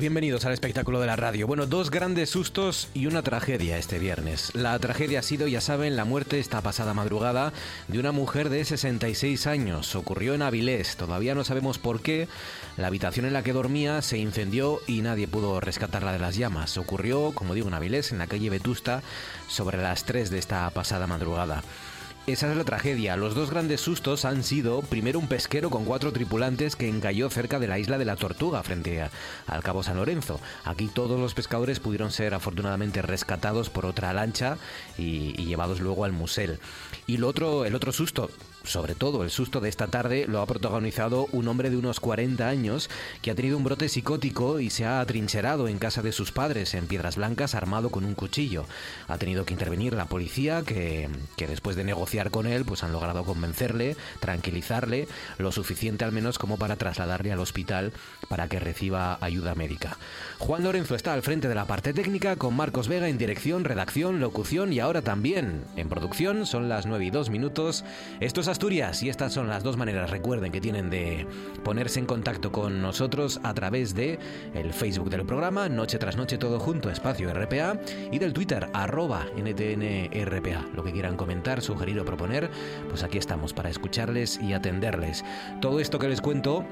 Bienvenidos al espectáculo de la radio. Bueno, dos grandes sustos y una tragedia este viernes. La tragedia ha sido, ya saben, la muerte esta pasada madrugada de una mujer de 66 años. Ocurrió en Avilés, todavía no sabemos por qué. La habitación en la que dormía se incendió y nadie pudo rescatarla de las llamas. Ocurrió, como digo, en Avilés, en la calle Vetusta, sobre las 3 de esta pasada madrugada. Esa es la tragedia. Los dos grandes sustos han sido, primero, un pesquero con cuatro tripulantes que encalló cerca de la isla de la Tortuga, frente al Cabo San Lorenzo. Aquí todos los pescadores pudieron ser afortunadamente rescatados por otra lancha y, y llevados luego al musel. Y lo otro, el otro susto, sobre todo el susto de esta tarde lo ha protagonizado un hombre de unos 40 años que ha tenido un brote psicótico y se ha atrincherado en casa de sus padres en Piedras Blancas armado con un cuchillo. Ha tenido que intervenir la policía que, que después de negociar con él pues han logrado convencerle, tranquilizarle lo suficiente al menos como para trasladarle al hospital para que reciba ayuda médica. Juan Lorenzo está al frente de la parte técnica con Marcos Vega en dirección, redacción, locución y ahora también en producción. Son las 9 y 2 minutos. Esto es Asturias y estas son las dos maneras, recuerden, que tienen de ponerse en contacto con nosotros a través de el Facebook del programa, Noche tras Noche todo junto, espacio RPA, y del Twitter, arroba NTNRPA. Lo que quieran comentar, sugerir o proponer, pues aquí estamos para escucharles y atenderles. Todo esto que les cuento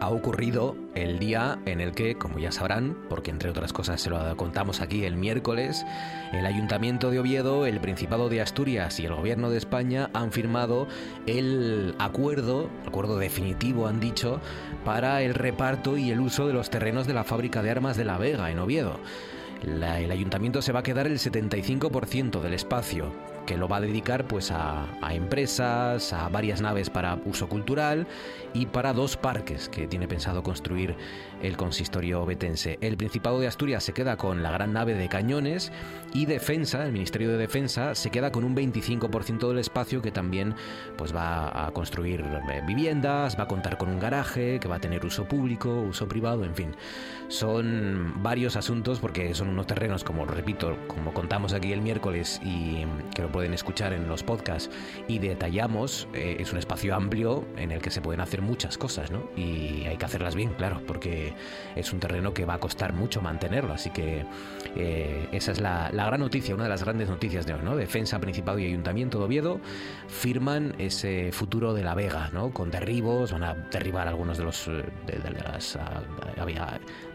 ha ocurrido el día en el que, como ya sabrán, porque entre otras cosas se lo contamos aquí el miércoles, el Ayuntamiento de Oviedo, el Principado de Asturias y el Gobierno de España han firmado el acuerdo, acuerdo definitivo han dicho, para el reparto y el uso de los terrenos de la fábrica de armas de La Vega en Oviedo. El ayuntamiento se va a quedar el 75% del espacio que lo va a dedicar pues a, a, empresas, a varias naves para uso cultural y para dos parques que tiene pensado construir el consistorio betense. El Principado de Asturias se queda con la gran nave de cañones y Defensa, el Ministerio de Defensa, se queda con un 25% del espacio que también pues va a construir viviendas, va a contar con un garaje, que va a tener uso público, uso privado, en fin. Son varios asuntos porque son unos terrenos, como repito, como contamos aquí el miércoles y que lo pueden escuchar en los podcasts y detallamos, eh, es un espacio amplio en el que se pueden hacer muchas cosas, ¿no? Y hay que hacerlas bien, claro, porque es un terreno que va a costar mucho mantenerlo, así que eh, esa es la, gran noticia, una de las grandes noticias de hoy, ¿no? Defensa, Principado y Ayuntamiento de Oviedo firman ese futuro de la Vega, ¿no? Con derribos, van a derribar algunos de los de, de las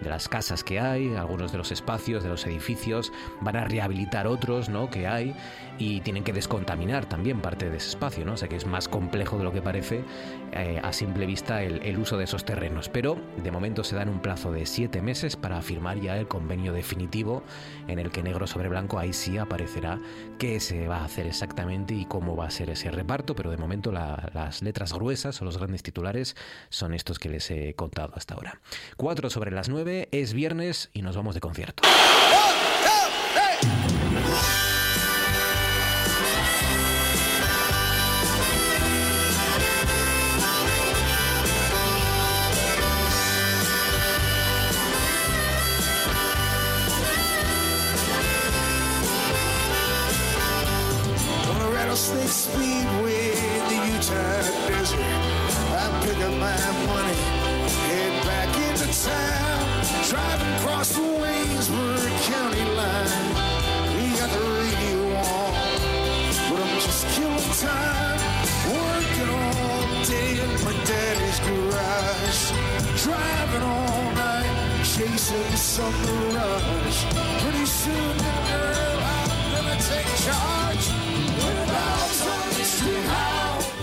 de las casas que hay, algunos de los espacios, de los edificios, van a rehabilitar otros, ¿no? Que hay y tienen que descontaminar también parte de ese espacio, ¿no? O sea que es más complejo de lo que parece eh, a simple vista el, el, uso de esos terrenos. Pero de momento se dan un plazo de siete meses para firmar ya el convenio definitivo en el que negro sobre blanco ahí sí aparecerá qué se va a hacer exactamente y cómo va a ser ese reparto. Pero de momento la, las letras gruesas o los grandes titulares son estos que les he contado hasta ahora. Cuatro sobre las nueve es viernes y nos vamos de concierto. speedway, the Utah desert. I pick up my money, head back into town, driving across the Waynesburg County line. We got the radio on, but I'm just killing time, working all day in my daddy's garage, driving all night, chasing some mirage. Pretty soon, girl, I'm gonna take charge.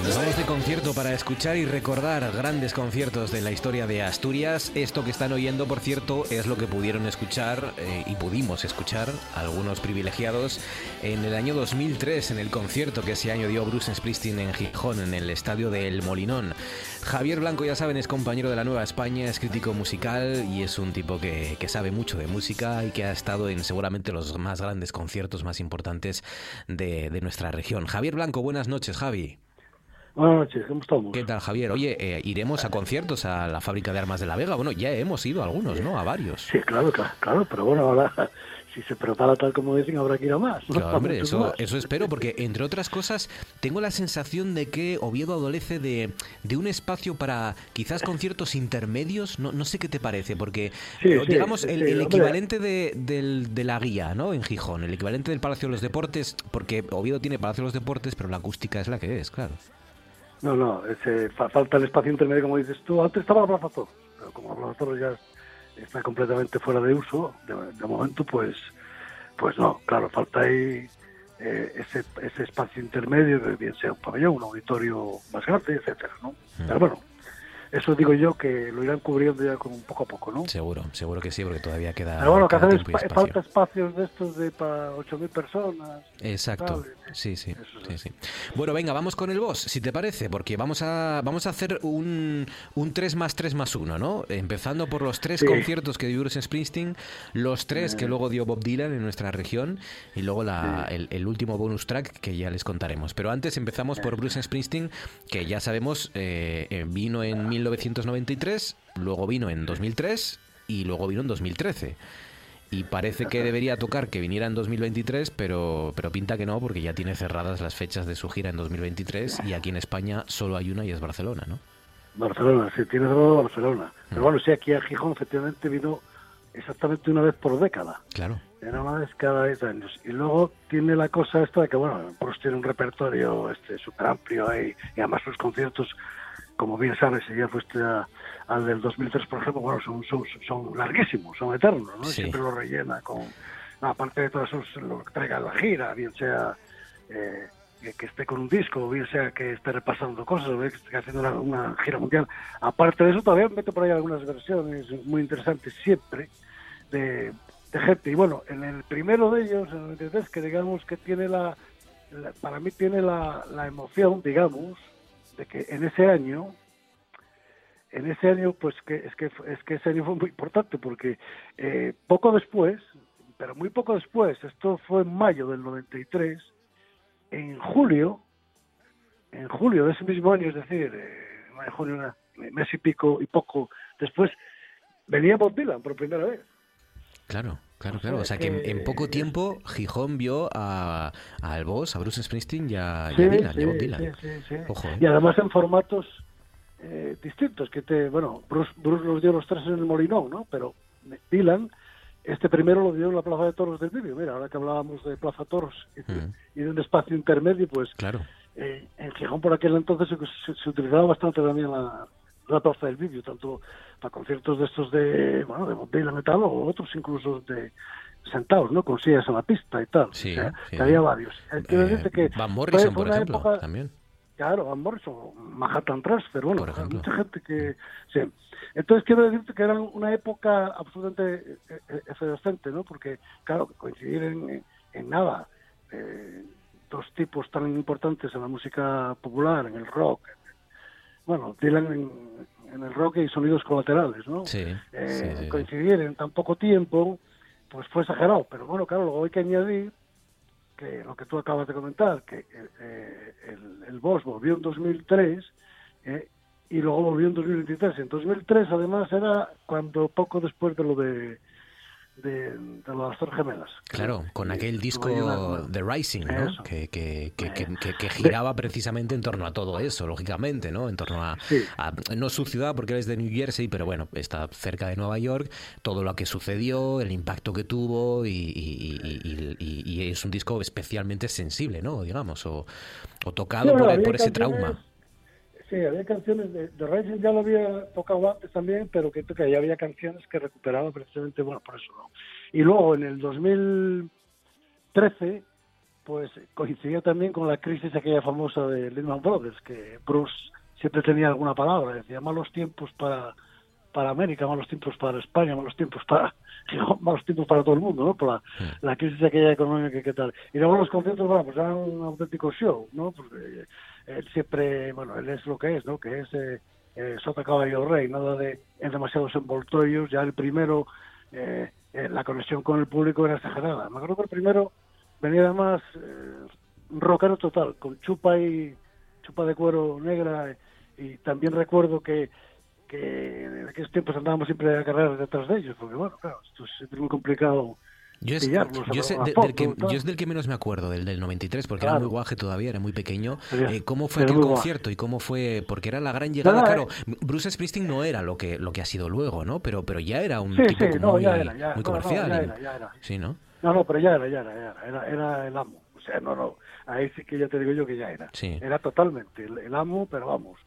Nos vamos de concierto para escuchar y recordar grandes conciertos de la historia de Asturias. Esto que están oyendo, por cierto, es lo que pudieron escuchar eh, y pudimos escuchar algunos privilegiados en el año 2003 en el concierto que ese año dio Bruce Springsteen en Gijón, en el estadio del Molinón. Javier Blanco, ya saben, es compañero de la Nueva España, es crítico musical y es un tipo que, que sabe mucho de música y que ha estado en seguramente los más grandes conciertos más importantes de, de nuestra región. Javier Blanco, buenas noches, Javi. Buenas noches, ¿cómo estamos? ¿Qué tal, Javier? Oye, eh, iremos a conciertos a la fábrica de armas de la Vega. Bueno, ya hemos ido a algunos, ¿no? A varios. Sí, claro, claro, claro, pero bueno, ahora si se prepara tal como dicen, habrá que ir a más. ¿no? Claro, hombre, eso, más. eso espero, porque entre otras cosas, tengo la sensación de que Oviedo adolece de, de un espacio para quizás conciertos intermedios. No, no sé qué te parece, porque Sí, eh, digamos sí, el, sí, el hombre. equivalente de, del- de la guía, ¿no? En Gijón, el equivalente del Palacio de los Deportes, porque Oviedo tiene Palacio de los Deportes, pero la acústica es la que es, claro. No, no, ese, fa- falta el espacio intermedio, como dices tú. Antes estaba la Plaza Toros, pero como la Plaza Toros ya está completamente fuera de uso, de, de momento, pues pues no, claro, falta ahí eh, ese, ese espacio intermedio, bien sea un pabellón, un auditorio más grande, etcétera, ¿no? Pero bueno, eso digo yo que lo irán cubriendo ya con poco a poco, ¿no? Seguro, seguro que sí, porque todavía queda, Pero bueno, que hacer espa- espacio. falta espacios de estos de para 8.000 personas. Exacto, Tal, sí, sí. Bueno, venga, vamos con el boss, si te parece, porque vamos a, vamos a hacer un, un 3 más 3 más 1, ¿no? Empezando por los tres Sí. conciertos que dio Bruce Springsteen, los tres que luego dio Bob Dylan en nuestra región y luego la, el, el último bonus track que ya les contaremos. Pero antes empezamos por Bruce Springsteen, que ya sabemos, eh, eh, vino en 1993, luego vino en 2003 y luego vino en 2013. Y parece que debería tocar que viniera en 2023, pero, pero pinta que no, porque ya tiene cerradas las fechas de su gira en 2023 y aquí en España solo hay una y es Barcelona, ¿no? Barcelona, sí, tiene todo Barcelona. Mm. Pero bueno, sí, aquí a Gijón efectivamente vino exactamente una vez por década. Claro. Era una vez cada 10 años. Y luego tiene la cosa esta de que, bueno, Bruce tiene un repertorio este súper amplio ahí, y además sus conciertos, como bien sabes, si ya fuiste a- al del 2003, por ejemplo, bueno, son, son, son larguísimos, son eternos, ¿no? Sí. Siempre lo rellena con, no, aparte de todo eso, lo que traiga la gira, bien sea eh, que, que esté con un disco, bien sea que esté repasando cosas, o que esté haciendo una, una gira mundial. Aparte de eso, todavía mete por ahí algunas versiones muy interesantes siempre de, de gente. Y bueno, en el primero de ellos, en el 93, que digamos que tiene la, la- para mí tiene la, la emoción, digamos, de que en ese año, en ese año, pues que es que es que ese año fue muy importante porque eh, poco después, pero muy poco después, esto fue en mayo del 93, en julio, en julio de ese mismo año, es decir, eh, en junio, una- mes y pico y poco después, venía Bob Dylan por primera vez. Claro, claro, claro. O sea que en, poco tiempo Gijón vio a, a El Boss, a Bruce Springsteen y a, y a Sí, Dylan, y a sí, Bob Dylan. sí, sí, sí. Ojo, ¿eh? Y además en formatos eh, distintos, que te, bueno, Bruce, Bruce los dio los tres en el Molinón, ¿no? Pero Dylan, este primero lo dio en la Plaza de Toros del Vídeo. Mira, ahora que hablábamos de Plaza Toros y, Mm. y de un espacio intermedio, pues Claro. eh, en Gijón por aquel entonces se, se- se utilizaba bastante también la, la Plaza del Vídeo, tanto para conciertos de estos de, bueno, de Dylan y tal, o otros incluso de sentados, ¿no? Con sillas en la pista y tal. Sí, O sea, sí. que había varios. Eh, Eh, que Van Morrison, fue por una ejemplo, época- también. Claro, Van Morrison, Manhattan Transfer, bueno, Por ejemplo. mucha gente que... Sí. Entonces quiero decirte que era una época absolutamente eh, eh, efervescente, ¿no? Porque, claro, coincidir en, en nada, eh, dos tipos tan importantes en la música popular, en el rock, bueno, Dylan en, en el rock y sonidos colaterales, ¿no? Sí, Eh, sí. coincidir en tan poco tiempo, pues fue exagerado. Pero bueno, claro, luego hay que añadir que lo que tú acabas de comentar, que eh, el, el Boss volvió en 2003 eh, y luego volvió en 2023. En 2003, además, era cuando poco después de lo de de, de las Torres Gemelas. Claro, con Eh, aquel disco una- The Rising, ¿no? Que, que, que, que, que- giraba precisamente en torno a todo eso, lógicamente, ¿no? En torno a, Sí. a- no su ciudad, porque él es de New Jersey, pero bueno, está cerca de Nueva York, todo lo que sucedió, el impacto que tuvo y, y- y- y- y es un disco especialmente sensible, ¿no? Digamos, o, o tocado por, ese trauma. Sí, había canciones de, de ya lo había tocado antes también, pero que, que ya había canciones que recuperaba precisamente, bueno, por eso no. Y luego en el 2013, pues coincidió también con la crisis aquella famosa de Lehman Brothers, que Bruce siempre tenía alguna palabra, decía malos tiempos para para América, malos tiempos para España, malos tiempos para malos tiempos para todo el mundo, ¿no? Por la, la crisis aquella económica que tal. Y luego los conciertos, bueno, pues eran un auténtico show, ¿no? Porque él siempre, bueno, él es lo que es, ¿no? Que es eh, eh, sota caballo rey, nada de en demasiados envoltorios. Ya el primero, eh, eh, la conexión con el público era exagerada. Me acuerdo que el primero venía además eh, rockero total, con chupa y chupa de cuero negra y también recuerdo que que en aquellos tiempos andábamos siempre a carreras detrás de ellos, porque bueno, claro, esto es muy complicado Yo es, yo, de- del que, y tal. yo es del que menos me acuerdo, del del 93, porque era muy guaje todavía, era muy pequeño. Eh, ¿Cómo fue aquel guaje. concierto y cómo fue? Porque era la gran llegada, claro. Bruce Springsteen no era lo que lo que ha sido luego, ¿no? Pero pero ya era un Sí, tipo sí, no, muy, ya era, ya, muy comercial. ya era, ya era. Sí, ¿no? No, no, pero ya era, ya era, ya era, era, era el amo. O sea, no, no, ahí sí que ya te digo yo que ya era. Sí. Era totalmente el, el amo, pero vamos,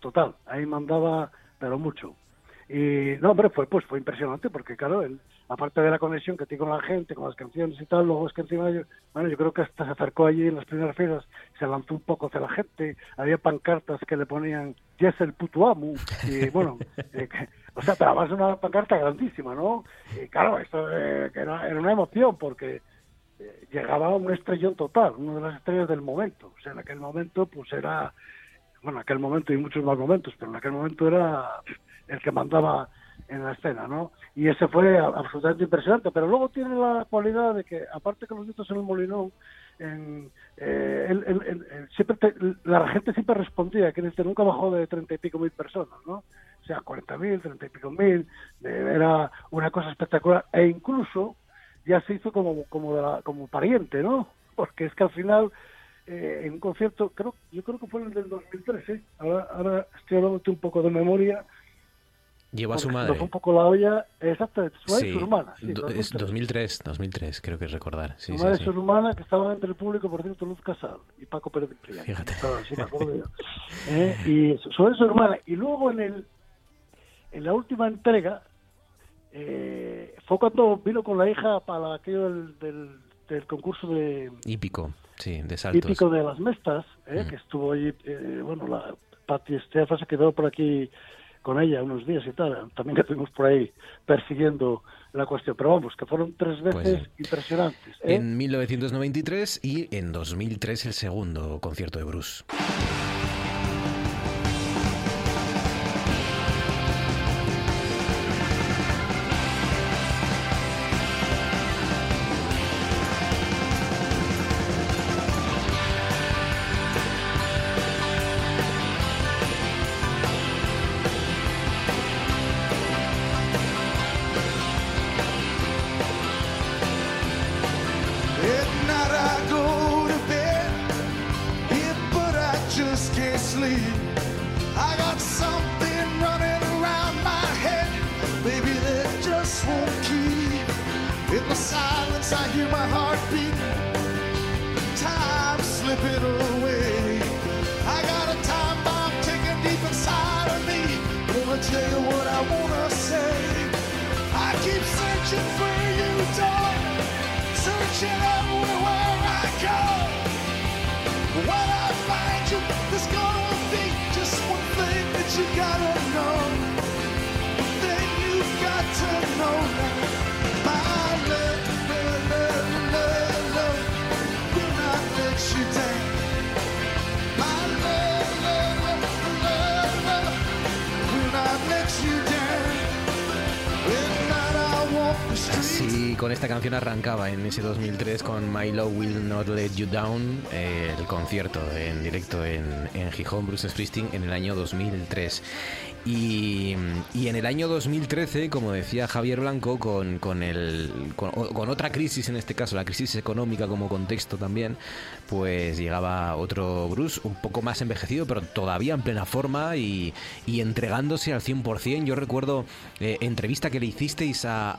total, ahí mandaba, pero mucho. Y no, hombre, fue, pues fue impresionante porque, claro, él, aparte de la conexión que tiene con la gente, con las canciones y tal, luego es que encima, yo, bueno, yo creo que hasta se acercó allí en las primeras filas, se lanzó un poco hacia la gente, había pancartas que le ponían, ya es el puto amo, y bueno, eh, que- o sea, pero además una pancarta grandísima, ¿no? Y claro, esto eh, era, era una emoción porque eh, llegaba un estrellón total, una de las estrellas del momento. O sea, en aquel momento, pues era, bueno, en aquel momento y muchos más momentos, pero en aquel momento era el que mandaba en la escena, ¿no? Y ese fue absolutamente impresionante, pero luego tiene la cualidad de que, aparte que los nietos en el Molinón, en, eh, él- él- él- siempre te- la gente siempre respondía, que desde nunca bajó de treinta y pico mil personas, ¿no? O sea, cuarenta mil, treinta y pico mil, eh, era una cosa espectacular, e incluso ya se hizo como como de la- como pariente, ¿no? Porque es que al final eh, en un concierto, creo yo creo que fue el del 2013, ahora, ahora estoy hablando un poco de memoria, Llevó a su madre. un poco la olla, exactamente, su, Sí, su hermana, sí, do- es 2013. 2003, 2003, creo que es recordar. Sí, su madre sí. y su hermana que estaban entre el público, por cierto, Luz Casal y Paco Pérez de Prián. Fíjate. Estaban, sí, me acuerdo yo. Eh, y su, su, su hermana. Y luego en el en la última entrega eh, fue cuando vino con la hija para aquello del, del, del concurso de Hípico, sí, de saltos. típico de las mestas, ¿eh? Mm. que estuvo allí, eh, bueno, la Patti Estefa se quedó por aquí con ella unos días y tal, también estuvimos por ahí persiguiendo la cuestión, pero vamos, que fueron tres Pues veces sí. impresionantes. ¿eh? En 1993 y en 2003 el segundo concierto de Bruce. Ese 2003 con My Love Will Not Let You Down eh, el concierto en directo en, en Gijón, Bruce Springsteen en el año 2003. Y, y en el año 2013, como decía Javier Blanco, con, con, el, con, con otra crisis, en este caso la crisis económica como contexto también, pues llegaba otro Bruce un poco más envejecido, pero todavía en plena forma y, entregándose al 100%. Yo recuerdo eh, entrevista que le hicisteis a,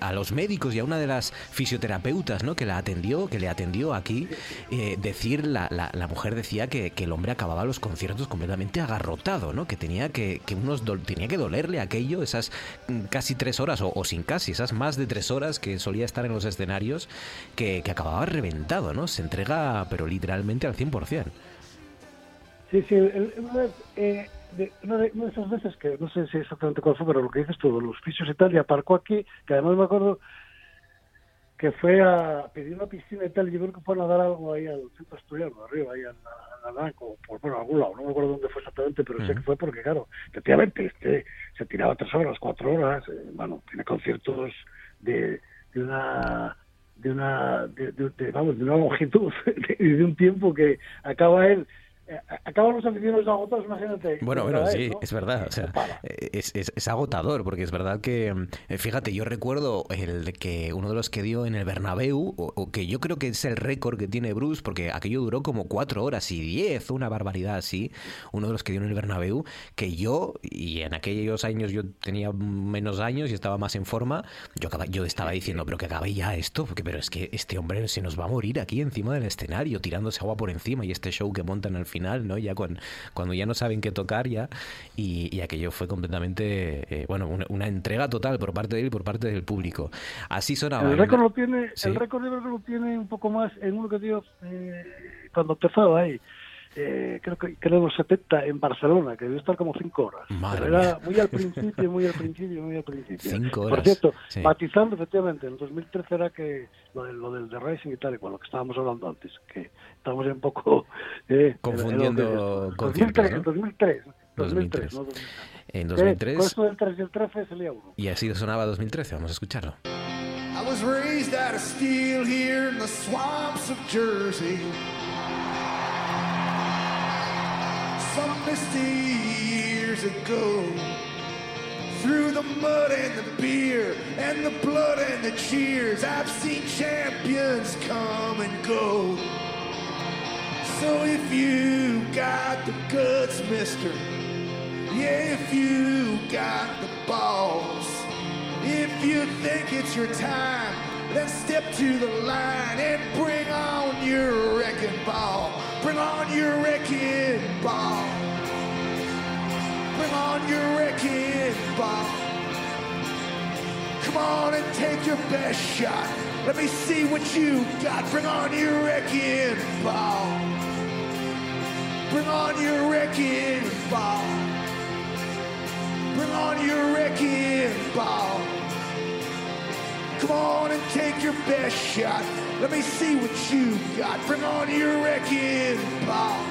a- los médicos y a una de las fisioterapeutas, ¿no? Que la atendió, que le atendió aquí, eh, decir, la, la- mujer decía que, que el hombre acababa los conciertos completamente agarrotado, ¿no? Que tenía que, que unos tenía que dolerle aquello, esas mm, casi tres horas, o, sin casi, esas más de tres horas que solía estar en los escenarios, que, que acababa reventado, ¿no? Se pero literalmente al 100%. Sí, sí, el- eh, de, una, de, una de esas veces que no sé si exactamente cuál fue, pero lo que dices tú, los fisios y tal, y aparcó aquí, que además me acuerdo que fue a pedir una piscina y tal, y yo creo que fue a nadar algo ahí al centro asturiano, arriba, ahí a, a, a nadar, como por bueno, a algún lado, no me acuerdo dónde fue exactamente, pero sé que fue porque, claro, efectivamente, este, se tiraba tres horas, cuatro horas, eh, bueno, tiene conciertos de, de una de una de, vamos de una longitud y de, un tiempo que acaba él acaban los aficionados agotados imagínate Bueno, bueno, sí, ¿no? es verdad. O sea, eh, es, es- es agotador, porque es verdad que, mm, eh, fíjate, yo recuerdo el que uno de los que dio en el Bernabéu, o, o que yo creo que es el récord que tiene Bruce, porque aquello duró como cuatro horas y diez, una barbaridad así, uno de los que dio en el Bernabéu, que yo, y en aquellos años yo tenía menos años y estaba más en forma, yo, acaba- yo estaba diciendo, pero que acabe ya esto, porque pero es que este hombre se nos va a morir aquí encima del escenario, tirándose agua por encima, y este show que montan al final, ¿no? Ya con, cuando ya no saben qué tocar ya, y, y aquello fue completamente, eh, bueno, una, una entrega total por parte de él y por parte del público. Así sonaba. el récord lo tiene Sí. el récord lo tiene un poco más en uno que dio eh, cuando empezaba ahí eh, creo que creo los 70 en Barcelona que debió estar como cinco horas Madre Pero era muy al principio muy al principio muy al principio Cinco por horas, cierto sí. matizando efectivamente en 2013 era que lo, del lo del The Racing y tal y con lo que estábamos hablando antes que estamos un poco eh, Confundiendo conciertos, 2003, ¿no? 2003 2003. 2003 no 2003 En Eh, 2003, con esto del 3 y el 13 salía uno y así sonaba 2013, vamos a escucharlo. I was raised out of steel here in the swamps of Jersey. Some misty years ago. Through the mud and the beer and the blood and the cheers, I've seen champions come and go. So if you got the guts, mister, yeah, if you got the balls, if you think it's your time, then step to the line and bring on your wrecking ball. Bring on your wrecking ball. Bring on your wrecking ball. Come on and take your best shot. Let me see what you got. Bring on your wrecking ball. Bring on your wrecking ball. Bring on your wrecking ball. Come on and take your best shot. Let me see what you got. Bring on your wrecking ball.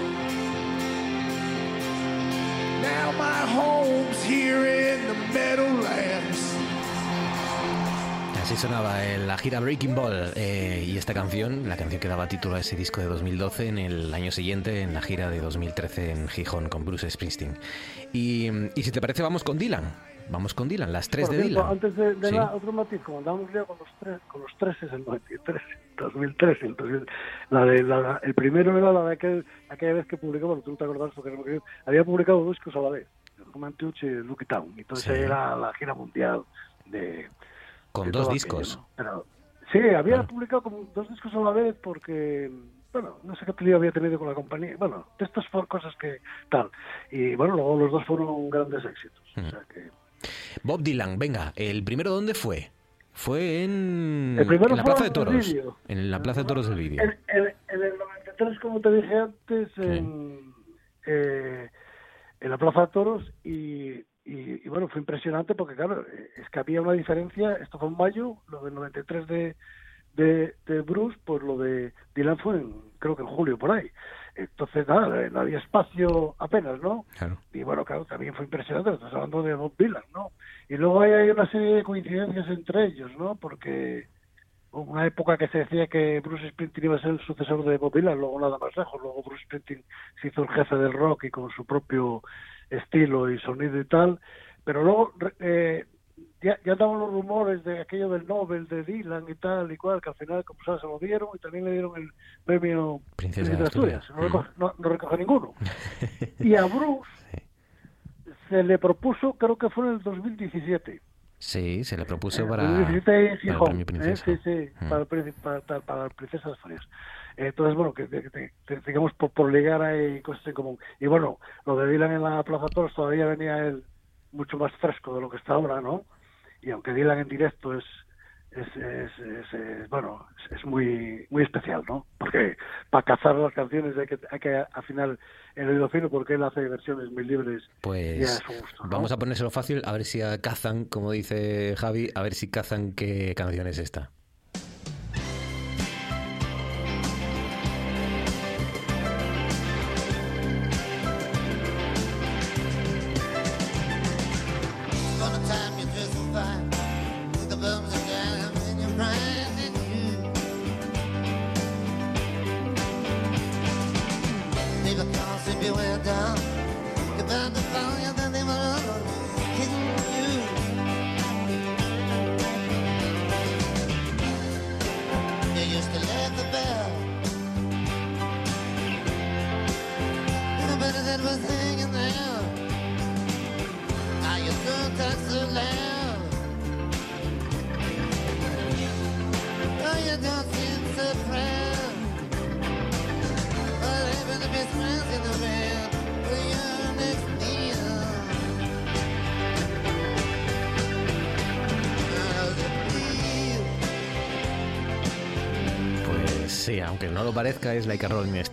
Now my home's here in the Meadowlands. Así sonaba en la gira Breaking Ball eh, y esta canción, la canción que daba título a ese disco de 2012 en el año siguiente en la gira de 2013 en Gijón con Bruce Springsteen. Y, y si te parece vamos con Dylan, vamos con Dylan, las tres Por de Dylan. Antes de, de Sí. la- otro matiz, como andábamos ya con los tres, con los tres es el 93, 2013, el 2000, la de, la, el primero era la de aquel, aquella vez que publicó, bueno, tú no te acordás porque no me acuerdo, había publicado dos discos a la vez, Roman Touch y Lucky Town, entonces Sí. era la gira mundial de... Con dos discos. aquello, ¿no? Pero, sí, había Bueno. publicado como dos discos a la vez porque, bueno, no sé qué lío había tenido con la compañía, bueno, de estas cosas que tal, y bueno, luego los dos fueron grandes éxitos, Mm. o sea que... Bob Dylan, venga, ¿el primero dónde fue? Fue en, El primero en la fue Plaza de Toros. En la Plaza de Toros del Vídeo. En, en- en el 93, como te dije antes, en, eh, en la Plaza de Toros y, y, y bueno, fue impresionante porque, claro, eh, es que había una diferencia, esto fue en mayo, lo del 93 de, de, de Bruce, pues lo de Dylan fue en, creo que en julio, por ahí. Entonces, nada, eh, no había espacio apenas, ¿no? Claro. Y bueno, claro, también fue impresionante, estás hablando de Bob Dylan, ¿no? Y luego hay, hay una serie de coincidencias entre ellos, ¿no? Porque una época que se decía que Bruce Springsteen iba a ser el sucesor de Bob Dylan, luego nada más lejos, luego Bruce Springsteen se hizo el jefe del rock y con su propio estilo y sonido y tal, pero luego eh, ya, ya daban los rumores de aquello del Nobel de Dylan y tal y cual, que al final, como sabes, se lo dieron y también le dieron el premio Princesa de Asturias. No, recoge, no, no recoge ninguno. Y a Bruce se le propuso, creo que fue en el 2017, Sí, se le propuso Eh, para, el 17 en para el Gijón, premio eh, Princesa. sí, sí, para, el príncipe- para, para, para el Princesa de Asturias. Eh, Entonces, bueno, que- que digamos por, por ligar hay cosas en común. Y bueno, lo de Dylan en la Plaza Toros todavía venía él mucho más fresco de lo que está ahora, ¿no? Y aunque Dylan en directo es, es, es, es- es, bueno, es, muy muy especial, ¿no? Porque para cazar las canciones hay que, hay que afinar el oído fino porque él hace versiones muy libres y a Pues su gusto, ¿no? vamos a ponérselo fácil, a ver si cazan, como dice Javi, a ver si cazan qué canción es esta.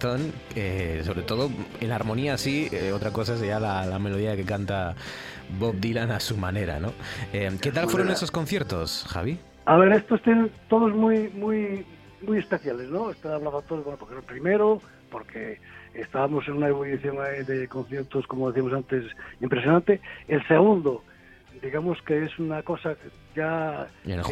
Stone. eh, sobre todo en la armonía, sí. eh, otra cosa sería la, la melodía que canta Bob Dylan a su manera, ¿no? Eh, ¿Qué tal fueron esos conciertos, Javi? A ver, estos tienen todos muy, muy, muy especiales, ¿no? Este hablaba todos, bueno, porque el primero, porque estábamos en una ahí de conciertos, como decíamos antes, impresionante. El segundo, digamos que es una cosa ya... Y en eh,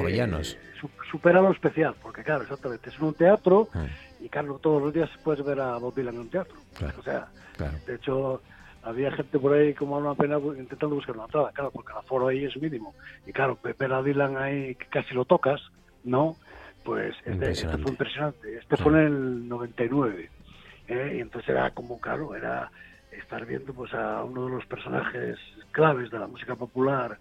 lo especial, porque claro, exactamente, es un teatro Ah, y claro, todos los días puedes ver a Bob Dylan en un teatro. Claro. O sea, claro. de hecho, había gente por ahí como a una pena bu- intentando buscar una entrada, claro, porque el aforo ahí es mínimo. Y claro, ve- ver a Dylan ahí que casi lo tocas, ¿no? Pues este, este fue impresionante. Este Sí. fue en el 99. ¿eh? Y entonces era como, claro, era estar viendo pues a uno de los personajes claves de la música popular,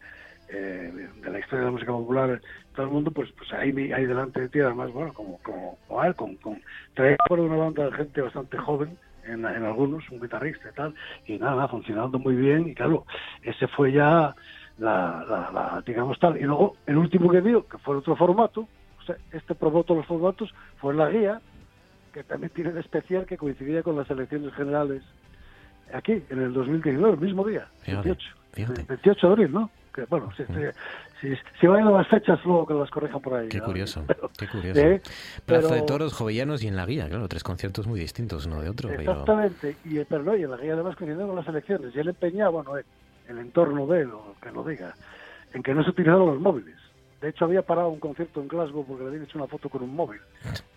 eh, de la historia de la música popular, todo el mundo, pues pues ahí, ahí delante de ti, además, bueno, como, como, como él, con, con, traía por una banda de gente bastante joven, en, en algunos, un guitarrista y tal, y nada, funcionando muy bien, y claro, ese fue ya la, la, la, digamos tal, y luego el último que dio, que fue otro formato, o sea, este probó todos los formatos, fue la guía, que también tiene de especial que coincidía con las elecciones generales aquí, en el 2019, el mismo día, Fíjate, 28, fíjate. 28 de abril, ¿no? Que bueno, si, si, si vayan a las fechas, luego que las corrijan por ahí. Qué ¿no? curioso, Pero- qué curioso. ¿eh? Plaza de Pero- Toros, Jovellanos y en la guía, claro, tres conciertos muy distintos uno de otro. pero- Exactamente, y, eh, pero no, y en la guía además coincidiendo con las elecciones, y él empeñaba, bueno, eh, el entorno de él, o que lo diga, en que no se utilizaban los móviles. De hecho, había parado un concierto en Glasgow porque le habían hecho una foto con un móvil.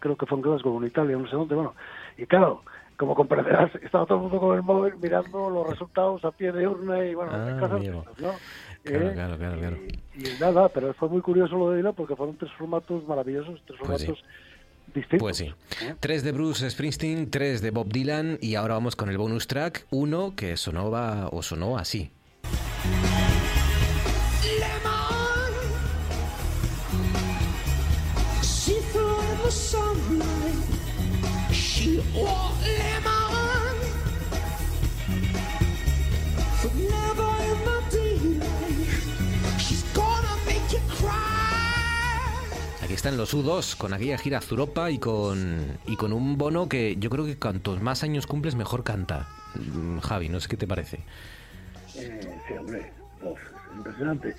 Creo que fue en Glasgow, en Italia, no sé dónde, bueno. Y claro, como comprenderás, estaba todo el mundo con el móvil mirando los resultados a pie de urna y bueno, Ah, amigo. de estas, ¿no? Claro, Eh, claro, claro, claro. Y, y nada, pero fue muy curioso lo de Dylan porque fueron tres formatos maravillosos, tres Pues sí. formatos distintos. Pues sí. ¿eh? Tres de Bruce Springsteen, tres de Bob Dylan y ahora vamos con el bonus track, uno que sonaba o sonó así. She threw the sunlight. She Aquí están los U2 con aquella gira a Europa y con, y con un bono que yo creo que cuantos más años cumples mejor canta. Mm, Javi, no sé qué te parece. Eh, sí, hombre, uf, es impresionante.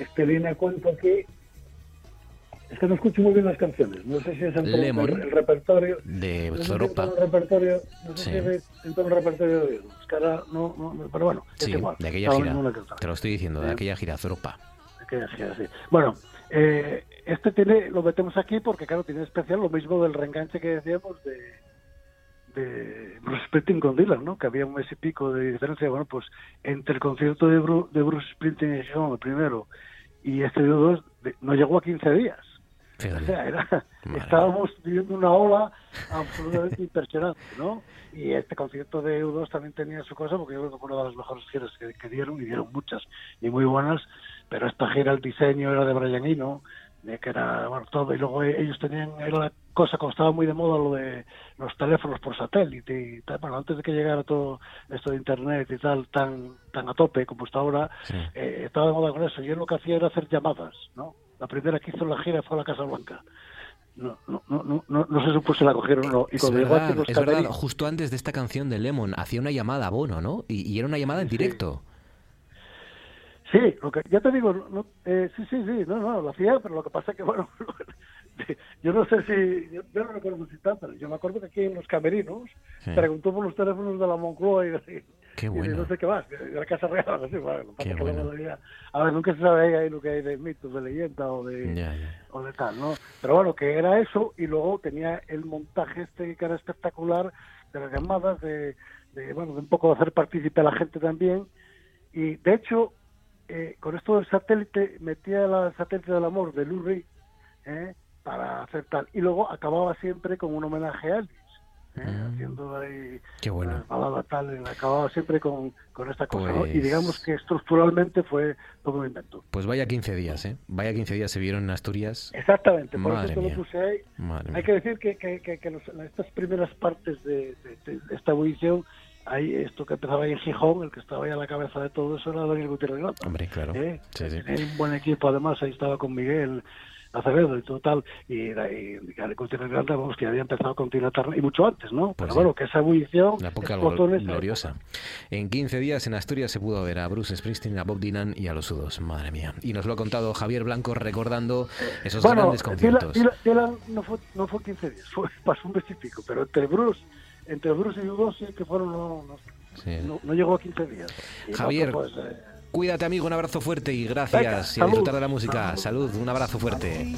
Este viene a cuento aquí. Es que no escucho muy bien las canciones. No sé si es en Lemon. el, el repertorio. De no sé si Europa. en todo el repertorio. No sé Sí. si es en todo el repertorio de Es que ahora no, no, pero bueno, es Sí, igual. de aquella gira. en que. Te lo estoy diciendo, de Eh. aquella gira a Europa. Aquella gira, sí. Bueno, eh, este tiene, lo metemos aquí porque, claro, tiene especial lo mismo del reenganche que decíamos de, de Bruce Springsteen con Dylan, ¿no? Que había un mes y pico de diferencia. Bueno, pues entre el concierto de, Bru- de Bruce Springsteen en Gijón, el primero, y este de dos, de- no llegó a 15 días. Fíjate. O sea, era- estábamos viviendo una ola absolutamente impresionante, ¿no? Y este concierto de U2 también tenía su cosa, porque yo creo que fue una de las mejores giras que, que dieron, y dieron muchas, y muy buenas, pero esta gira, el diseño era de Brian Eno, de que era, bueno, todo, y luego ellos tenían, era la cosa, como estaba muy de moda lo de los teléfonos por satélite y tal, bueno, antes de que llegara todo esto de internet y tal, tan, tan a tope como está ahora, Sí. eh, estaba de moda con eso. Yo lo que hacía era hacer llamadas, ¿no? La primera que hizo la gira fue a la Casa Blanca. No, no, no, no, no, no sé si se la cogieron o no. Y Es verdad, es verdad, justo antes de esta canción de Lemon hacía una llamada a Bono, ¿no? Y, y era una llamada en directo. Sí, lo que, ya te digo, no, no, eh, sí, sí, sí, no, no, lo hacía, pero lo que pasa es que, bueno, yo no sé si, yo, yo no recuerdo si tal, pero yo me acuerdo que aquí en los camerinos Sí. preguntó por los teléfonos de la Moncloa y, de- Qué y de bueno. no sé qué más, de la Casa Real, así, bueno, Qué bueno. había- a ver, nunca se sabe ahí lo que hay de mitos, de leyenda o de, Ya, ya. o de tal, ¿no? Pero bueno, que era eso y luego tenía el montaje este que era espectacular de las llamadas, de, de, bueno, de un poco hacer partícipe a la gente también. Y de hecho, eh, con esto del satélite, metía la satélite del amor de Lou Reed, ¿eh? para hacer tal. Y luego acababa siempre con un homenaje a Elvis. ¿eh? Mm. Haciendo ahí Qué bueno. la balada tal, acababa siempre con, con esta cosa. ¿no? Y Pues- digamos que estructuralmente fue todo un invento. Pues vaya 15 días, ¿eh? Vaya 15 días se vieron en Asturias. Exactamente, por Madre eso mía. lo puse ahí. Madre Hay mía. que decir que, que, que, que los- estas primeras partes de, de- de esta ebullición, ahí esto que empezaba ahí en Gijón, el que estaba ahí a la cabeza de todo eso era Daniel Gutiérrez Granda. Hombre, claro. ¿eh? Sí, sí. Tenía un buen equipo, además, ahí estaba con Miguel Acevedo y total, y, y Daniel Gutiérrez Granda, vamos, que había empezado con Tina Turner, y mucho antes, ¿no? Pues Pero sí. bueno, que esa ebullición Una época gloriosa. En 15 días en Asturias se pudo ver a Bruce Springsteen, a Bob Dylan y a los Udos. Madre mía. Y nos lo ha contado Javier Blanco recordando esos Bueno, grandes Dylan, conciertos. Dylan- Dylan no, fue, no fue 15 días, fue, pasó un mes y pico, pero entre Bruce, entre Bruce y U2 sí que fueron, no, no, Sí. no, no llegó a 15 días. Y Javier, pues, eh, Cuídate, amigo. Un abrazo fuerte y gracias. Venga, y a salud. disfrutar de la música. Salud. Un abrazo fuerte.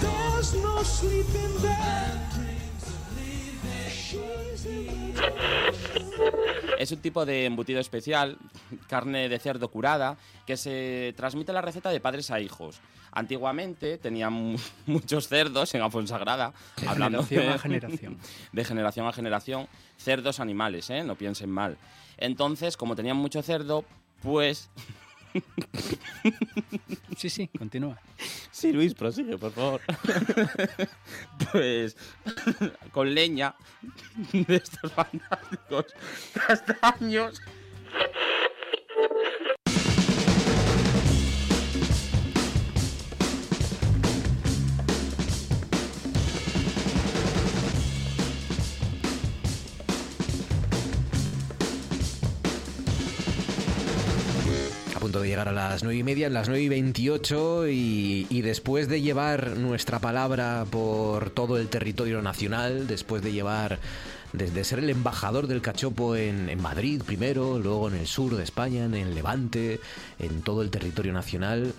There's no sleeping there. Es un tipo de embutido especial, carne de cerdo curada, que se transmite la receta de padres a hijos. Antiguamente tenían mu- muchos cerdos en Afonsagrada, hablando generación de, a generación. de generación a generación, cerdos animales, ¿eh? no piensen mal. Entonces, como tenían mucho cerdo, pues... Sí, sí, continúa. Sí, Luis, prosigue, por favor. pues con leña de estos fantásticos castaños. Punto de llegar a las 9 y media, las 9 y 28 y, y después de llevar nuestra palabra por todo el territorio nacional, después de llevar, desde ser el embajador del cachopo en, en Madrid primero, luego en el sur de España, en el Levante, en todo el territorio nacional,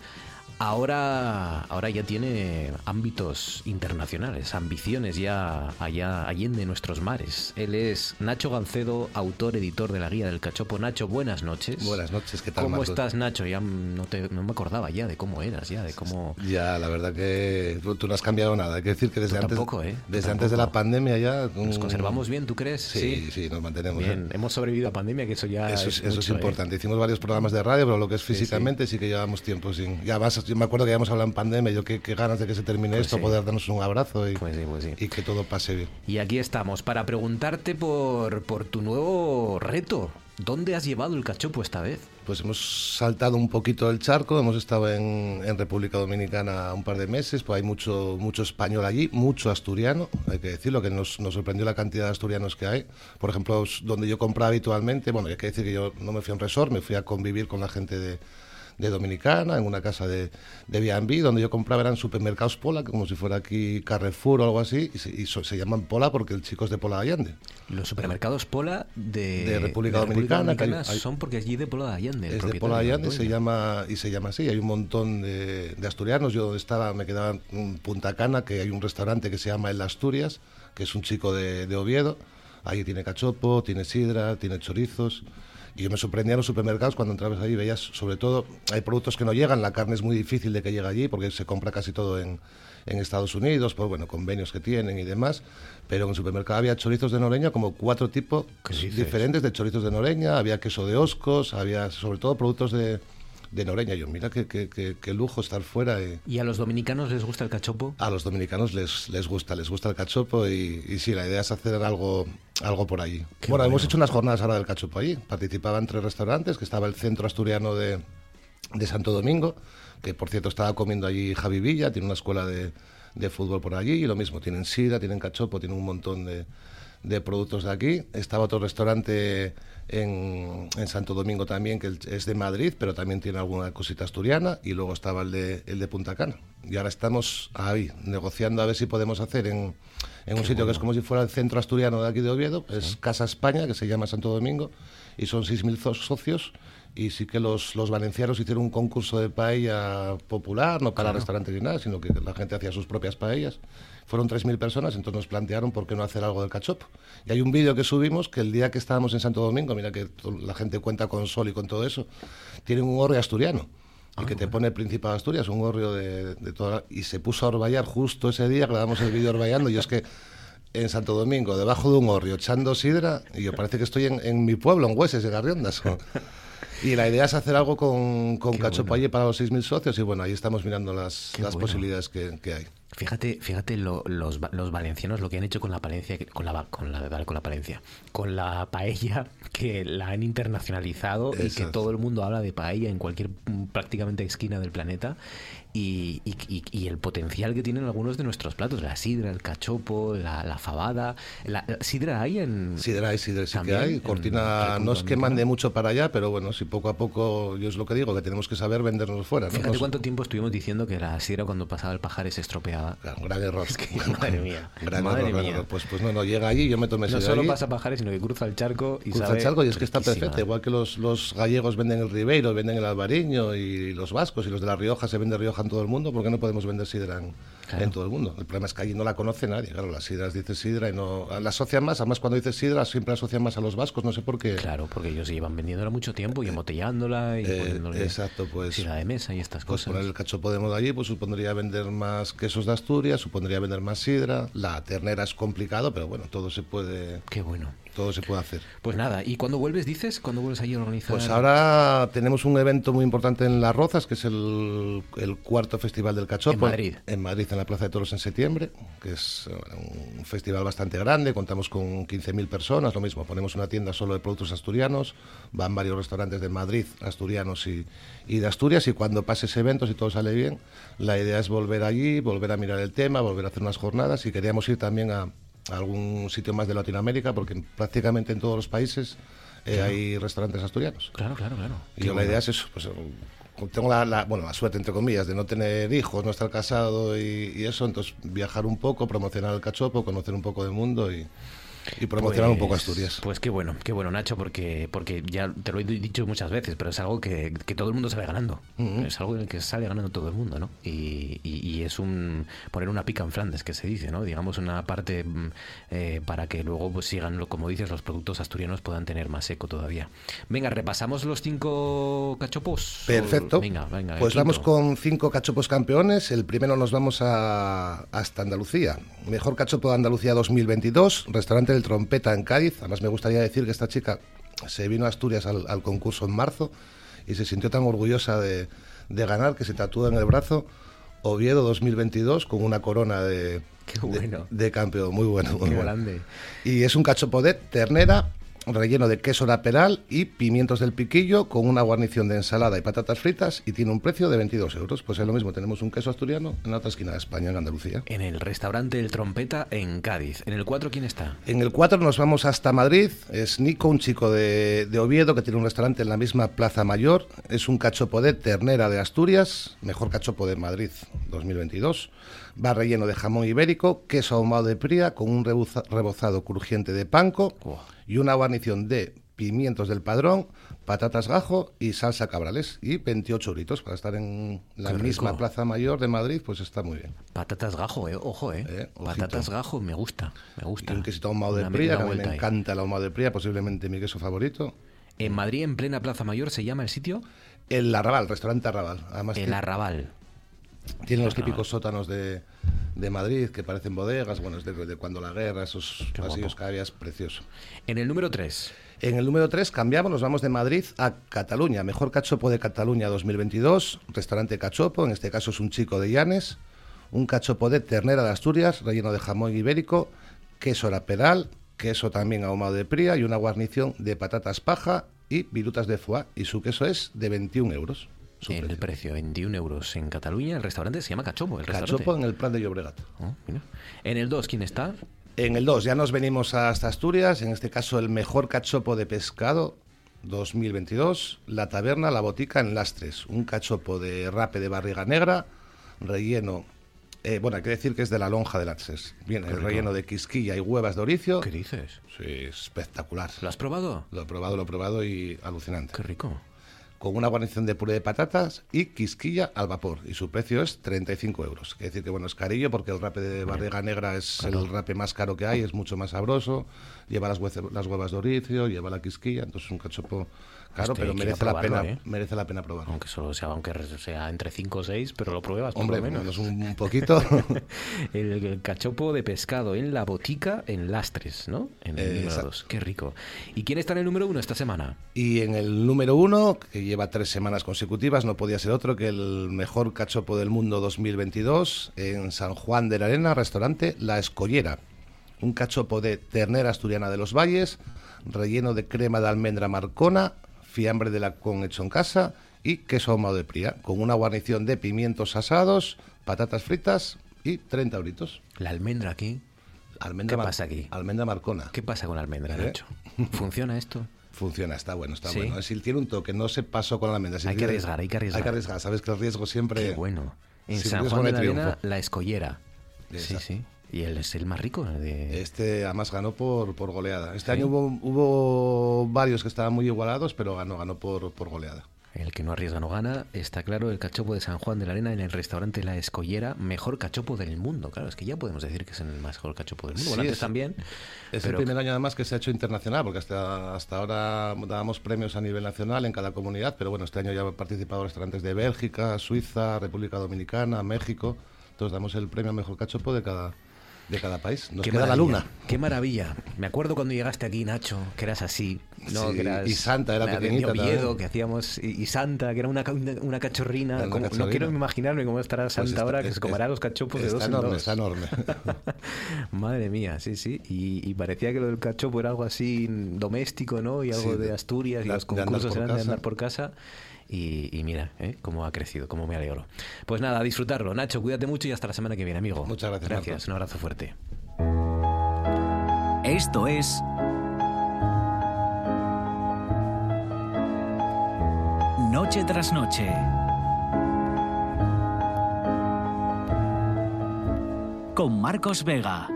ahora, ahora ya tiene ámbitos internacionales, ambiciones ya allá allende nuestros mares. Él es Nacho Gancedo, autor, editor de la Guía del Cachopo. Nacho, buenas noches. Buenas noches, ¿qué tal, ¿Cómo Marcos? estás, Nacho? Ya no, te- no me acordaba ya de cómo eras, ya de cómo... Ya, la verdad que tú, tú no has cambiado nada. Hay que decir que desde Tú antes, tampoco, ¿eh? Desde antes de tampoco. la pandemia ya... ¿Nos mm, conservamos bien, tú crees? Sí, sí, nos mantenemos. Bien, ¿eh? hemos sobrevivido a pandemia, que eso ya Eso es, es, eso es mucho, ¿eh? importante. Hicimos varios programas de radio, pero lo que es Sí, sí. físicamente sí, que llevamos tiempo sin... Ya además, yo me acuerdo que habíamos hablado en pandemia, yo qué, qué ganas de que se termine Pues esto, sí. poder darnos un abrazo y, Pues sí, pues sí. y que todo pase bien. Y aquí estamos para preguntarte por, por tu nuevo reto. ¿Dónde has llevado el cachopo esta vez? Pues hemos saltado un poquito el charco, hemos estado en, en República Dominicana un par de meses, pues hay mucho, mucho español allí, mucho asturiano, hay que decirlo, que nos, nos sorprendió la cantidad de asturianos que hay. Por ejemplo, donde yo compraba habitualmente, bueno, hay que decir que yo no me fui a un resort, me fui a convivir con la gente de, de Dominicana, en una casa de, de B&B, donde yo compraba eran supermercados Pola, como si fuera aquí Carrefour o algo así, y se, y so- se llaman Pola porque el chico es de Pola de Allende. Los supermercados Pola de, De República Dominicana, que hay- hay- son porque allí de Pola de Allende. el Es de Pola de Allende y se llama, y se llama así. Hay un montón de, de asturianos. Yo donde estaba me quedaba en Punta Cana, que hay un restaurante que se llama El Asturias, que es un chico de, de Oviedo. Ahí tiene cachopo, tiene sidra, tiene chorizos. Y yo me sorprendía en los supermercados cuando entrabas ahí, veías, sobre todo, hay productos que no llegan, la carne es muy difícil de que llegue allí porque se compra casi todo en, en Estados Unidos, por bueno, convenios que tienen y demás. Pero en el supermercado había chorizos de Noreña, como cuatro tipos diferentes de chorizos de Noreña, había queso de Oscos, había sobre todo productos de, de Noreña. Yo, mira qué, qué- qué- qué lujo estar fuera. y ¿Y a los dominicanos les gusta el cachopo? a los dominicanos les, les gusta, les gusta el cachopo y, y sí, la idea es hacer algo, algo por allí. Qué bueno, hemos hecho unas jornadas ahora del cachopo allí. Participaban tres restaurantes, que estaba el centro asturiano de, de Santo Domingo, que por cierto estaba comiendo allí Javi Villa, tiene una escuela de, de fútbol por allí y lo mismo, tienen sida, tienen cachopo, tienen un montón de, de productos de aquí. Estaba otro restaurante en, en Santo Domingo también, que es de Madrid, pero también tiene alguna cosita asturiana, y luego estaba el de, el de Punta Cana. Y ahora estamos ahí, negociando a ver si podemos hacer en, en un sitio que es como si fuera el centro asturiano de aquí de Oviedo, es Casa España, que se llama Santo Domingo, y son 6.000 zo- socios. Y sí que los, los valencianos hicieron un concurso de paella popular, no para restaurantes ni nada, sino que la gente hacía sus propias paellas. Fueron 3.000 personas, entonces nos plantearon por qué no hacer algo del cachopo. Y hay un vídeo que subimos que el día que estábamos en Santo Domingo, mira que la gente cuenta con sol y con todo eso, tienen un gorrio asturiano. Y que te pone el Principado de Asturias, un gorrio de, de toda... Y se puso a orvallar justo ese día, grabamos el vídeo orvallando, y es que en Santo Domingo, debajo de un gorrio, echando sidra, y yo parece que estoy en, en mi pueblo, en Hueses, de Garriondas. Y la idea es hacer algo con, con cachopo bueno. para los 6.000 socios, y bueno, ahí estamos mirando las, las bueno. posibilidades que, que hay. Fíjate, fíjate lo- los, los valencianos lo que han hecho con la Palencia, con la, con la, con la Palencia, con la paella que la han internacionalizado y que todo el mundo habla de paella en cualquier mm, prácticamente esquina del planeta y, y- y- el potencial que tienen algunos de nuestros platos, la sidra, el cachopo, la, la fabada, la, la sidra hay en Sidra hay, sidra sí que hay. Cortina no es que mande mucho para allá, pero bueno, si poco a poco, yo es lo que digo, que tenemos que saber vendernos fuera. ¿no? Fíjate cuánto tiempo estuvimos diciendo que la sidra cuando pasaba el pajar se estropeaba. Claro, gran error. Es que, madre mía, gran madre error, mía. error. Pues, pues no, no, llega allí, yo me tomé No solo allí, pasa pajares, sino que cruza el charco y cruza sabe el charco y es que está perfecta. Igual que los, los gallegos venden el Ribeiro, venden el Albariño y los vascos y los de La Rioja se vende Rioja en todo el mundo, ¿por qué no podemos vender sidra en, Claro. en todo el mundo? El problema es que allí no la conoce nadie. Claro, las sidras dice sidra y no. La asocian más, además cuando dices sidra siempre asocian más a los vascos, no sé por qué. Claro, porque ellos llevan vendiéndola mucho tiempo y embotellándola y Eh, poniéndole exacto, pues- sidra de mesa y estas Pues cosas. poner el cachopo de moda allí, pues supondría vender más quesos de Asturias, supondría vender más sidra. La ternera es complicado, pero bueno, todo se puede, Qué bueno. Todo se puede hacer. Pues nada, ¿y cuándo vuelves, dices? ¿Cuándo vuelves allí a organizar? Pues ahora tenemos un evento muy importante en Las Rozas, que es el, el cuarto festival del cachopo. En Madrid. En Madrid, en la Plaza de Toros en septiembre, que es un festival bastante grande, contamos con 15.000 personas, lo mismo, ponemos una tienda solo de productos asturianos, van varios restaurantes de Madrid, asturianos y, y de Asturias, y cuando pase ese evento, si todo sale bien, la idea es volver allí, volver a mirar el tema, volver a hacer unas jornadas, y queríamos ir también a, a algún sitio más de Latinoamérica, porque en- prácticamente en todos los países eh, hay restaurantes asturianos. Claro, claro, claro. Y yo la idea es eso, pues eh, tengo la, la- bueno, la suerte, entre comillas, de no tener hijos, no estar casado y, y eso, entonces viajar un poco, promocionar el cachopo, conocer un poco del mundo y, y promocionar un poco Pues- Asturias. Pues qué bueno, qué bueno, Nacho, porque, porque ya te lo he dicho muchas veces, pero es algo que, que todo el mundo sale ganando. Es algo en el que sale ganando todo el mundo, ¿no? Y, y- y es un poner una pica en Flandes, que se dice, ¿no? Digamos una parte mm, eh, para que luego pues, sigan, lo- como dices, los productos asturianos puedan tener más eco todavía. Venga, repasamos los cinco cachopos. Perfecto. Venga, venga. pues vamos con cinco cachopos campeones. El primero nos vamos a, hasta Andalucía. Mejor cachopo de Andalucía 2022, restaurante del Trompeta en Cádiz. Además me gustaría decir que esta chica se vino a Asturias al, al concurso en marzo y se sintió tan orgullosa de, de ganar que se tatuó en el brazo Oviedo 2022 con una corona de, Qué de- bueno. de campeón. Muy bueno. muy Qué bueno. grande. Y es un cachopo de ternera, relleno de queso naperal y pimientos del piquillo con una guarnición de ensalada y patatas fritas y tiene un precio de 22 euros. Pues es lo mismo, tenemos un queso asturiano en la otra esquina de España, en Andalucía. En el restaurante El Trompeta en Cádiz. En el 4, ¿quién está? En el 4 nos vamos hasta Madrid. Es Nico, un chico de, de Oviedo que tiene un restaurante en la misma Plaza Mayor. Es un cachopo de ternera de Asturias, mejor cachopo de Madrid 2022. Va relleno de jamón ibérico, queso ahumado de pría con un rebozado crujiente de panco y una guarnición de pimientos del padrón, patatas gajo y salsa cabrales. Y 28 euritos para estar en la Qué misma rico. Plaza Mayor de Madrid, pues está muy bien. Patatas gajo, eh. Ojo, eh. Eh. Patatas gajo me gusta. Me gusta. Y un quesito ahumado de pría, que me encanta el ahumado de pría, posiblemente mi queso favorito. En Madrid, en plena Plaza Mayor, se llama el sitio El Arrabal, restaurante Arrabal. Además El Arrabal. Tiene los típicos sótanos de, de Madrid que parecen bodegas, bueno, es de, de cuando la guerra, esos Qué pasillos que había, es precioso. En el número 3. En el número 3 cambiamos, nos vamos de Madrid a Cataluña. Mejor cachopo de Cataluña 2022, restaurante Cachopo, en este caso es un chico de Llanes, un cachopo de ternera de Asturias, relleno de jamón ibérico, queso raperal, queso también ahumado de pría y una guarnición de patatas paja y virutas de foie. Y su queso es de 21 euros. Su El precio. precio, 21 euros. En Cataluña, el restaurante se llama Cachopo. El. Cachopo en el Plan de Llobregat. Oh, mira. En el 2, ¿quién está? En el 2 ya nos venimos hasta Asturias, en este caso el mejor cachopo de pescado 2022, la taberna La Botica en Lastres, un cachopo de rape de barriga negra, relleno, eh, bueno, hay que decir que es de la lonja de Lastres, viene el relleno de quisquilla y huevas de oricio, ¿Qué dices? sí, espectacular, ¿Lo has probado? lo he probado, lo he probado y alucinante, Qué rico. Con una guarnición de puré de patatas y quisquilla al vapor, y su precio es 35 euros, quiere decir que bueno, es carillo porque el rape de barriga negra es el rape más caro que hay, es mucho más sabroso, lleva las, huece- las huevas de oricio, lleva la quisquilla, entonces es un cachopo Este pero merece la, pena, ¿eh? merece la pena probarlo. Aunque solo sea, aunque sea entre 5 o 6, pero lo pruebas por Hombre, lo menos. menos un, poquito. El, el cachopo de pescado en la botica en Lastres, ¿no? En el Eh, número exacto. 2. Qué rico. ¿Y quién está en el número 1 esta semana? Y en el número uno, que lleva tres semanas consecutivas, no podía ser otro que el mejor cachopo del mundo 2022 en San Juan de la Arena, restaurante La Escollera. Un cachopo de ternera asturiana de los valles, relleno de crema de almendra marcona, fiambre de lacón hecho en casa y queso ahumado de pría, con una guarnición de pimientos asados, patatas fritas y 30 euritos. La almendra aquí. Almendra ¿Qué pasa aquí? Almendra marcona. ¿Qué pasa con la almendra, ¿Eh? Nacho? ¿Funciona esto? Funciona, está bueno, está Sí. bueno. Es decir, tiene un toque, no se pasó con la almendra. Si Hay que arriesgar, hay que arriesgar. Hay que arriesgar, sabes que el riesgo siempre... Qué bueno. En San Juan de la Arena, la escollera. Sí, sí. Y él es el más rico de... Este además ganó por, por goleada. Este Sí. año hubo, hubo varios que estaban muy igualados, pero ganó, ganó por, por goleada. El que no arriesga no gana, está claro, el cachopo de San Juan de la Arena en el restaurante La Escollera, mejor cachopo del mundo. Claro, es que ya podemos decir que es el mejor cachopo del mundo. Sí, Bueno, antes es- también. Es pero el primer año además que se ha hecho internacional, porque hasta, hasta ahora dábamos premios a nivel nacional en cada comunidad, pero bueno, este año ya han participado restaurantes de Bélgica, Suiza, República Dominicana, México. Entonces damos el premio a mejor cachopo de cada, de cada país. Nos Qué queda la luna. Qué maravilla. Me acuerdo cuando llegaste aquí, Nacho, que eras así. ¿no? Sí, que eras, y Santa era de pequeñita Oviedo, también. que hacíamos. Y, y Santa, que era una, una, una cachorrina. Era una como-. No quiero imaginarme cómo estará Santa Pues está- ahora, que es- se comerá los cachopos de dos está en enorme, dos. está enorme. Madre mía, sí, sí. Y, y parecía que lo del cachopo era algo así doméstico, ¿no? Y algo Sí, de de- Asturias, y de- los de andar concursos eran de casa. andar por casa. Y, y mira, ¿eh? cómo ha crecido, cómo me alegro. Pues nada, a disfrutarlo. Nacho, cuídate mucho y hasta la semana que viene, amigo. Muchas gracias, Gracias, un abrazo fuerte. Esto es Noche tras noche. Con Marcos Vega.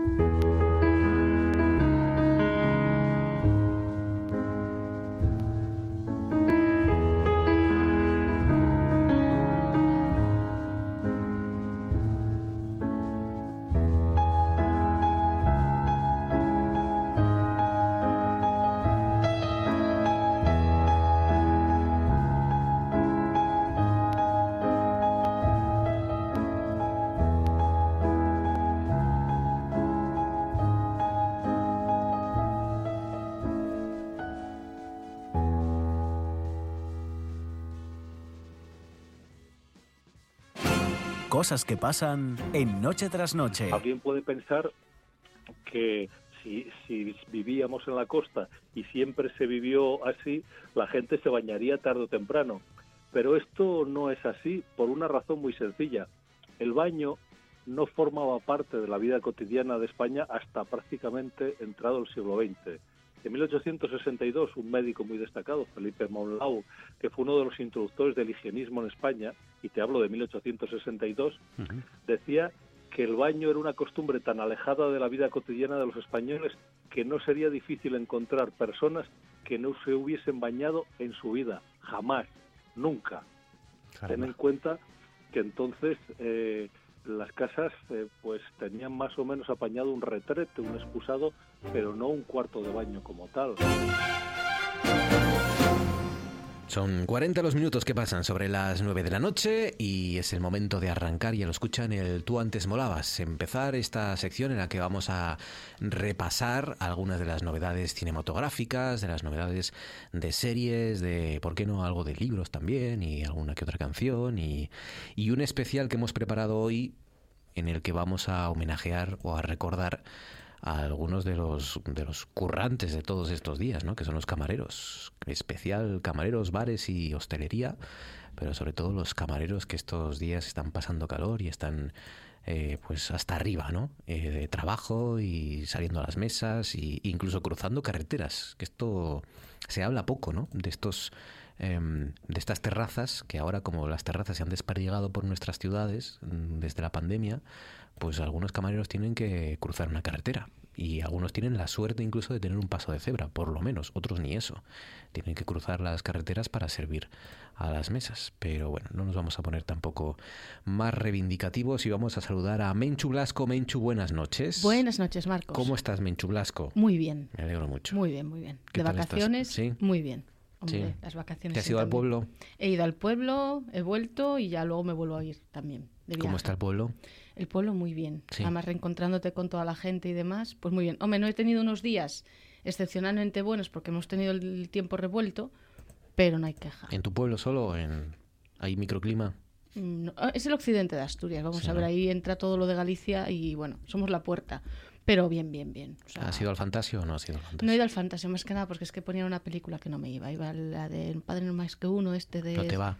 Que pasan en Noche tras noche. Alguien puede pensar que si, si vivíamos en la costa y siempre se vivió así, la gente se bañaría tarde o temprano. Pero esto no es así por una razón muy sencilla. El baño no formaba parte de la vida cotidiana de España hasta prácticamente entrado el siglo XX. En 1862, un médico muy destacado, Felipe Monlau, que fue uno de los introductores del higienismo en España, y te hablo de 1862, decía que el baño era una costumbre tan alejada de la vida cotidiana de los españoles que no sería difícil encontrar personas que no se hubiesen bañado en su vida, jamás, nunca. Ten en cuenta que entonces eh, las casas eh, pues tenían más o menos apañado un retrete, un excusado, pero no un cuarto de baño como tal. Son 40 los minutos que pasan sobre las 9 de la noche y es el momento de arrancar, ya lo escuchan, el Tú antes molabas, empezar esta sección en la que vamos a repasar algunas de las novedades cinematográficas, de las novedades de series, de, ¿por qué no?, algo de libros también y alguna que otra canción y, y un especial que hemos preparado hoy en el que vamos a homenajear o a recordar a algunos de los, de los currantes de todos estos días, ¿no? que son los camareros, especial camareros, bares y hostelería, pero sobre todo los camareros que estos días están pasando calor y están eh, pues hasta arriba, ¿no? Eh, de trabajo y saliendo a las mesas e incluso cruzando carreteras, que esto se habla poco, ¿no? De estos em, de estas terrazas que ahora como las terrazas se han desperdigado por nuestras ciudades mm, desde la pandemia, pues algunos camareros tienen que cruzar una carretera y algunos tienen la suerte incluso de tener un paso de cebra, por lo menos, otros ni eso. Tienen que cruzar las carreteras para servir a las mesas. Pero bueno, no nos vamos a poner tampoco más reivindicativos y vamos a saludar a Menchu Blasco. Menchu, buenas noches. Buenas noches, Marcos. ¿Cómo estás, Menchu Blasco? Muy bien. Me alegro mucho. Muy bien, muy bien. ¿Qué De estás? vacaciones, Sí. muy bien. Hombre, Sí. las vacaciones. ¿Te has ido al pueblo? He ido al pueblo, he vuelto y ya luego me vuelvo a ir también. De ¿Cómo está el pueblo? El pueblo muy bien. Sí. Además, reencontrándote con toda la gente y demás, pues muy bien. Hombre, no he tenido unos días excepcionalmente buenos porque hemos tenido el tiempo revuelto, pero no hay queja. ¿En tu pueblo solo? ¿En... ¿Hay microclima? Mm, no, es el occidente de Asturias, vamos Sí, a ver, ¿no? ahí entra todo lo de Galicia y bueno, somos la puerta. Pero bien, bien, bien. O sea, ¿Has ido al Fantasio o no has ido al Fantasio? No he ido al Fantasio, más que nada porque es que ponían una película que no me iba. Iba la de Padre no más que uno, este de... No te va.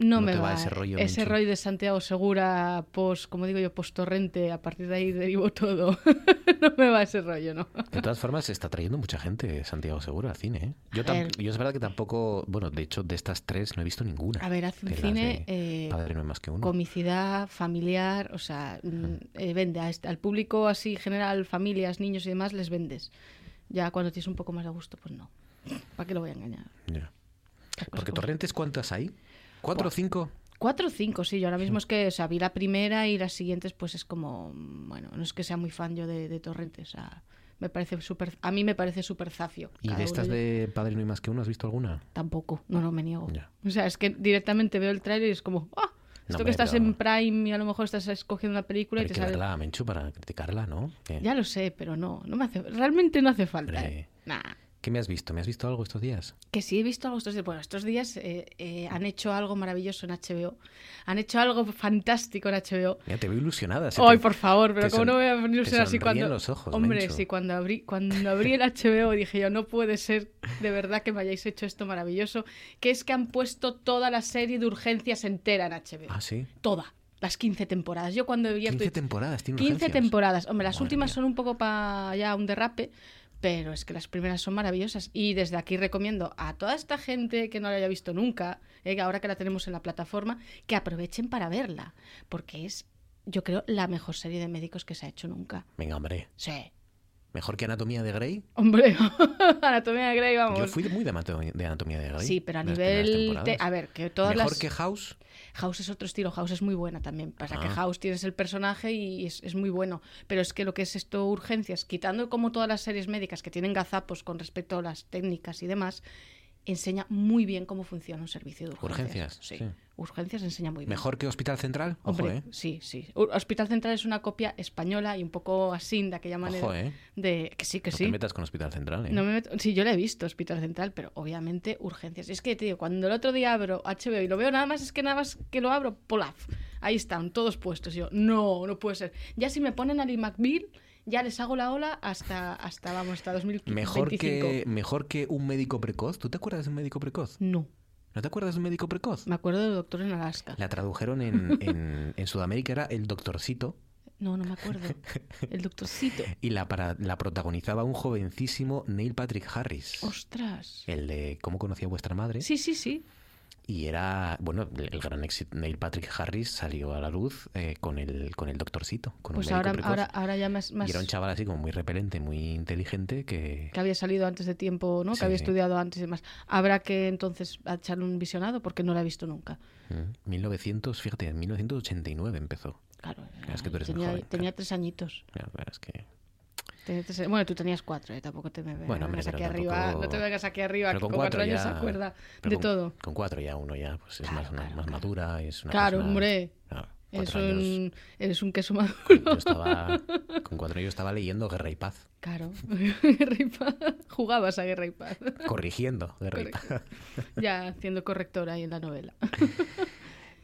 No, no me te va. va ese rollo, Ese Menchu. rollo de Santiago Segura, post, como digo yo, post torrente, a partir de ahí derivo todo. no me va ese rollo, ¿no? De todas formas, se está trayendo mucha gente Santiago Seguro al cine. ¿eh? Yo, yo es verdad que tampoco, bueno, de hecho, de estas tres no he visto ninguna. A ver, hace un cine de eh, Padre no hay más que uno. comicidad, familiar, o sea, mm, eh, vende a al público así general, familias, niños y demás, les vendes. Ya cuando tienes un poco más de gusto, pues no. ¿Para qué lo voy a engañar? Ya. Porque. Torrentes, ¿cuántas hay? ¿Cuatro o cinco? Cuatro o cinco, sí. Yo ahora mismo es que, o sea, vi la primera y las siguientes, pues es como, bueno, no es que sea muy fan yo de, de Torrente, o sea, me parece súper, a mí me parece súper zafio. ¿Y de estas de- de Padre no hay más que uno has visto alguna? Tampoco, no, no me niego. Ya. O sea, es que directamente veo el tráiler y es como, ah, esto que estás pero- en Prime y a lo mejor estás escogiendo una película Pero y te sale... verla, Menchu, para criticarla, ¿no? ¿Qué? Ya lo sé, pero no, no me hace, realmente no hace falta. Hombre. ¿eh? Nah. ¿Qué me has visto? ¿Me has visto algo estos días? Que sí he visto algo estos días. Bueno, estos días eh, eh, han hecho algo maravilloso en HBO. Han hecho algo fantástico en HBO. Mira, te veo ilusionada. Ay, te- por favor, pero cómo no voy a te así cuando. los ojos, Hombre, Menchu. sí, cuando abrí, cuando abrí el HBO dije yo, no puede ser de verdad que me hayáis hecho esto maravilloso. Que es que han puesto toda la serie de urgencias entera en HBO. Ah, sí. Toda. Las 15 temporadas. Yo cuando veía 15 Twitch- temporadas, tiene 15 urgencias. temporadas. Hombre, las Madre últimas mía. son un poco para ya un derrape, pero es que las primeras son maravillosas. Y desde aquí recomiendo a toda esta gente que no la haya visto nunca, eh, ahora que la tenemos en la plataforma, que aprovechen para verla, porque es, yo creo, la mejor serie de médicos que se ha hecho nunca. Venga, hombre. Sí. ¿Mejor que Anatomía de Grey? Hombre, Anatomía de Grey, vamos. Yo fui muy de, Anatomía- de Anatomía de Grey. Sí, pero a nivel... a ver, que todas ¿Mejor las... que House? House es otro estilo, House es muy buena también. Pasa que Ah. House tienes el personaje y es, es muy bueno. Pero es que lo que es esto, urgencias, quitando como todas las series médicas que tienen gazapos con respecto a las técnicas y demás, enseña muy bien cómo funciona un servicio de urgencias. Urgencias, Sí. sí. Urgencias enseña muy bien. ¿Mejor que Hospital Central? Ojo, Hombre, ¿eh? sí, sí. Hospital Central es una copia española y un poco así, de aquella manera. Ojo, ¿eh? De que sí, que no sí. te metas con Hospital Central, ¿eh? No me meto- Sí, yo la he visto, Hospital Central, pero obviamente urgencias. Es que, tío, cuando el otro día abro HBO y lo veo nada más, es que nada más que lo abro, polaf. Ahí están, todos puestos. Y yo, no, no puede ser. Ya si me ponen a Lee McBeal, ya les hago la ola hasta, hasta vamos, hasta 2025. Mejor que, mejor que un médico precoz. ¿Tú te acuerdas de un médico precoz? No, ¿No te acuerdas de un médico precoz? me acuerdo del doctor en Alaska. La tradujeron en, en, en Sudamérica, era el doctorcito. No, no me acuerdo. El doctorcito. Y la, para, la protagonizaba un jovencísimo Neil Patrick Harris. Ostras. El de ¿Cómo conocía vuestra madre? Sí, sí, sí. Y era, bueno, el gran éxito. Neil Patrick Harris salió a la luz eh, con el con el doctorcito, con Pues un ahora, precoz. ahora, ahora ya más, más Y era un chaval así como muy repelente, muy inteligente que... que había salido antes de tiempo, ¿no? Sí, que había sí. estudiado antes y demás. Habrá que entonces echarle un visionado porque no la he visto nunca. Mm, 1900, fíjate, en 1989 empezó. Claro. Es que tú eres muy tenía, joven, tenía tres añitos. Ya, es que... Bueno, tú tenías cuatro, ¿eh? tampoco te me vengas Bueno, hombre, aquí arriba. tampoco- No te vengas aquí arriba, Pero que con cuatro, cuatro años se acuerda pero de con- todo. Con cuatro ya uno ya pues es Claro, más, claro, más claro. madura, es una Claro, persona- hombre. Años- un, eres un queso maduro. Yo estaba, con cuatro años estaba leyendo Guerra y Paz, Claro. Guerra y Paz. Jugabas a Guerra y Paz. corrigiendo Guerra y Paz. ya haciendo corrector ahí en la novela.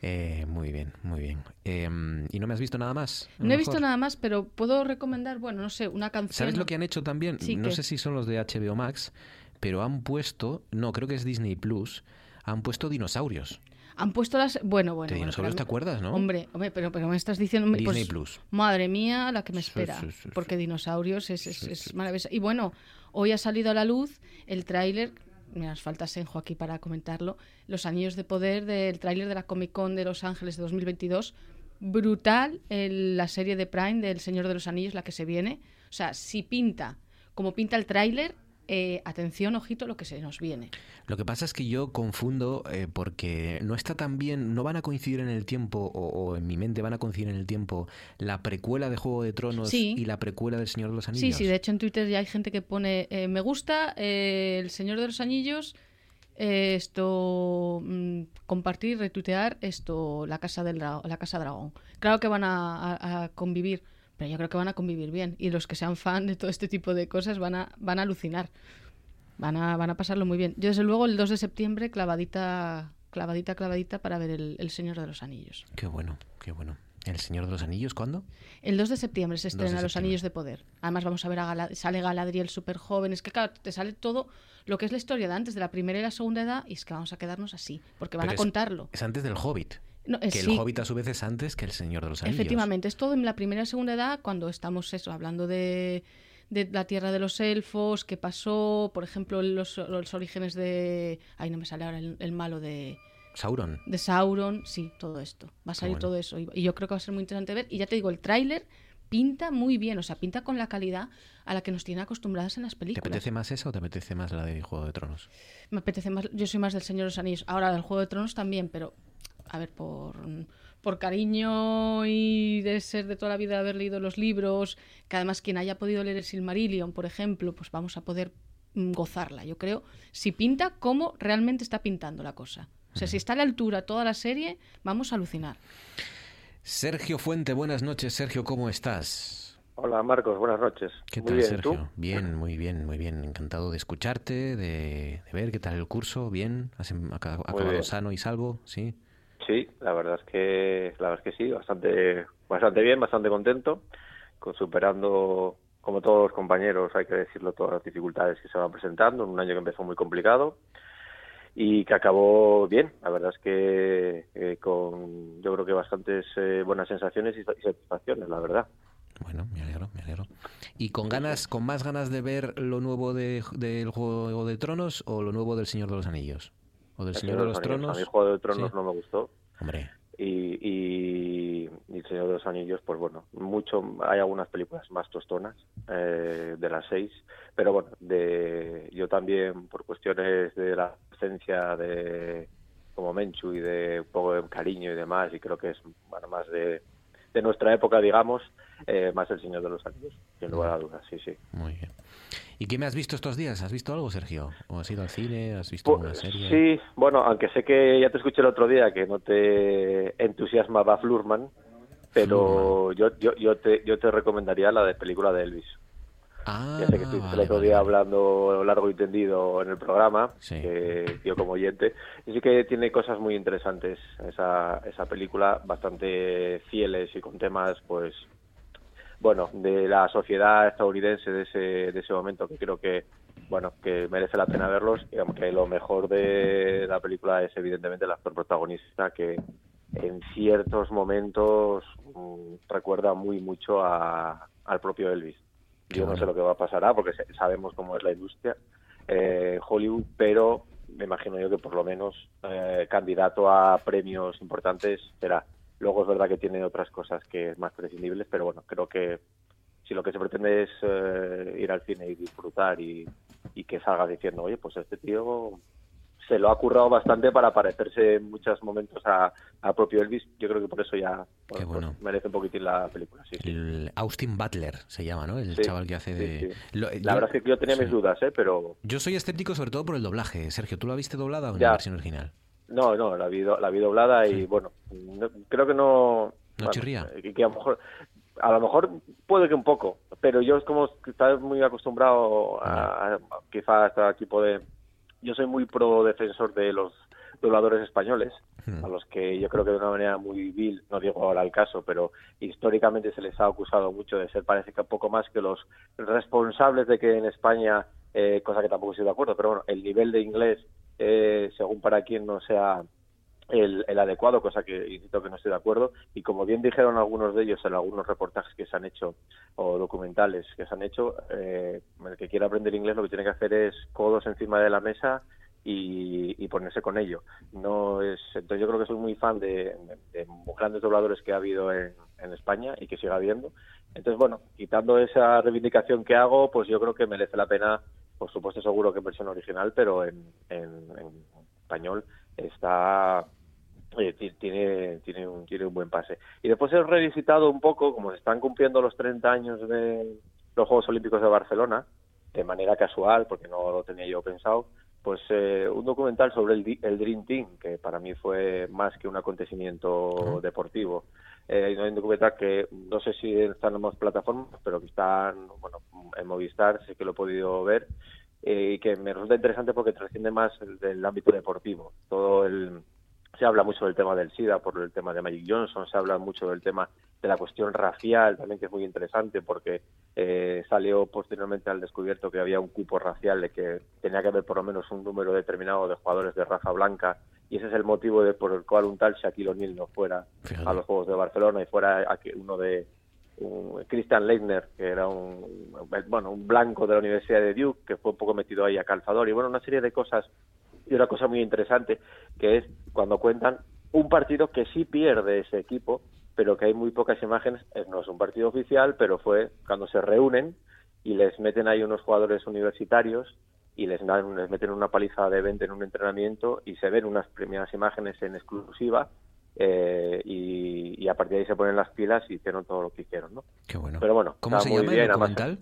Eh, muy bien, muy bien. Eh, ¿Y no me has visto nada más? No he visto nada más, pero puedo recomendar, bueno, no sé, una canción. ¿Sabes lo que han hecho también? Sí, no sé si son los de HBO Max, pero han puesto, no, creo que es Disney Plus, han puesto dinosaurios. Han puesto las. Bueno, bueno. ¿De dinosaurios te acuerdas, no? Hombre, hombre, pero, pero me estás diciendo. pues, Disney Plus. Madre mía, la que me espera. sí, sí, porque dinosaurios es, es, es maravilloso. Y bueno, hoy ha salido a la luz el tráiler. Me nos falta Senjo aquí para comentarlo. Los anillos de poder del tráiler de la Comic Con de Los Ángeles de 2022. Brutal la serie de Prime del Señor de los Anillos, la que se viene. O sea, si pinta como pinta el tráiler, eh, atención, ojito, lo que se nos viene. Lo que pasa es que yo confundo eh, porque no está tan bien, no van a coincidir en el tiempo, o, o en mi mente van a coincidir en el tiempo, la precuela de Juego de Tronos Sí. y la precuela del Señor de los Sí, Anillos. sí, de hecho en Twitter ya hay gente que pone, eh, me gusta El Señor de los Anillos, esto, mm, compartir, retuitear esto, la Casa del la Casa Dragón. Claro que van a, a- a convivir, pero yo creo que van a convivir bien. Y los que sean fan de todo este tipo de cosas van a, van a alucinar. Van a, van a pasarlo muy bien. Yo desde luego el 2 de septiembre clavadita, clavadita, clavadita para ver el, el Señor de los Anillos. Qué bueno, qué bueno. ¿El Señor de los Anillos cuándo? El 2 de septiembre se 2 de estrena Los. Anillos de Poder. Además vamos a ver a Gala- sale Galadriel súper joven. Es que claro, te sale todo lo que es la historia de antes, de la primera y la segunda edad, y es que vamos a quedarnos así, porque van Pero a es- contarlo. Es antes del Hobbit. No, eh, que sí. el Hobbit a su vez es antes que el Señor de los Anillos. Efectivamente, es todo en la primera y segunda edad, cuando estamos eso, hablando de, de la tierra de los elfos, qué pasó, por ejemplo, los, los orígenes de... Ay, no me sale ahora el, el malo de, Sauron. de Sauron, sí, todo esto. Va a salir bueno. todo eso. Y, y yo creo que va a ser muy interesante ver. Y ya te digo, el tráiler pinta muy bien, o sea, pinta con la calidad a la que nos tiene acostumbradas en las ¿Te películas. apetece más esa o te apetece más la de Juego de Tronos? Me apetece más, yo soy más del Señor de los Anillos. Ahora del Juego de Tronos también, pero a ver, por, por cariño y de ser de toda la vida haber leído los libros, que además quien haya podido leer el Silmarillion, por ejemplo, pues vamos a poder mm, gozarla, yo creo, si pinta como realmente está pintando la cosa. O sea, si está a la altura toda la serie, vamos a alucinar. Sergio Fuente, buenas noches. Sergio, ¿cómo estás? Hola Marcos, buenas noches. ¿Qué Muy tal, bien, Sergio? ¿tú? Bien, muy bien, muy bien. Encantado de escucharte, de, de ver qué tal el curso. Bien, has em- aca- acabado bien. sano y salvo, sí. Sí, la verdad es que la verdad es que sí, bastante bastante bien, bastante contento, con superando como todos los compañeros, hay que decirlo, todas las dificultades que se van presentando en un año que empezó muy complicado y que acabó bien. La verdad es que eh, con yo creo que bastantes eh, buenas sensaciones y sa- y satisfacciones, la verdad. Bueno, me alegro, me alegro. ¿Y con ganas, con más ganas de ver lo nuevo de, del Juego de Tronos o lo nuevo del Señor de los Anillos? ¿O del El Señor de los Anillos. Tronos? A mí Juego de Tronos Sí. no me gustó. Hombre, y, y, y El Señor de los Anillos, pues bueno, mucho hay algunas películas más tostonas eh, de las seis, pero bueno, de yo también por cuestiones de la presencia de como Menchu y de un poco de cariño y demás, y creo que es bueno, más de, de nuestra época, digamos, eh, más El Señor de los Anillos, sin lugar a dudas, sí, sí. muy bien. ¿Y qué me has visto estos días? ¿Has visto algo, Sergio? ¿O has ido al cine? ¿Has visto Pues, serie? sí, bueno, aunque sé que ya te escuché el otro día que no te entusiasmaba Flurman, pero yo, yo, yo, te, yo te recomendaría la de película de Elvis. Ah, ya sé que estuviste vale, el otro día vale. hablando largo y tendido en el programa, Sí. que yo como oyente, y sí que tiene cosas muy interesantes esa, esa película, bastante fieles y con temas pues bueno, de la sociedad estadounidense de ese, de ese momento que creo que, bueno, que merece la pena verlos. Digamos que lo mejor de la película es evidentemente el actor protagonista que en ciertos momentos mm, recuerda muy mucho a, al propio Elvis. Yo no sé lo que va a pasar ah, porque sabemos cómo es la industria eh, Hollywood, pero me imagino yo que por lo menos eh, candidato a premios importantes será. Luego es verdad que tiene otras cosas que es más prescindibles, pero bueno, creo que si lo que se pretende es eh, ir al cine y disfrutar y, y que salga diciendo, oye, pues este tío se lo ha currado bastante para parecerse en muchos momentos a, a propio Elvis. Yo creo que por eso ya bueno, pues merece un poquitín la película. Sí, sí. El Austin Butler se llama, ¿no? El Sí, chaval que hace de... Lo- La verdad es que yo tenía mis dudas, ¿eh? pero Yo soy escéptico sobre todo por el doblaje. Sergio, ¿tú la viste doblada o en Ya. la versión original? No, no, la vi, la vi doblada y bueno, no- creo que no... bueno, chirría? que a lo mejor... A lo mejor puede que un poco, pero yo es como que estaba muy acostumbrado a, a quizá a este tipo de... Yo soy muy pro defensor de los dobladores españoles, a los que yo creo que de una manera muy vil, no digo ahora el caso, pero históricamente se les ha acusado mucho de ser, parece que un poco más que los responsables de que en España, eh, cosa que tampoco estoy de acuerdo, pero bueno, el nivel de inglés, eh, según para quien no sea el, el adecuado, cosa que insisto que no estoy de acuerdo. Y como bien dijeron algunos de ellos en algunos reportajes que se han hecho o documentales que se han hecho, eh, el que quiera aprender inglés lo que tiene que hacer es codos encima de la mesa y, ponerse con ello. No es, entonces yo creo que soy muy fan de, de- de grandes dobladores que ha habido en, en España y que siga habiendo. Entonces, bueno, quitando esa reivindicación que hago, pues yo creo que merece la pena, por supuesto seguro que en versión original, pero en, en, en español está eh, ti- tiene tiene un tiene un buen pase. Y después he revisitado un poco como se están cumpliendo los 30 años de los Juegos Olímpicos de Barcelona de manera casual porque no lo tenía yo pensado pues eh, un documental sobre el, el Dream Team que para mí fue más que un acontecimiento deportivo eh, hay un documental que no sé si están en más plataformas pero que están bueno en Movistar sé que lo he podido ver eh, y que me resulta interesante porque trasciende más el- del ámbito deportivo. Todo el se habla mucho del tema del SIDA por el tema de Magic Johnson, se habla mucho del tema de la cuestión racial también que es muy interesante porque eh, salió posteriormente al descubierto que había un cupo racial de que tenía que haber por lo menos un número determinado de jugadores de raza blanca y ese es el motivo de, por el cual un tal Shaquille O'Neal no fuera a los Juegos de Barcelona y fuera aquí uno de un Christian Leitner, que era un, bueno, un blanco de la Universidad de Duke, que fue un poco metido ahí a calzador, y bueno, una serie de cosas, y una cosa muy interesante, que es cuando cuentan un partido que sí pierde ese equipo, pero que hay muy pocas imágenes, eh, no es un partido oficial, pero fue cuando se reúnen y les meten ahí unos jugadores universitarios y les, dan, les meten una paliza de 20 en un entrenamiento y se ven unas primeras imágenes en exclusiva eh, y, y a partir de ahí se ponen las pilas y hicieron todo lo que hicieron, ¿no? Qué bueno. Pero bueno, ¿Cómo se muy llama bien, el documental?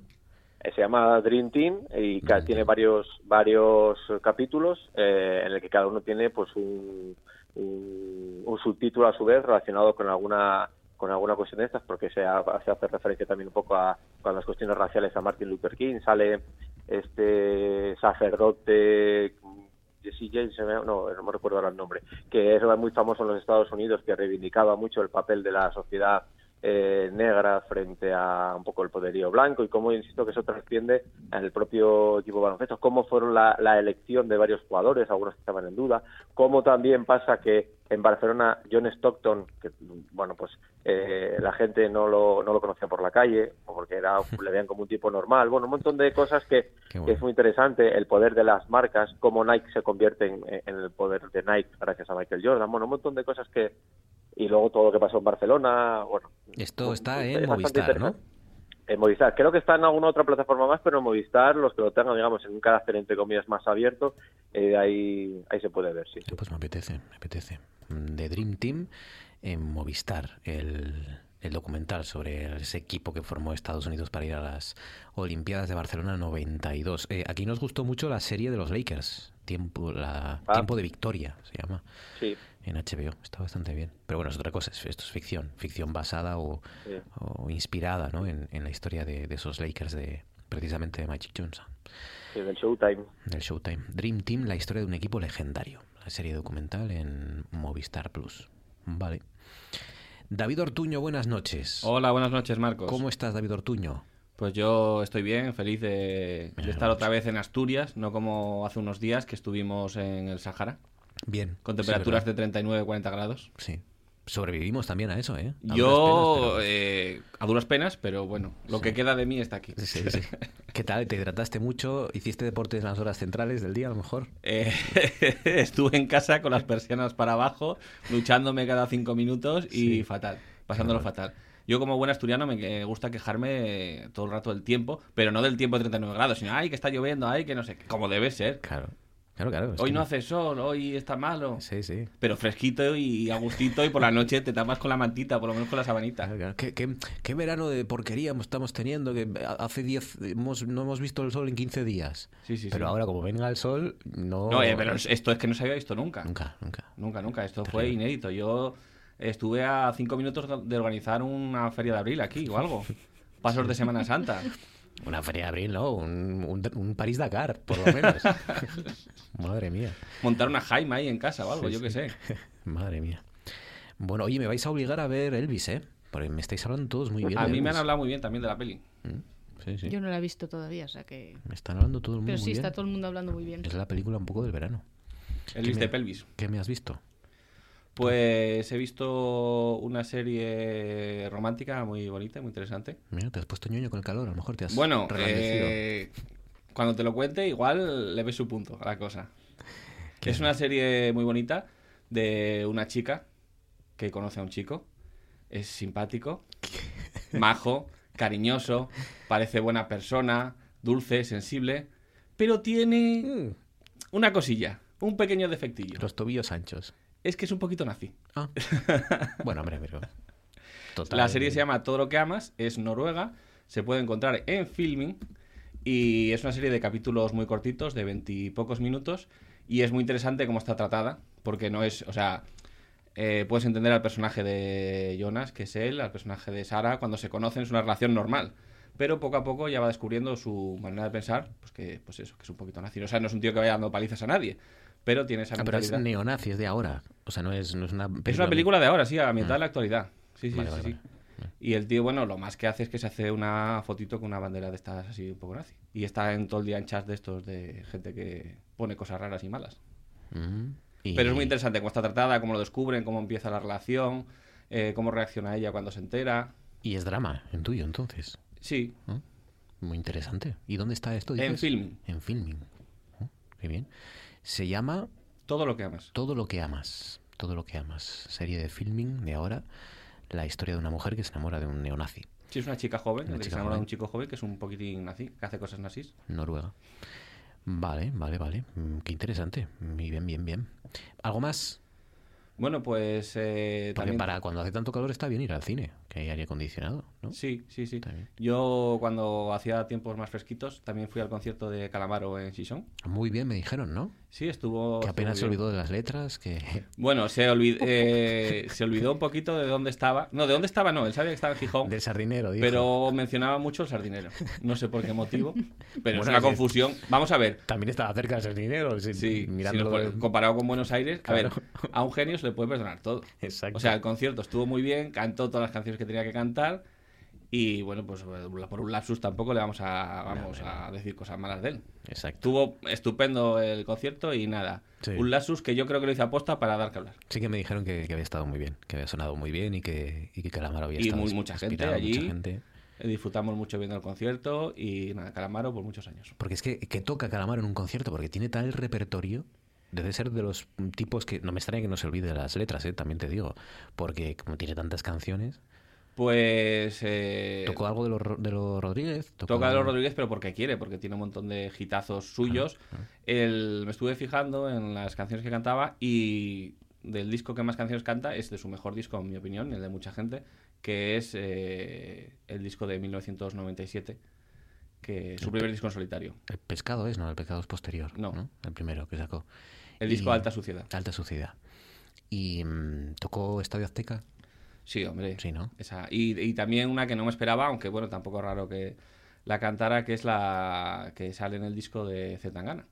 eh, se llama Dream Team y ca- tiene varios varios capítulos eh, en el que cada uno tiene pues un, un, un subtítulo a su vez relacionado con alguna con alguna cuestión de estas porque se, ha- se hace referencia también un poco a con las cuestiones raciales a Martin Luther King sale este sacerdote Jesse James, no, no me recuerdo ahora el nombre, que era muy famoso en los Estados Unidos, que reivindicaba mucho el papel de la sociedad eh, negra frente a un poco el poderío blanco y cómo, insisto, que eso trasciende en el propio equipo de baloncesto, cómo fueron la, la elección de varios jugadores, algunos que estaban en duda, cómo también pasa que en Barcelona John Stockton, que bueno, pues eh, la gente no lo, no lo conocía por la calle, o porque era, le veían como un tipo normal, bueno, un montón de cosas que, que es muy interesante, el poder de las marcas, cómo Nike se convierte en, en el poder de Nike gracias a Michael Jordan, bueno, un montón de cosas que, y luego todo lo que pasó en Barcelona, bueno, Esto está es en Movistar, ¿no? En Movistar. Creo que está en alguna otra plataforma más, pero en Movistar, los que lo tengan, digamos, en un carácter entre comillas más abierto, eh, ahí, ahí se puede ver, sí. sí. Pues me apetece, me apetece. The Dream Team en Movistar, el, el documental sobre ese equipo que formó Estados Unidos para ir a las Olimpiadas de Barcelona 92. Eh, aquí nos gustó mucho la serie de los Lakers, Tiempo, la, Ah. Tiempo de Victoria se llama. Sí. En HBO, está bastante bien. Pero bueno, es otra cosa, es- esto es ficción, ficción basada o, Sí. o inspirada ¿no? en, en la historia de, de esos Lakers de precisamente de Magic Johnson. Sí, del Showtime. Del Showtime. Dream Team, la historia de un equipo legendario. Serie documental en Movistar Plus. Vale. David Ortuño, buenas noches. Hola, buenas noches, Marcos. ¿Cómo estás, David Ortuño? Pues yo estoy bien, feliz de, de estar otra vez en Asturias, no como hace unos días que estuvimos en el Sahara, Bien. con sí, temperaturas ¿verdad? de 39-40 grados. Sí. Sobrevivimos también a eso, ¿eh? A duras Yo, penas, pero- eh, a duras penas, pero bueno, lo que queda de mí está aquí. Sí, sí. ¿Qué tal? ¿Te hidrataste mucho? ¿Hiciste deportes en las horas centrales del día, a lo mejor? Eh, estuve en casa con las persianas para abajo, luchándome cada cinco minutos y fatal, pasándolo fatal. Yo como buen asturiano me que- gusta quejarme todo el rato del tiempo, pero no del tiempo de 39 grados, sino, ay, que está lloviendo, ay, que no sé, qué", como debe ser. Claro. Claro, claro. Hoy que no hace sol, hoy está malo. Sí, sí. Pero fresquito y a gustito y por la noche te tapas con la mantita, por lo menos con la sabanita. Claro, claro. ¿Qué, qué, qué verano de porquería estamos teniendo? Que hace 10 hemos, no hemos visto el sol en 15 días. Sí, sí, Pero sí. ahora, como venga el sol, no. No, eh, pero esto es que no se había visto nunca. Nunca, nunca. Nunca, nunca. Esto fue Terrible. inédito. Yo estuve a cinco minutos de organizar una feria de abril aquí o algo. Pasos de Semana Santa. Una feria de abril, ¿no? Un, un, un París-Dakar, por lo menos. Madre mía. Montar una Jaime ahí en casa o algo, Sí, yo qué sí. sé. Madre mía. Bueno, oye, me vais a obligar a ver Elvis, ¿eh? Porque me estáis hablando todos muy bien. A de mí me han hablado muy bien también de la peli. Sí, sí. Yo no la he visto todavía, o sea que... Me están hablando todo el mundo Pero muy sí, bien. está todo el mundo hablando muy bien. Es la película un poco del verano. Elvis ¿Qué de me- pelvis. ¿Qué me has visto? Pues he visto una serie romántica muy bonita, muy interesante. Mira, te has puesto ñoño con el calor, a lo mejor te has Bueno, eh, cuando te lo cuente, igual le ves su punto a la cosa. Es una serie muy bonita de una chica que conoce a un chico. Es simpático, majo, cariñoso, parece buena persona, dulce, sensible, pero tiene Mm, una cosilla, un pequeño defectillo. Los tobillos anchos. Es que es un poquito nazi. Ah. bueno, hombre, pero... Total, La serie se llama Todo lo que amas, es noruega, se puede encontrar en Filming y es una serie de capítulos muy cortitos, de veintipocos minutos, y es muy interesante cómo está tratada, porque no es, o sea, eh, puedes entender al personaje de Jonas, que es él, al personaje de Sara, cuando se conocen es una relación normal. Pero poco a poco ya va descubriendo su manera de pensar, pues que, pues eso, que es un poquito nazi. O sea, no es un tío que vaya dando palizas a nadie, pero tiene esa Ah, pero es neonazi, es de ahora. O sea, no es, no es una película... Es una película de ahora, sí, a mitad Mm. de la actualidad. Sí, sí, Vale, sí, vale, sí. Y el tío, bueno, lo más que hace es que se hace una fotito con una bandera de estas así un poco nazi. Y está en todo el día en chats de estos de gente que pone cosas raras y malas. Mm, y- Pero es muy interesante cómo está tratada, cómo lo descubren, cómo empieza la relación, eh, cómo reacciona ella cuando se entera. Y es drama, en tuyo, entonces. Sí, ¿no? Muy interesante. ¿Y dónde está esto? En? Filming. En filming. Oh, qué bien. Se llama todo lo que amas. Todo lo que amas. Todo lo que amas. Serie de filming de ahora. La historia de una mujer que se enamora de un neonazi. Sí, es una chica joven, Una que se enamora de un chico joven que es un poquitín nazi, que hace cosas nazis. Noruega. Vale, vale, vale. Mm, Qué interesante. Muy bien, bien, bien. ¿Algo más? Bueno, pues eh, Porque también... para cuando hace tanto calor está bien ir al cine, que hay aire acondicionado, ¿no? Sí, sí, sí. Yo cuando hacía tiempos más fresquitos también fui al concierto de Calamaro en Sison. Muy bien, me dijeron, ¿no? Sí, estuvo... Que apenas se olvidó de las letras, que... Bueno, se, olvid- eh, se olvidó un poquito de dónde estaba. No, de dónde estaba no, él sabía que estaba en Gijón. Del sardinero, dijo. Pero mencionaba mucho el sardinero. No sé por qué motivo, pero es una confusión. Vamos a ver. También estaba cerca del sardinero, sí, Sí, mirándolo si de- comparado con Buenos Aires, a ver, a un genio se le puede perdonar todo. Exacto. O sea, el concierto estuvo muy bien, cantó todas las canciones que tenía que cantar y bueno, pues por un lapsus tampoco le vamos a vamos a decir cosas malas de él. Exacto. Estuvo estupendo el concierto y nada. Sí. Un lapsus que yo creo que lo hizo aposta para dar que hablar. Sí que me dijeron que, que había estado muy bien, que había sonado muy bien y que, y que Calamaro había Y estado muy- mucha gente allí. Mucha gente. Eh, Disfrutamos mucho viendo el concierto y nada, Calamaro por muchos años. Porque es que, que toca Calamaro en un concierto, porque tiene tal repertorio, debe ser de los tipos que... No me extraña que no se olvide de las letras, ¿eh? también te digo, porque como tiene tantas canciones... Pues eh, ¿Tocó algo de los de los Rodríguez? ¿Tocó Toca de los? Rodríguez, pero porque quiere, porque tiene un montón de hitazos suyos. El- me estuve fijando en las canciones que cantaba y del disco que más canciones canta es de su mejor disco, en mi opinión, y el de mucha gente, que es eh, el disco de 1997, que su El primer disco en solitario. El pescado es, no, el pescado es posterior. No. El primero que sacó. El disco Alta Suciedad. Alta Suciedad. ¿Y mm, tocó Estadio Azteca? Sí, hombre. Sí, ¿no? Esa. Y, y también una que no me esperaba, aunque bueno, tampoco es raro que la cantara, que es la que sale en el disco de Zetangana.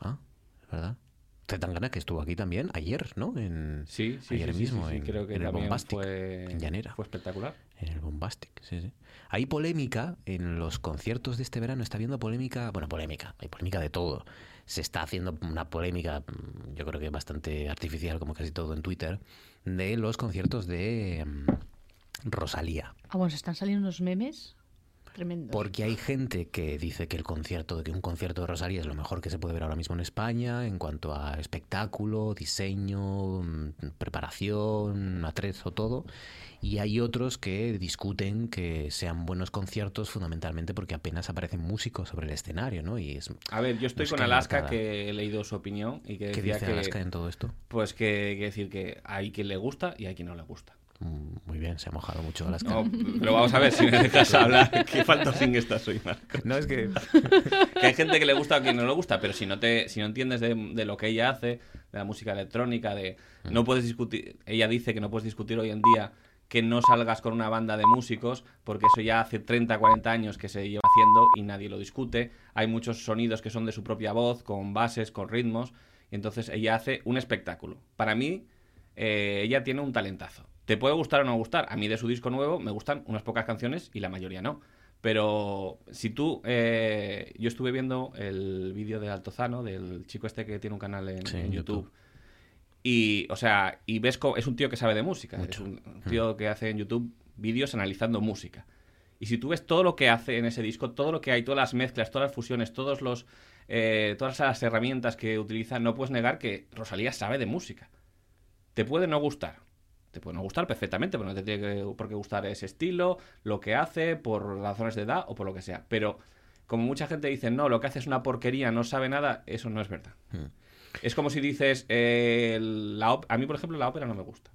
Ah, ¿es verdad? Zetangana, que estuvo aquí también ayer, ¿no? En, Sí, sí, ayer sí, mismo, sí, en, creo que en el Bombastic, fue- en Llanera. fue espectacular. En el Bombastic, sí, sí. Hay polémica en los conciertos de este verano, está habiendo polémica, bueno, polémica, hay polémica de todo. Se está haciendo una polémica, mm, yo creo que bastante artificial, como casi todo en Twitter, de los conciertos de mm, Rosalía. Ah, bueno, se están saliendo unos memes tremendos. Porque hay gente que dice que el concierto, que un concierto de Rosalía es lo mejor que se puede ver ahora mismo en España en cuanto a espectáculo, diseño, mm, preparación, atrezo, todo. Y hay otros que discuten que sean buenos conciertos fundamentalmente porque apenas aparecen músicos sobre el escenario, ¿no? Y es A ver, yo estoy con Alaska, que he leído su opinión y que ¿Qué decía dice que... Alaska en todo esto? Pues que, que decir que hay quien le gusta y hay quien no le gusta. Mm, Muy bien, se ha mojado mucho Alaska. No, pero vamos a ver si me dejas hablar. Qué falta sin esta soy, Marco. No, es que... que hay gente que le gusta o que no le gusta, pero si no te si no entiendes de, de lo que ella hace, de la música electrónica, de no puedes discutir, ella dice que no puedes discutir hoy en día que no salgas con una banda de músicos, porque eso ya hace 30, 40 años que se lleva haciendo y nadie lo discute. Hay muchos sonidos que son de su propia voz, con bases, con ritmos, y entonces ella hace un espectáculo. Para mí, eh, ella tiene un talentazo. Te puede gustar o no gustar. A mí de su disco nuevo me gustan unas pocas canciones y la mayoría no. Pero si tú... eh, yo estuve viendo el vídeo de Altozano, del chico este que tiene un canal en, Sí, en en YouTube. YouTube. Y, o sea, y ves es un tío que sabe de música. Mucho. Es un un tío que hace en YouTube vídeos analizando música. Y si tú ves todo lo que hace en ese disco, todo lo que hay, todas las mezclas, todas las fusiones, todos los, eh, todas las herramientas que utiliza, no puedes negar que Rosalía sabe de música. Te puede no gustar. Te puede no gustar perfectamente, pero no te tiene que- por qué gustar ese estilo, lo que hace, por razones de edad o por lo que sea. Pero como mucha gente dice, no, lo que hace es una porquería, no sabe nada, eso no es verdad. Mm. Es como si dices, eh, la a mí, por ejemplo, la ópera no me gusta.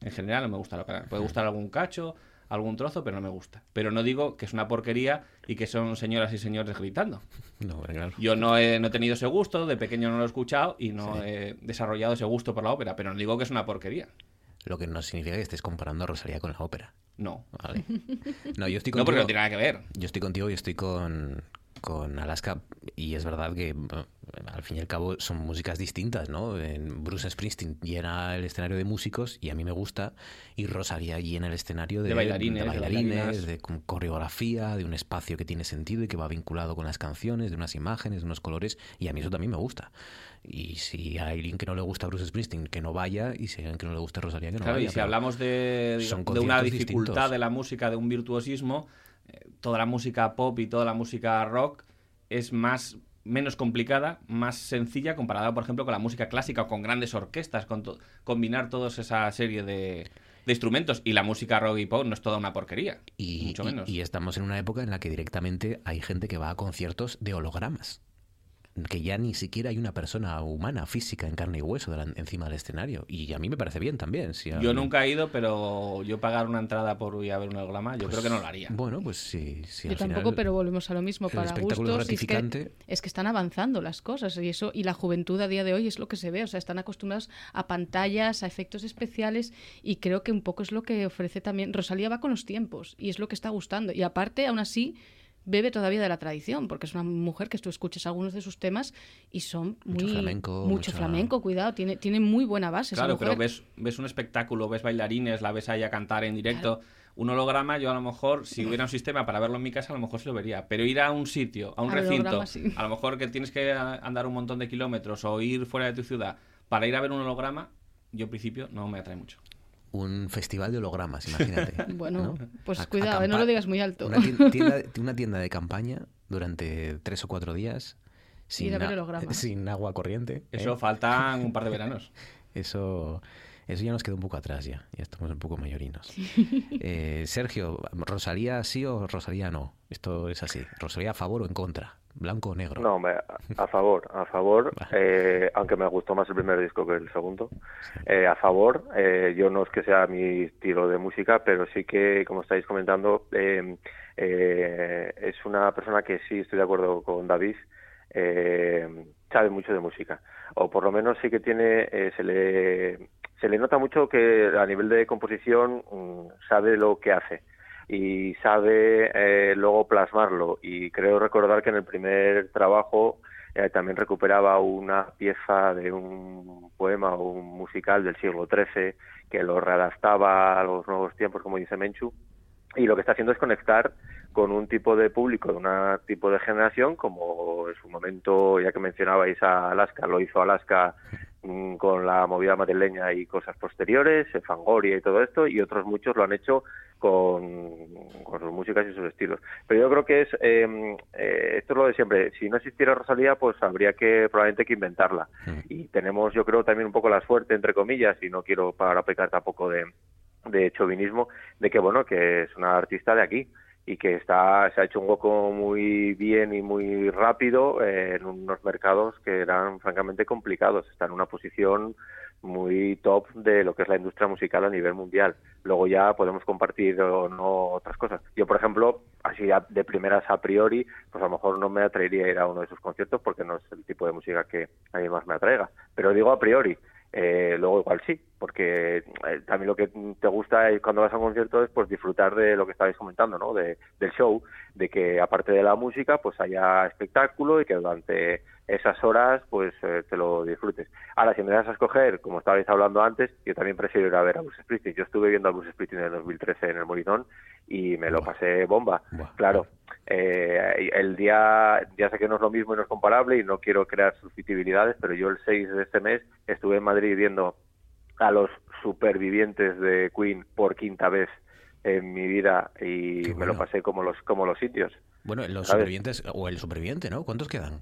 En general no me gusta la ópera. Puede gustar algún cacho, algún trozo, pero no me gusta. Pero no digo que es una porquería y que son señoras y señores gritando. No, claro. Yo no he, no he tenido ese gusto, de pequeño no lo he escuchado y no he desarrollado ese gusto por la ópera, pero no digo que es una porquería. Lo que no significa que estés comparando a Rosalía con la ópera. No. Vale. No, yo estoy No, porque contigo- no tiene nada que ver. Yo estoy contigo y estoy con, con Alaska y es verdad que bueno, al fin y al cabo son músicas distintas, ¿no? En Bruce Springsteen llena el escenario de músicos y a mí me gusta y Rosalía llena el escenario de, De bailarines, de bailarines, de coreografía, de un espacio que tiene sentido y que va vinculado con las canciones, de unas imágenes, de unos colores y a mí eso también me gusta. Y si hay alguien que no le gusta Bruce Springsteen, que no vaya y si hay alguien que no le gusta Rosalía, que no Claro, vaya. y si hablamos de, digamos, de una dificultad distintos. de la música, de un virtuosismo, eh, toda la música pop y toda la música rock es más menos complicada, más sencilla comparada, por ejemplo, con la música clásica o con grandes orquestas, con to- combinar toda esa serie de, de instrumentos. Y la música rock y pop no es toda una porquería, Y, mucho y- menos. y estamos en una época en la que directamente hay gente que va a conciertos de hologramas. Que ya ni siquiera hay una persona humana, física, en carne y hueso delan- encima del escenario. Y a mí me parece bien también. si a- Yo nunca he ido, pero yo pagar una entrada por ir a ver un holograma, yo Pues, creo que no lo haría. Bueno, pues sí. sí, Yo al tampoco, final pero volvemos a lo mismo. el Para espectáculo gustos, es que, es que están avanzando las cosas y eso y la juventud a día de hoy es lo que se ve. O sea, están acostumbrados a pantallas, a efectos especiales y creo que un poco es lo que ofrece también. Rosalía va con los tiempos y es lo que está gustando. Y aparte, aún así, bebe todavía de la tradición porque es una mujer que tú escuchas algunos de sus temas y son muy Mucho flamenco, mucho mucha- flamenco. Cuidado, tiene tiene muy buena base. esa Claro, pero ves, ves un espectáculo, ves bailarines, la ves ahí a cantar en directo. Un holograma, yo a lo mejor, si hubiera un sistema para verlo en mi casa, a lo mejor sí lo vería. Pero ir a un sitio, a un recinto, sí. a lo mejor que tienes que a- andar un montón de kilómetros o ir fuera de tu ciudad para ir a ver un holograma, yo en principio no me atrae mucho. Un festival de hologramas, imagínate. Bueno, ¿no? pues A- cuidado, eh, no lo digas muy alto. Una tien- tienda, una tienda de campaña durante tres o cuatro días. Sin, a sin agua corriente. ¿eh? Eso faltan un par de veranos. Eso, eso ya nos queda un poco atrás ya. Ya estamos un poco mayorinos. Eh, Sergio, ¿Rosalía sí o Rosalía no? Esto es así. ¿Rosalía a favor o en contra? ¿Blanco o negro? No, me- a favor, a favor, eh, aunque me gustó más el primer disco que el segundo. Eh, a favor, eh, yo no es que sea mi estilo de música, pero sí que, como estáis comentando, eh, eh, es una persona que sí estoy de acuerdo con David, sabe mucho de música. O por lo menos sí que tiene, eh, se, le, se le nota mucho que a nivel de composición mm, sabe lo que hace y sabe eh, luego plasmarlo. Y creo recordar que en el primer trabajo eh, también recuperaba una pieza de un poema o un musical del siglo XIII que lo readaptaba a los nuevos tiempos, como dice Menchu, y lo que está haciendo es conectar con un tipo de público, de un tipo de generación, como en su momento, ya que mencionabais a Alaska, lo hizo Alaska con la movida madrileña y cosas posteriores, eh, Fangoria y todo esto, y otros muchos lo han hecho con, con sus músicas y sus estilos. Pero yo creo que es, eh, eh, esto es lo de siempre, si no existiera Rosalía, pues habría que probablemente que inventarla. Y tenemos, yo creo, también un poco la suerte, entre comillas, y no quiero para pecar tampoco de, de chauvinismo, de que, bueno, que es una artista de aquí y que está se ha hecho un hueco muy bien y muy rápido eh, en unos mercados que eran francamente complicados. Está en una posición muy top de lo que es la industria musical a nivel mundial. Luego ya podemos compartir o no otras cosas. Yo, por ejemplo, así a- de primeras a priori, pues a lo mejor no me atraería ir a uno de sus conciertos porque no es el tipo de música que a mí más me atraiga. Pero digo a priori. Eh, luego igual sí, porque eh, también lo que te gusta cuando vas a un concierto es pues disfrutar de lo que estabais comentando, ¿no? De, del show, de que aparte de la música pues haya espectáculo y que durante esas horas pues eh, te lo disfrutes. Ahora, si me das a escoger, como estabais hablando antes, yo también prefiero ir a ver a Bruce Springsteen. Yo estuve viendo a Bruce Springsteen en el 2013 en el Molinón y me lo pasé bomba. Claro, eh, el día, ya sé que no es lo mismo y no es comparable y no quiero crear susceptibilidades, pero yo el 6 de este mes estuve en Madrid viendo a los supervivientes de Queen por quinta vez en mi vida y me lo pasé como los como los sitios. Bueno, los ¿Sabes? supervivientes, o el superviviente, ¿no? ¿Cuántos quedan?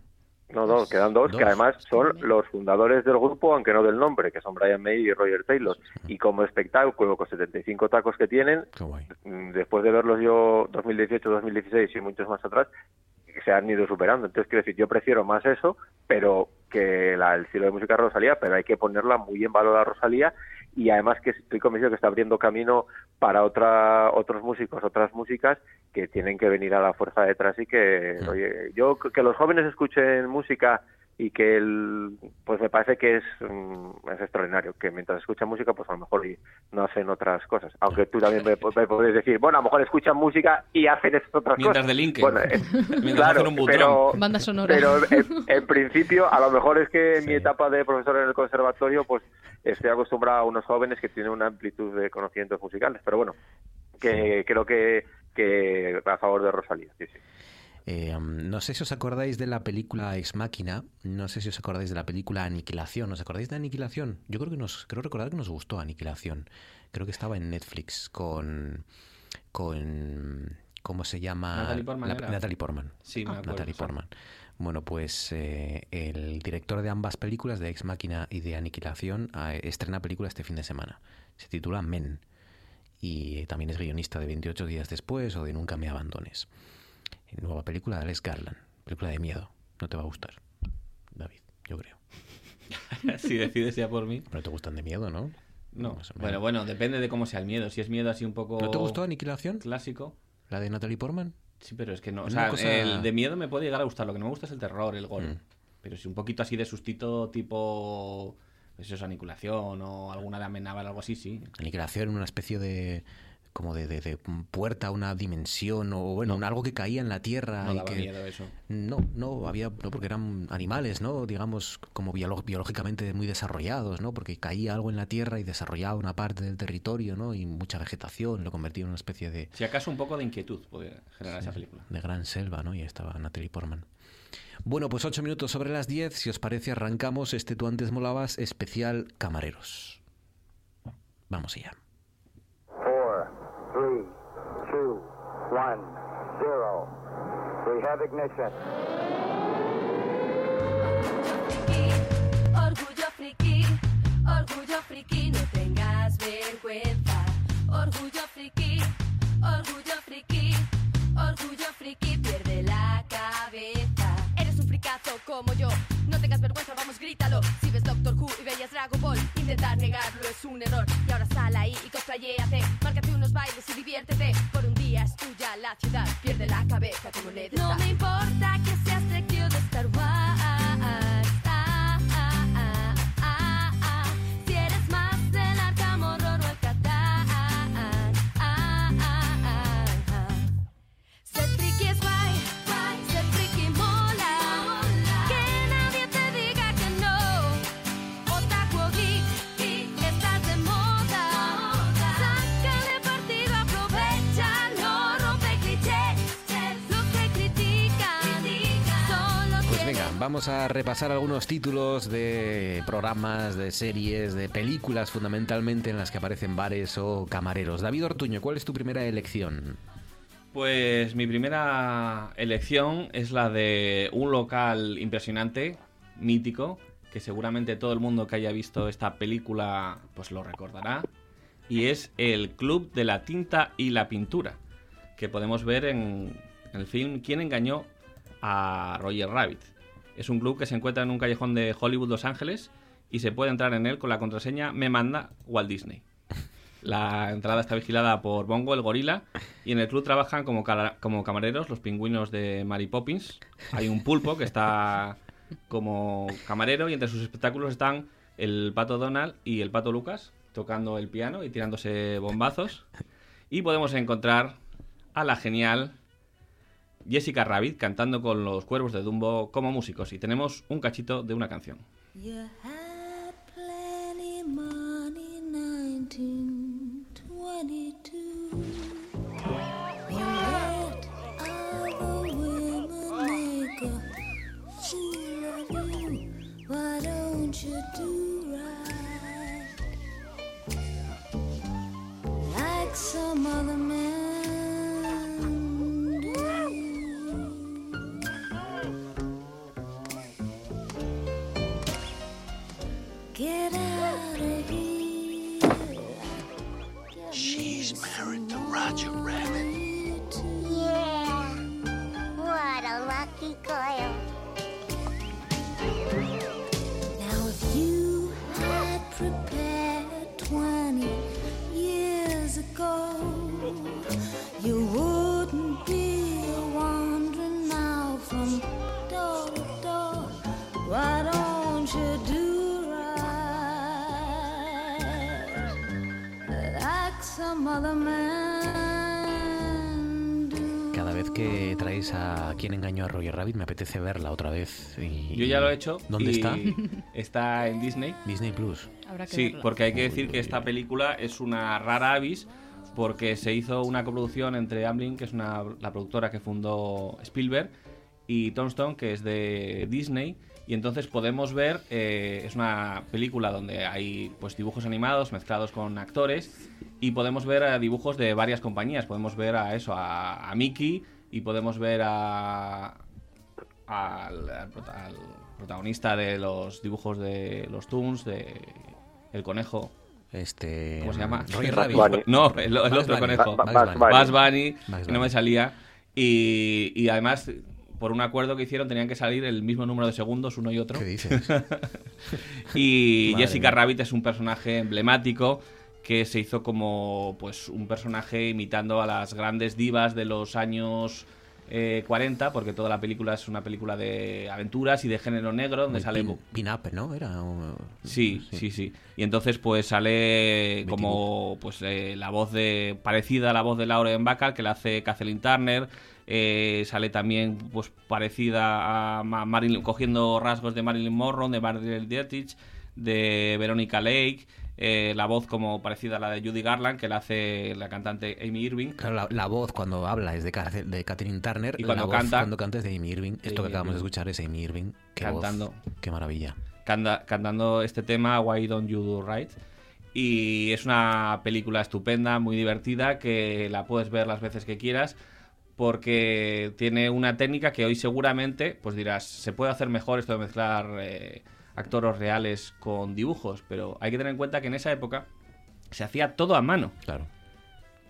No, no, quedan dos, Dos. que además son los fundadores del grupo, aunque no del nombre, que son Brian May y Roger Taylor. Y como espectáculo, con 75 tacos que tienen, mm, después de verlos yo 2018, 2016 y muchos más atrás, se han ido superando. Entonces, quiero decir, yo prefiero más eso, pero que la, el estilo de música de Rosalía, pero hay que ponerla muy en valor a Rosalía y además que estoy convencido que está abriendo camino para otra, otros músicos, otras músicas que tienen que venir a la fuerza detrás y que, oye, yo que los jóvenes escuchen música y que el, pues me parece que es, mm, es extraordinario, que mientras escuchan música pues a lo mejor y no hacen otras cosas, aunque tú también me, me podés decir, bueno, a lo mejor escuchan música y hacen estas otras Mientras cosas. delinquen. Bueno, eh, Mientras claro, hacen un pero, Banda sonora. pero en, en principio, a lo mejor es que en mi etapa de profesor en el conservatorio, pues estoy acostumbrado a unos jóvenes que tienen una amplitud de conocimientos musicales. Pero bueno, que creo que, que a favor de Rosalía, sí, sí. Eh, um, no sé si os acordáis de la película Ex Máquina, no sé si os acordáis de la película Aniquilación. ¿Os acordáis de Aniquilación? Yo creo que nos, creo recordar que nos gustó Aniquilación. Creo que estaba en Netflix con, con ¿cómo se llama? Natalie Portman La-. Natalie Portman. Sí, me acuerdo, Natalie sí. Bueno, pues eh, el director de ambas películas, de Ex Máquina y de Aniquilación, eh, estrena película este fin de semana. Se titula Men. Y también es guionista de 28 días después o de Nunca me abandones. Nueva película de Alex Garland. Película de miedo. No te va a gustar, David, yo creo. si decides ya por mí. No te gustan de miedo, ¿no? No. Bueno, bueno, depende de cómo sea el miedo. Si es miedo así un poco. ¿No te gustó Aniquilación? Clásico. ¿La de Natalie Portman? Sí, pero es que no. O Es sea, cosa- el de miedo me puede llegar a gustar. Lo que no me gusta es el terror, el gol. Mm. Pero si un poquito así de sustito, tipo. Pues eso es aniculación o alguna de amenábar, algo así, sí. Aniquilación, una especie de como de, de- de puerta a una dimensión o bueno, algo que caía en la tierra No y daba que miedo eso. no, no había no porque eran animales, ¿no? Digamos como biológicamente muy desarrollados, ¿no? Porque caía algo en la tierra y desarrollaba una parte del territorio, ¿no? Y mucha vegetación, lo convertía en una especie de Si acaso un poco de inquietud puede generar esa película. de gran selva, ¿no? Y ahí estaba Natalie Portman. Bueno, pues ocho minutos sobre las 10. Si os parece, arrancamos este Tú antes molabas especial Camareros. Vamos allá. We have ignition. Orgullo friki, orgullo friki, no tengas vergüenza. Orgullo friki, orgullo friki, orgullo friki. Fricazo como yo, no tengas vergüenza, vamos, grítalo. Si ves Doctor Who y veías Dragon Ball, intentar negarlo es un error. Y ahora sal ahí y cosplayéate, márcate unos bailes y diviértete. Por un día es tuya la ciudad, pierde la cabeza como le No me importa que seas Trekkie o de Star Wars. Vamos a repasar algunos títulos de programas, de series, de películas fundamentalmente en las que aparecen bares o camareros. David Ortuño, ¿cuál es tu primera elección? Pues mi primera elección es la de un local impresionante, mítico, que seguramente todo el mundo que haya visto esta película pues lo recordará, y es el Club de la Tinta y la Pintura, que podemos ver en el film ¿Quién engañó a Roger Rabbit? Es un club que se encuentra en un callejón de Hollywood, Los Ángeles, y se puede entrar en él con la contraseña Me manda Walt Disney. La entrada está vigilada por Bongo, el gorila, y en el club trabajan como, como camareros los pingüinos de Mary Poppins. Hay un pulpo que está como camarero y entre sus espectáculos están el pato Donald y el pato Lucas tocando el piano y tirándose bombazos. Y podemos encontrar a la genial Jessica Rabbit cantando con los cuervos de Dumbo como músicos. Y tenemos un cachito de una canción. You had plenty money, 1922. You let other women make a fool of you. Why don't you do right? Like some other a. Now, if you had prepared 20 years ago, you wouldn't be wandering now from door to door. Why don't you do right like some other man que traéis a quien engañó a Roger Rabbit me apetece verla otra vez. y- Yo ya lo he hecho. ¿Dónde y está? Está en Disney. Disney Plus. Habrá que Sí, verla. porque hay que decir que esta película es una rara avis porque se hizo una coproducción entre Amblin, que es una, la productora que fundó Spielberg, y Tombstone, que es de Disney. Y entonces podemos ver, eh, es una película donde hay pues dibujos animados mezclados con actores y podemos ver eh, dibujos de varias compañías. Podemos ver a eso, a, a Mickey y podemos ver a, al, al prota- al protagonista de los dibujos de los Toons, de El Conejo. Este. ¿Cómo se llama? Rabbit. No, el, el otro Bunny. conejo. Bugs Bunny. Bunny, que no me salía. Y, y además, por un acuerdo que hicieron, tenían que salir el mismo número de segundos uno y otro. ¿Qué dices? y Jessica mía. Rabbit es un personaje emblemático que se hizo como pues un personaje imitando a las grandes divas de los años eh, 40, porque toda la película es una película de aventuras y de género negro, donde sale pin, pin-up, ¿no? Era. un- Sí, sí, sí. Y entonces pues sale como pues eh, la voz de parecida a la voz de Lauren Bacall que la hace Kathleen Turner. Eh, sale también pues parecida a Ma- Marilyn cogiendo rasgos de Marilyn Monroe, de Margaret Dietrich, de Veronica Lake. Eh, la voz como parecida a la de Judy Garland que la hace la cantante Amy Irving. Claro, la, la voz cuando habla es de, de Catherine Turner. Y cuando la voz canta- cuando canta es de Amy Irving. Esto que acabamos de escuchar es Amy Irving. Qué voz, Cantando. qué maravilla. canta- cantando este tema Why Don't You Do Right y es una película estupenda muy divertida que la puedes ver las veces que quieras porque tiene una técnica que hoy seguramente pues dirás se puede hacer mejor esto de mezclar eh, actores reales con dibujos pero hay que tener en cuenta que en esa época se hacía todo a mano Claro.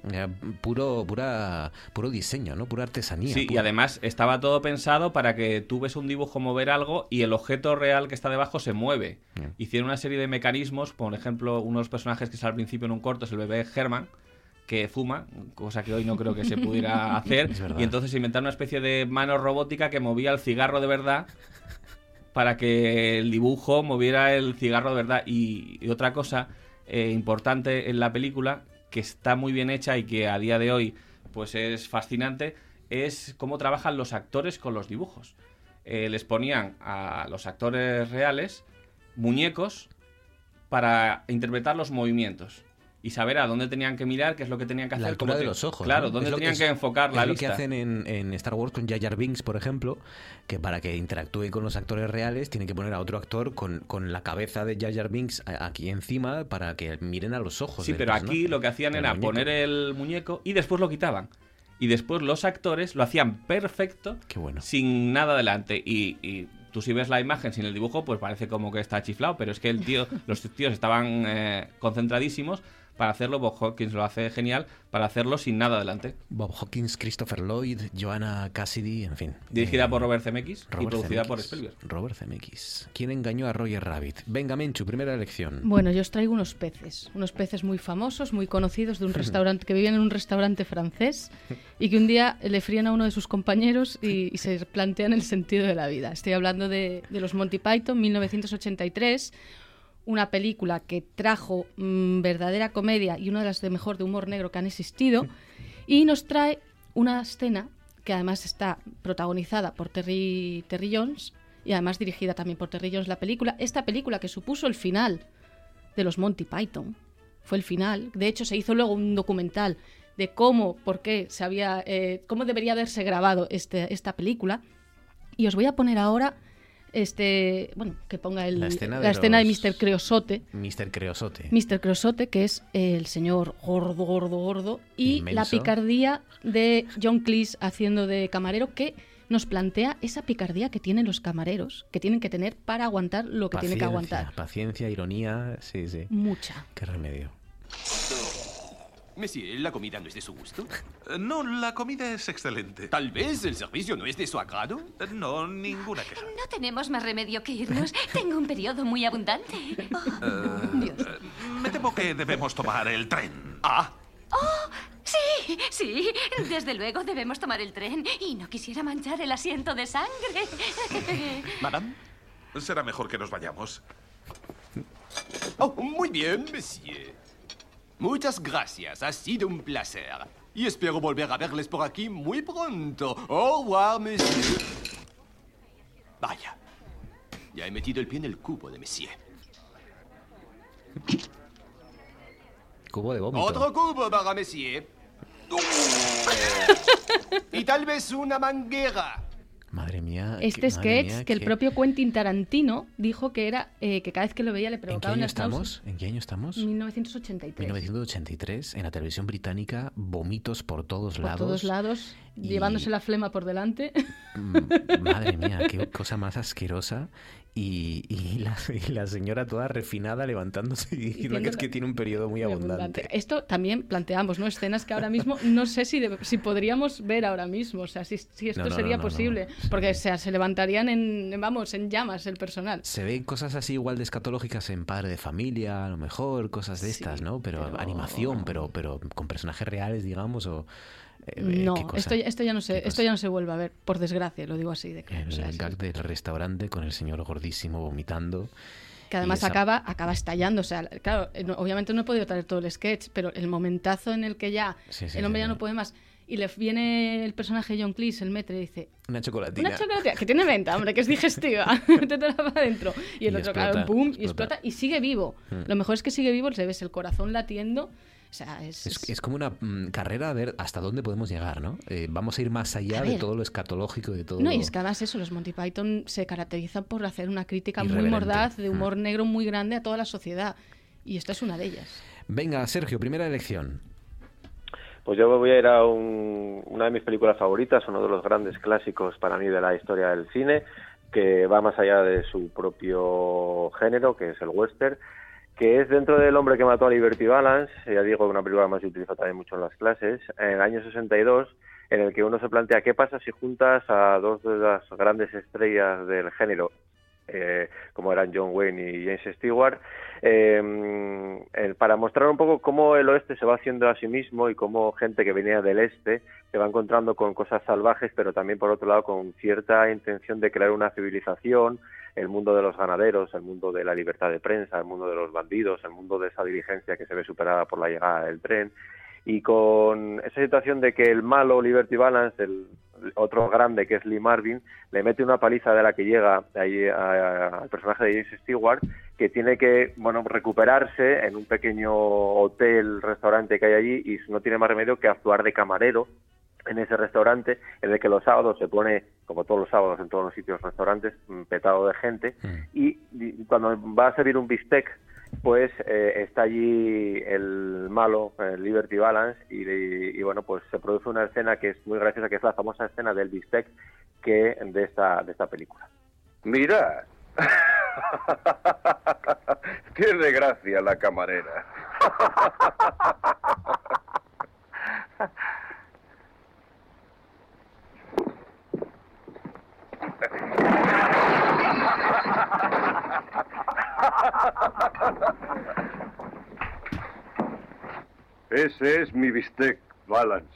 Era puro, pura, puro diseño, ¿no? Pura artesanía. Sí, y además estaba todo pensado para que tú ves un dibujo mover algo y el objeto real que está debajo se mueve. Hicieron una serie de mecanismos, por ejemplo, unos personajes que sale al principio en un corto es el bebé Herman, que fuma, cosa que hoy no creo que se pudiera hacer. Y entonces inventaron una especie de mano robótica que movía el cigarro de verdad para que el dibujo moviera el cigarro de verdad. Y, otra cosa eh, importante en la película, que está muy bien hecha y que a día de hoy pues es fascinante, es cómo trabajan los actores con los dibujos. Eh, les ponían a los actores reales muñecos para interpretar los movimientos. Y saber a dónde tenían que mirar, qué es lo que tenían que hacer. La altura de los ojos. Claro, ¿no? dónde tenían que enfocar la es lo que hacen en, en Star Wars con Jar Jar Binks, por ejemplo, que para que interactúe con los actores reales tienen que poner a otro actor con, con la cabeza de Jar Jar Binks aquí encima para que miren a los ojos. Sí, pero aquí lo que hacían era muñeco. poner el muñeco y después lo quitaban. Y después los actores lo hacían perfecto, sin nada delante. Y, y tú si ves la imagen sin el dibujo, pues parece como que está chiflado, pero es que el tío, los tíos estaban eh, concentradísimos para hacerlo. Bob Hawkins lo hace genial para hacerlo sin nada delante. Bob Hawkins, Christopher Lloyd, Joanna Cassidy, en fin. Dirigida Eh, por Robert Zemeckis y Robert producida Zemeckis. por Spielberg. Robert Zemeckis. ¿Quién engañó a Roger Rabbit? Venga, Menchu, primera elección. Bueno, yo os traigo unos peces, unos peces muy famosos, muy conocidos de un restaurante que vivían en un restaurante francés y que un día le frían a uno de sus compañeros y, y se plantean el sentido de la vida. Estoy hablando de, de los Monty Python, 1983, una película que trajo mm, verdadera comedia y una de las de mejor de humor negro que han existido y nos trae una escena que además está protagonizada por Terry, Terry Jones y además dirigida también por Terry Jones la película. Esta película que supuso el final de los Monty Python. Fue el final. De hecho, se hizo luego un documental de cómo, por qué se había, eh, cómo debería haberse grabado este, esta película. Y os voy a poner ahora, este, bueno, que ponga el, La escena de la escena de Mr. Creosote. Mr. Creosote. Mr. Creosote, que es el señor gordo, gordo, gordo, y Inmenso. la picardía de John Cleese haciendo de camarero, que nos plantea esa picardía que tienen los camareros, que tienen que tener para aguantar lo que tienen que Paciencia, aguantar. Paciencia, ironía, sí, sí. Mucha. Qué remedio. Monsieur, ¿la comida no es de su gusto? No, la comida es excelente. Tal vez el servicio no es de su agrado. No, ninguna queja. No tenemos más remedio que irnos. Tengo un periodo muy abundante. Eh, me temo que debemos tomar el tren. Ah, ¡Oh! Sí, sí. Desde luego debemos tomar el tren. Y no quisiera manchar el asiento de sangre. Madame, será mejor que nos vayamos. Oh, muy bien, monsieur. Muchas gracias, ha sido un placer. Y espero volver a verles por aquí muy pronto. Au revoir, monsieur. Vaya, ya he metido el pie en el cubo de monsieur. Cubo de vómito. Otro cubo para monsieur. y tal vez una manguera. Madre mía. Este qué- madre sketch mía, que el propio Quentin Tarantino dijo que era eh, que cada vez que lo veía le ¿En qué año estamos? ¿En qué año estamos? 1983. 1983, en la televisión británica, vómitos por todos Por lados. todos lados, llevándose la flema por delante. Mm, Madre mía, qué cosa más asquerosa. Y, y la, y la señora toda refinada levantándose y diciendo que es que tiene un periodo muy Muy abundante. abundante. Esto también planteamos, ¿no? Escenas que ahora mismo no sé si, de- si podríamos ver ahora mismo, o sea, si, si esto No, no, sería no, posible, porque o sea, se levantarían en, en, vamos, en llamas el personal. Se ven cosas así igual de escatológicas en Padre de Familia, a lo mejor, cosas de estas, ¿no? Pero, animación, pero, pero con personajes reales, digamos, o... No, ¿qué cosa? esto, ya- esto ya no se, esto ya no se vuelve a ver, por desgracia, lo digo así de claro. El o sea, gag del restaurante con el señor gordísimo vomitando. que además esa- acaba, acaba estallando. O sea, claro, eh, no- obviamente no he podido traer todo el sketch, pero el momentazo en el que ya Sí, sí, el hombre sí, ya no puede más. Y le viene el personaje John Cleese, el metre, y dice, Una chocolatina. Una chocolatina que tiene venta, hombre, que es digestiva. Métetela para adentro. Y el Y otro, explota, claro, boom, y explota. explota y sigue vivo. Hmm. Lo mejor es que sigue vivo, le ves el corazón latiendo. O sea, es. Es, es como una mm, carrera a ver hasta dónde podemos llegar, ¿no? Eh, vamos a ir más allá de todo lo escatológico y de todo No, y es que además eso, los Monty Python se caracterizan por hacer una crítica muy mordaz, de humor Hmm. negro muy grande a toda la sociedad. Y esta es una de ellas. Venga, Sergio, primera elección. Pues yo voy a ir a un- una de mis películas favoritas, uno de los grandes clásicos para mí de la historia del cine, que va más allá de su propio género, que es el western, que es dentro del hombre que mató a Liberty Balance, ya digo, una película más se utiliza también mucho en las clases, en el año 62, en el que uno se plantea qué pasa si juntas a dos de las grandes estrellas del género, eh, como eran John Wayne y James Stewart, eh, eh, para mostrar un poco cómo el oeste se va haciendo a sí mismo y cómo gente que venía del este se va encontrando con cosas salvajes, pero también por otro lado con cierta intención de crear una civilización, el mundo de los ganaderos, el mundo de la libertad de prensa, el mundo de los bandidos, el mundo de esa diligencia que se ve superada por la llegada del tren y con esa situación de que el malo Liberty Balance, el otro grande que es Lee Marvin, le mete una paliza de la que llega ahí al personaje de James Stewart, que tiene que bueno recuperarse en un pequeño hotel, restaurante que hay allí y no tiene más remedio que actuar de camarero en ese restaurante en el que los sábados se pone, como todos los sábados en todos los sitios restaurantes, mm, petado de gente. Y, y cuando va a servir un bistec pues eh, está allí el malo, el Liberty Balance, y, y, bueno, pues se produce una escena que es muy graciosa, que es la famosa escena del bistec que de esta, de esta película. Mirad. Tiene gracia la camarera. Ese es mi bistec, Balance.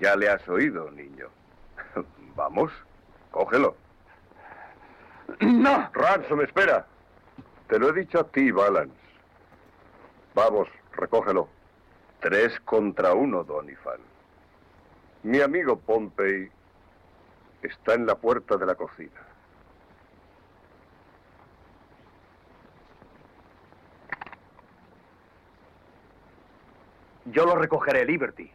Ya le has oído, niño. Vamos, cógelo. No. Ransom, espera. Te lo he dicho a ti, Balance. Vamos, recógelo. Tres contra uno, Donifan. Mi amigo Pompey está en la puerta de la cocina. Yo lo recogeré, Liberty.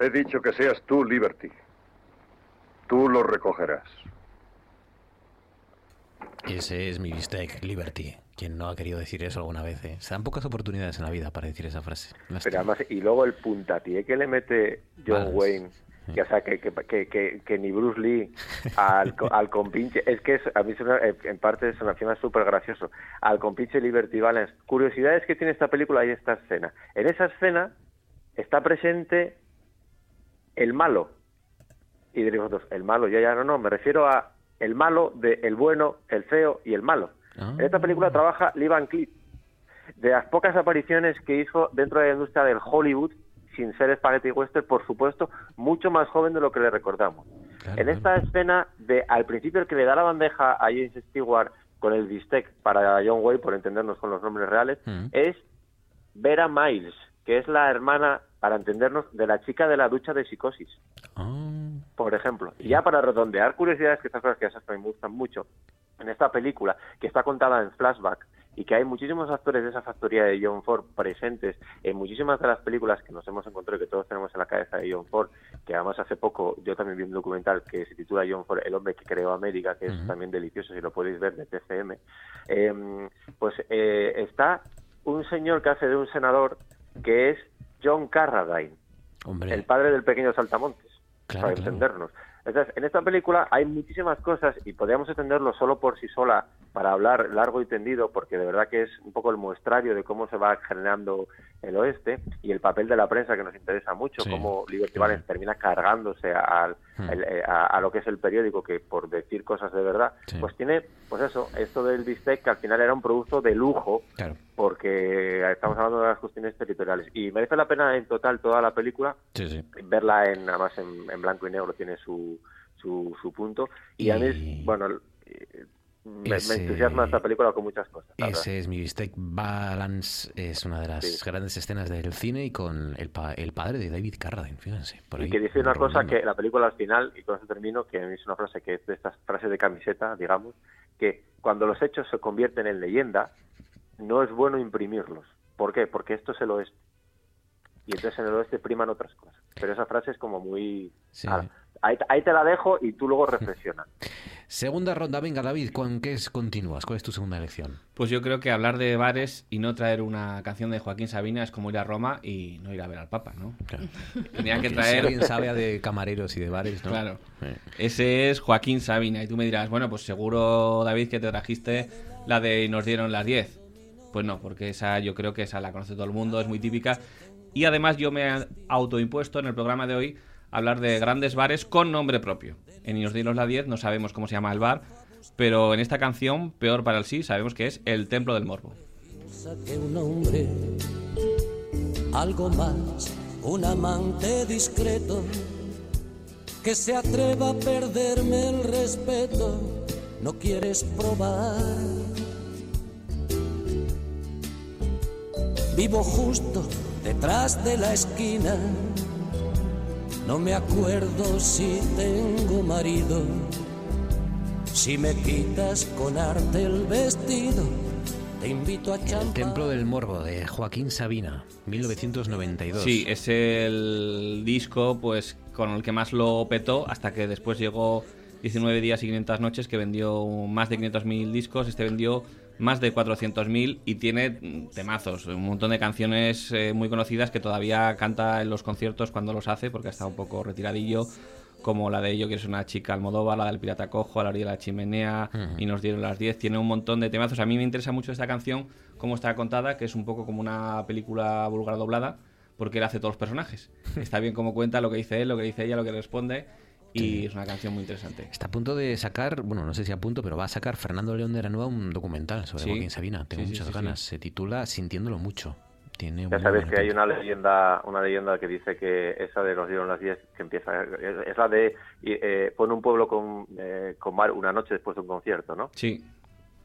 He dicho que seas tú, Liberty. Tú lo recogerás. Ese es mi bistec, Liberty. Quien no ha querido decir eso alguna vez, ¿eh? Se dan pocas oportunidades en la vida para decir esa frase. Pero además, y luego el puntapié que le mete John. Wayne, que, o sea, que, que, que, que- que ni Bruce Lee al, co- al compinche, es que es, a mí eh, en parte se me súper gracioso, al compinche Liberty Balance. Curiosidades que tiene esta película y esta escena. En esa escena está presente el malo. Y diréis vosotros, el malo, ya, ya, no, no, me refiero a el malo de el bueno, el feo y el malo. En esta película trabaja Lee Van Cleef, de las pocas apariciones que hizo dentro de la industria del Hollywood, sin ser spaghetti western, por supuesto, mucho más joven de lo que le recordamos. en esta escena, de al principio el que le da la bandeja a James Stewart con el bistec para John Wayne, por entendernos con los nombres reales, es Vera Miles, que es la hermana, para entendernos, de la chica de la ducha de psicosis. Por ejemplo. Y ya para redondear curiosidades, que estas cosas que esas me gustan mucho, en esta película, que está contada en flashback, y que hay muchísimos actores de esa factoría de John Ford presentes en muchísimas de las películas que nos hemos encontrado y que todos tenemos en la cabeza de John Ford, que además hace poco yo también vi un documental que se titula John Ford, el hombre que creó América, que es también delicioso si lo podéis ver de TCM, eh, pues eh, está un señor que hace de un senador que es John Carradine, el padre del pequeño Saltamontes, Claro, para claro. entendernos. Entonces, en esta película hay muchísimas cosas y podríamos entenderlo solo por sí sola para hablar largo y tendido, porque de verdad que es un poco el muestrario de cómo se va generando el oeste y el papel de la prensa que nos interesa mucho, Sí. cómo Liberty Valance termina cargándose al- Hmm. el- eh, a, a lo que es el periódico, que por decir cosas de verdad, Sí. pues tiene, pues eso, esto del bistec que al final era un producto de lujo, Claro. porque estamos hablando de las cuestiones territoriales. Y merece la pena en total toda la película Sí, sí. verla en además en, en blanco y negro tiene su su, su punto y, a mí bueno eh, me, entusiasma esta película con muchas cosas verdad. Ese es mi bistec. Balance es una de las grandes escenas del cine y con el, pa- el padre de David Carradine, fíjense. Por ahí, y que dice una cosa que la película al final y con eso termino que es una frase que es de estas frases de camiseta digamos que cuando los hechos se convierten en leyenda no es bueno imprimirlos ¿por qué? porque esto es el oeste y entonces en el oeste priman otras cosas pero esa frase es como muy Sí. Ahí, ahí te la dejo y tú luego reflexionas Segunda ronda, venga David, ¿con qué es, continúas? ¿Cuál es tu segunda elección? Pues yo creo que hablar de bares y no traer una canción de Joaquín Sabina es como ir a Roma y no ir a ver al Papa, ¿no? Tenía que traer... Si alguien sabe de camareros y de bares, ¿no? Claro. Eh. Ese es Joaquín Sabina. Y tú me dirás, bueno, pues seguro, David, que te trajiste la de Nos dieron las 10. Pues no, porque esa yo creo que esa la conoce todo el mundo, es muy típica. Y además yo me he autoimpuesto en el programa de hoy hablar de grandes bares con nombre propio. En Nos dieron las 10 no sabemos cómo se llama el bar, pero en esta canción, Peor para el sí, sabemos que es El Templo del Morbo. que un hombre, algo más, un amante discreto, que se atreva a perderme el respeto, no quieres probar. Vivo justo detrás de la esquina, no me acuerdo si tengo marido, si me quitas con arte el vestido. Te invito a El. Templo del Morbo de Joaquín Sabina, 1992. Sí, es el disco pues con el que más lo petó hasta que después llegó 19 días y 500 noches que vendió más de 500.000 discos, este vendió más de 400.000 y tiene mm, temazos, un montón de canciones eh, muy conocidas que todavía canta en los conciertos cuando los hace porque está un poco retiradillo como la de Yo quiero ser una chica Almodóvar, la del Pirata Cojo, a la orilla de la chimenea y nos dieron las 10. Tiene un montón de temazos. A mí me interesa mucho esta canción, cómo está contada, que es un poco como una película vulgar doblada, porque él hace todos los personajes. Está bien cómo cuenta lo que dice él, lo que dice ella, lo que responde. Y es una canción muy interesante. Está a punto de sacar, bueno, no sé si a punto, pero va a sacar Fernando León de la Nueva un documental sobre Sí. Joaquín Sabina. Tengo Sí, muchas sí, ganas. Se titula Sintiéndolo mucho. Tiene Ya sabes que hay una leyenda, una leyenda que dice que esa de los dieron las 10 que empieza es, es la de eh, pone un pueblo con, eh, con mar una noche después de un concierto, ¿no? Sí.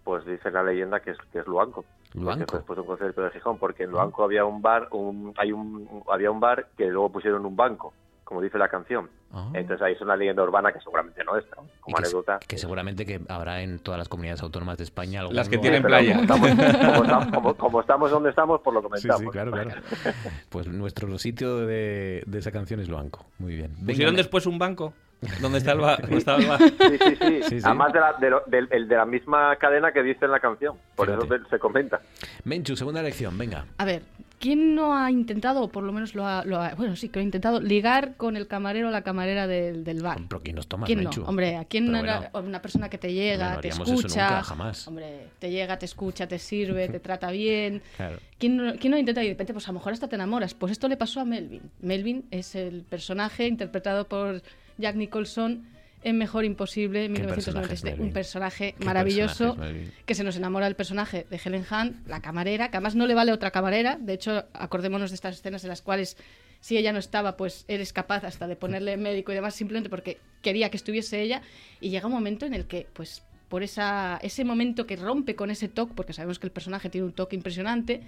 Pues dice la leyenda que es que es Luanco. Luanco. Después de un concierto de Gijón, porque en Luanco había un bar, un, hay un había un bar que luego pusieron un banco, como dice la canción. Ah. Entonces ahí es una leyenda urbana que seguramente no es, ¿no? Como que, anécdota. que seguramente que habrá en todas las comunidades autónomas de España algún Las que lugar- tienen playa. Como estamos, como estamos- como- como estamos donde estamos, por lo Sí, comentamos. sí, claro, claro. Pues nuestro sitio de, de esa canción es Luanco. Muy bien. Venga, ¿Pusieron después un banco? ¿Dónde está el bar? ¿Dónde está el bar? Sí, sí, sí. Sí, sí. Además de la, de, lo- el de la misma cadena que dice en la canción. Por Fíjate. eso se comenta. Menchu, segunda elección, venga. A ver, ¿quién no ha intentado, o por lo menos lo ha, lo ha- bueno, sí que lo ha intentado, ligar con el camarero o la camarera del, del bar? Pero ¿quién nos toma, ¿Quién Menchu? no? Hombre, ¿a quién era- bueno. una persona que te llega, no te haríamos eso escucha, nunca, jamás. hombre, te llega, te escucha, te sirve, te trata bien? Claro. ¿Quién no, quién no intenta y de repente, pues a lo mejor hasta te enamoras? Pues esto le pasó a Melvin. Melvin es el personaje interpretado por Jack Nicholson en Mejor Imposible, ¿Qué personaje es 1997. Un personaje ¿Qué maravilloso personaje que se nos enamora del personaje de Helen Hunt, la camarera, que además no le vale otra camarera. De hecho, acordémonos de estas escenas en las cuales si ella no estaba, pues eres capaz hasta de ponerle médico y demás simplemente porque quería que estuviese ella. Y llega un momento en el que, pues, por esa, ese momento que rompe con ese toque, porque sabemos que el personaje tiene un toque impresionante,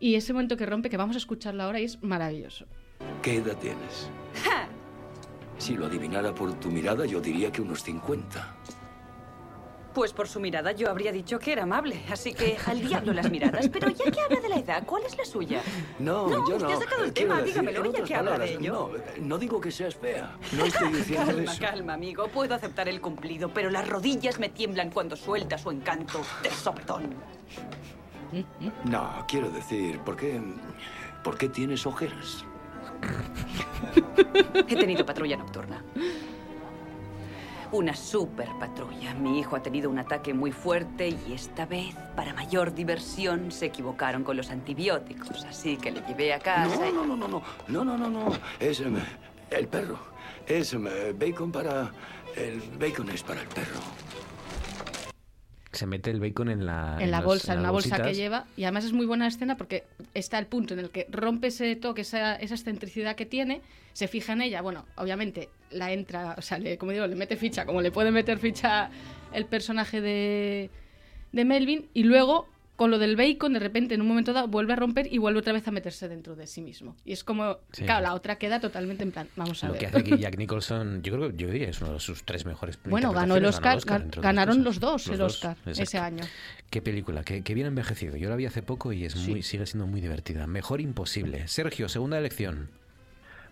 y ese momento que rompe, que vamos a escucharlo ahora, y es maravilloso. ¿Qué edad tienes? Si lo adivinara por tu mirada, yo diría que unos 50. Pues por su mirada yo habría dicho que era amable, así que al diablo las miradas. Pero ya que habla de la edad, ¿cuál es la suya? No, No, yo usted no. ha sacado el Quiero tema, decir, dígamelo, otras que habla de ello. No, no digo que seas fea. No estoy diciendo calma, eso. calma, amigo. Puedo aceptar el cumplido, pero las rodillas me tiemblan cuando suelta su encanto de sopetón. No, quiero decir, ¿por qué, ¿por qué tienes ojeras? He tenido patrulla nocturna. Una super patrulla. Mi hijo ha tenido un ataque muy fuerte y esta vez, para mayor diversión, se equivocaron con los antibióticos. Así que le llevé a casa. y- No, no, no, no, no, no, no, no. Es em, el perro. Es em, bacon para... El bacon es para el perro. Se mete el bacon en la, en la los- bolsa, en la bolsa que lleva. Y además es muy buena escena porque está el punto en el que rompe ese toque, esa, esa excentricidad que tiene, se fija en ella. Bueno, obviamente la entra, o sea, le, como digo, le mete ficha, como le puede meter ficha el personaje de, de Melvin. Y luego, con lo del bacon, de repente, en un momento dado, vuelve a romper y vuelve otra vez a meterse dentro de sí mismo. Y es como, Sí. claro, la otra queda totalmente en plan, vamos a Lo ver. que hace aquí Jack Nicholson, yo creo que yo diría que es uno de sus tres mejores Bueno, ganó el Oscar, ganó el gan- entre otras ganaron los dos Los el dos, Oscar exacto. ese año. Qué película, qué, qué bien envejecido. Yo la vi hace poco y es muy, sigue siendo muy divertida. Mejor imposible. Sergio, segunda elección.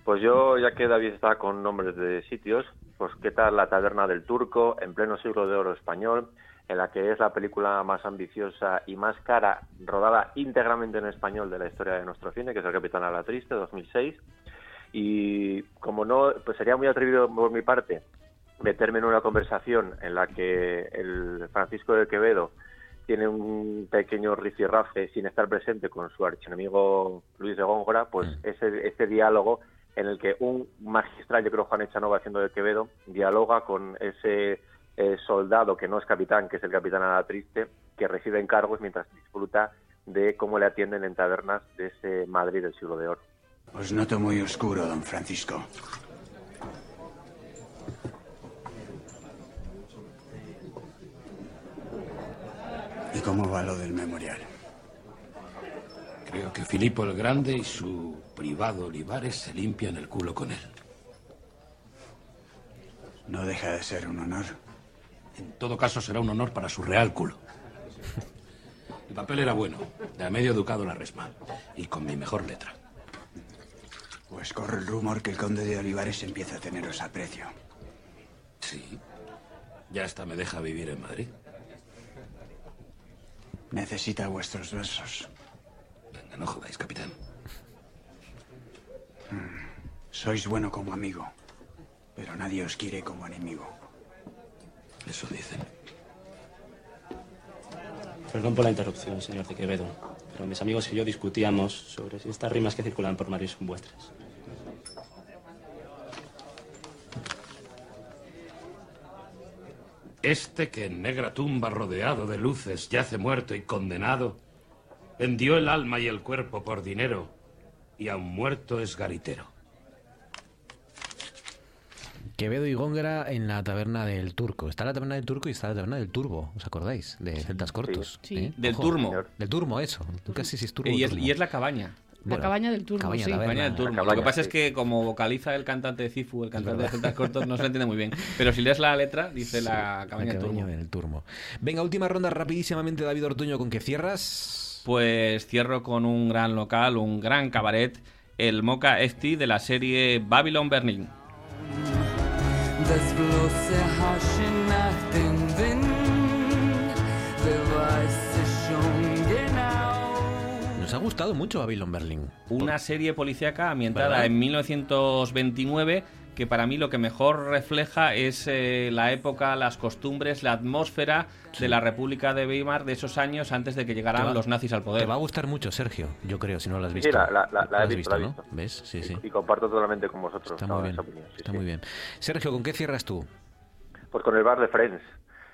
Pues yo, ya que David está con nombres de sitios, pues qué tal La Taberna del Turco, en pleno siglo de oro español, en la que es la película más ambiciosa y más cara, rodada íntegramente en español de la historia de nuestro cine, que es El Capitán a la Triste, 2006. Y como no, pues sería muy atrevido por mi parte meterme en una conversación en la que el Francisco de Quevedo tiene un pequeño rifirrafe sin estar presente con su archienemigo Luis de Góngora, pues ese, ese diálogo en el que un magistral, yo creo Juan Echanova haciendo de Quevedo, dialoga con ese eh, soldado que no es capitán, que es el capitán a la triste, que recibe encargos mientras disfruta de cómo le atienden en tabernas de ese Madrid del siglo de oro. Os noto muy oscuro, don Francisco. ¿Y cómo va lo del memorial? Creo que Filipo el Grande y su privado Olivares se limpian el culo con él. No deja de ser un honor. En todo caso, será un honor para su real culo. El papel era bueno, de a medio educado la resma, y con mi mejor letra. Pues corre el rumor que el conde de Olivares empieza a teneros aprecio. Sí. Ya hasta me deja vivir en Madrid. Necesita vuestros versos. Venga, no jodáis, capitán. Mm. Sois bueno como amigo, pero nadie os quiere como enemigo. Eso dicen. Perdón por la interrupción, señor de Quevedo, pero mis amigos y yo discutíamos sobre si estas rimas que circulan por Madrid son vuestras. Este que en negra tumba rodeado de luces yace muerto y condenado, vendió el alma y el cuerpo por dinero, y aun muerto es garitero. Quevedo y Góngora en la taberna del Turco. Está la taberna del Turco y está la taberna del Turbo, ¿os acordáis? De Celtas Cortos. Sí. ¿eh? Del Ojo, Turmo. Del Turmo, eso. Tú casi si es Turbo. Y es, Turmo. y es la cabaña. La Bueno, cabaña del turno, cabaña sí. taberna. Cabaña del Turmo. La Lo que cabaña, pasa es que como vocaliza el cantante de Cifu, el cantante de. Celtas Cortos, no se entiende muy bien. Pero si lees la letra, dice la cabaña del Turmo. del Turmo. Venga, última ronda rapidísimamente, David Ortuño, ¿con qué cierras? Pues cierro con un gran local, un gran cabaret, el Mocha Esti de la serie Babylon Berlin. Das bloße Haschen nach dem Wind, wer weiß es schon genau. Nos ha gustado mucho Babylon Berlin. Una serie policíaca ambientada ¿Verdad? en 1929 que para mí lo que mejor refleja es eh, la época, las costumbres, la atmósfera de la República de Weimar de esos años antes de que llegaran va- los nazis al poder. Te va a gustar mucho, Sergio, yo creo, si no lo has Sí, visto. la- la- la- he has visto, ¿no? visto. ¿Ves? Sí, sí. Y comparto totalmente con vosotros Está muy bien. esa opinión. sí, Está sí. muy bien. Sergio, ¿con qué cierras tú? Pues con el bar de Friends.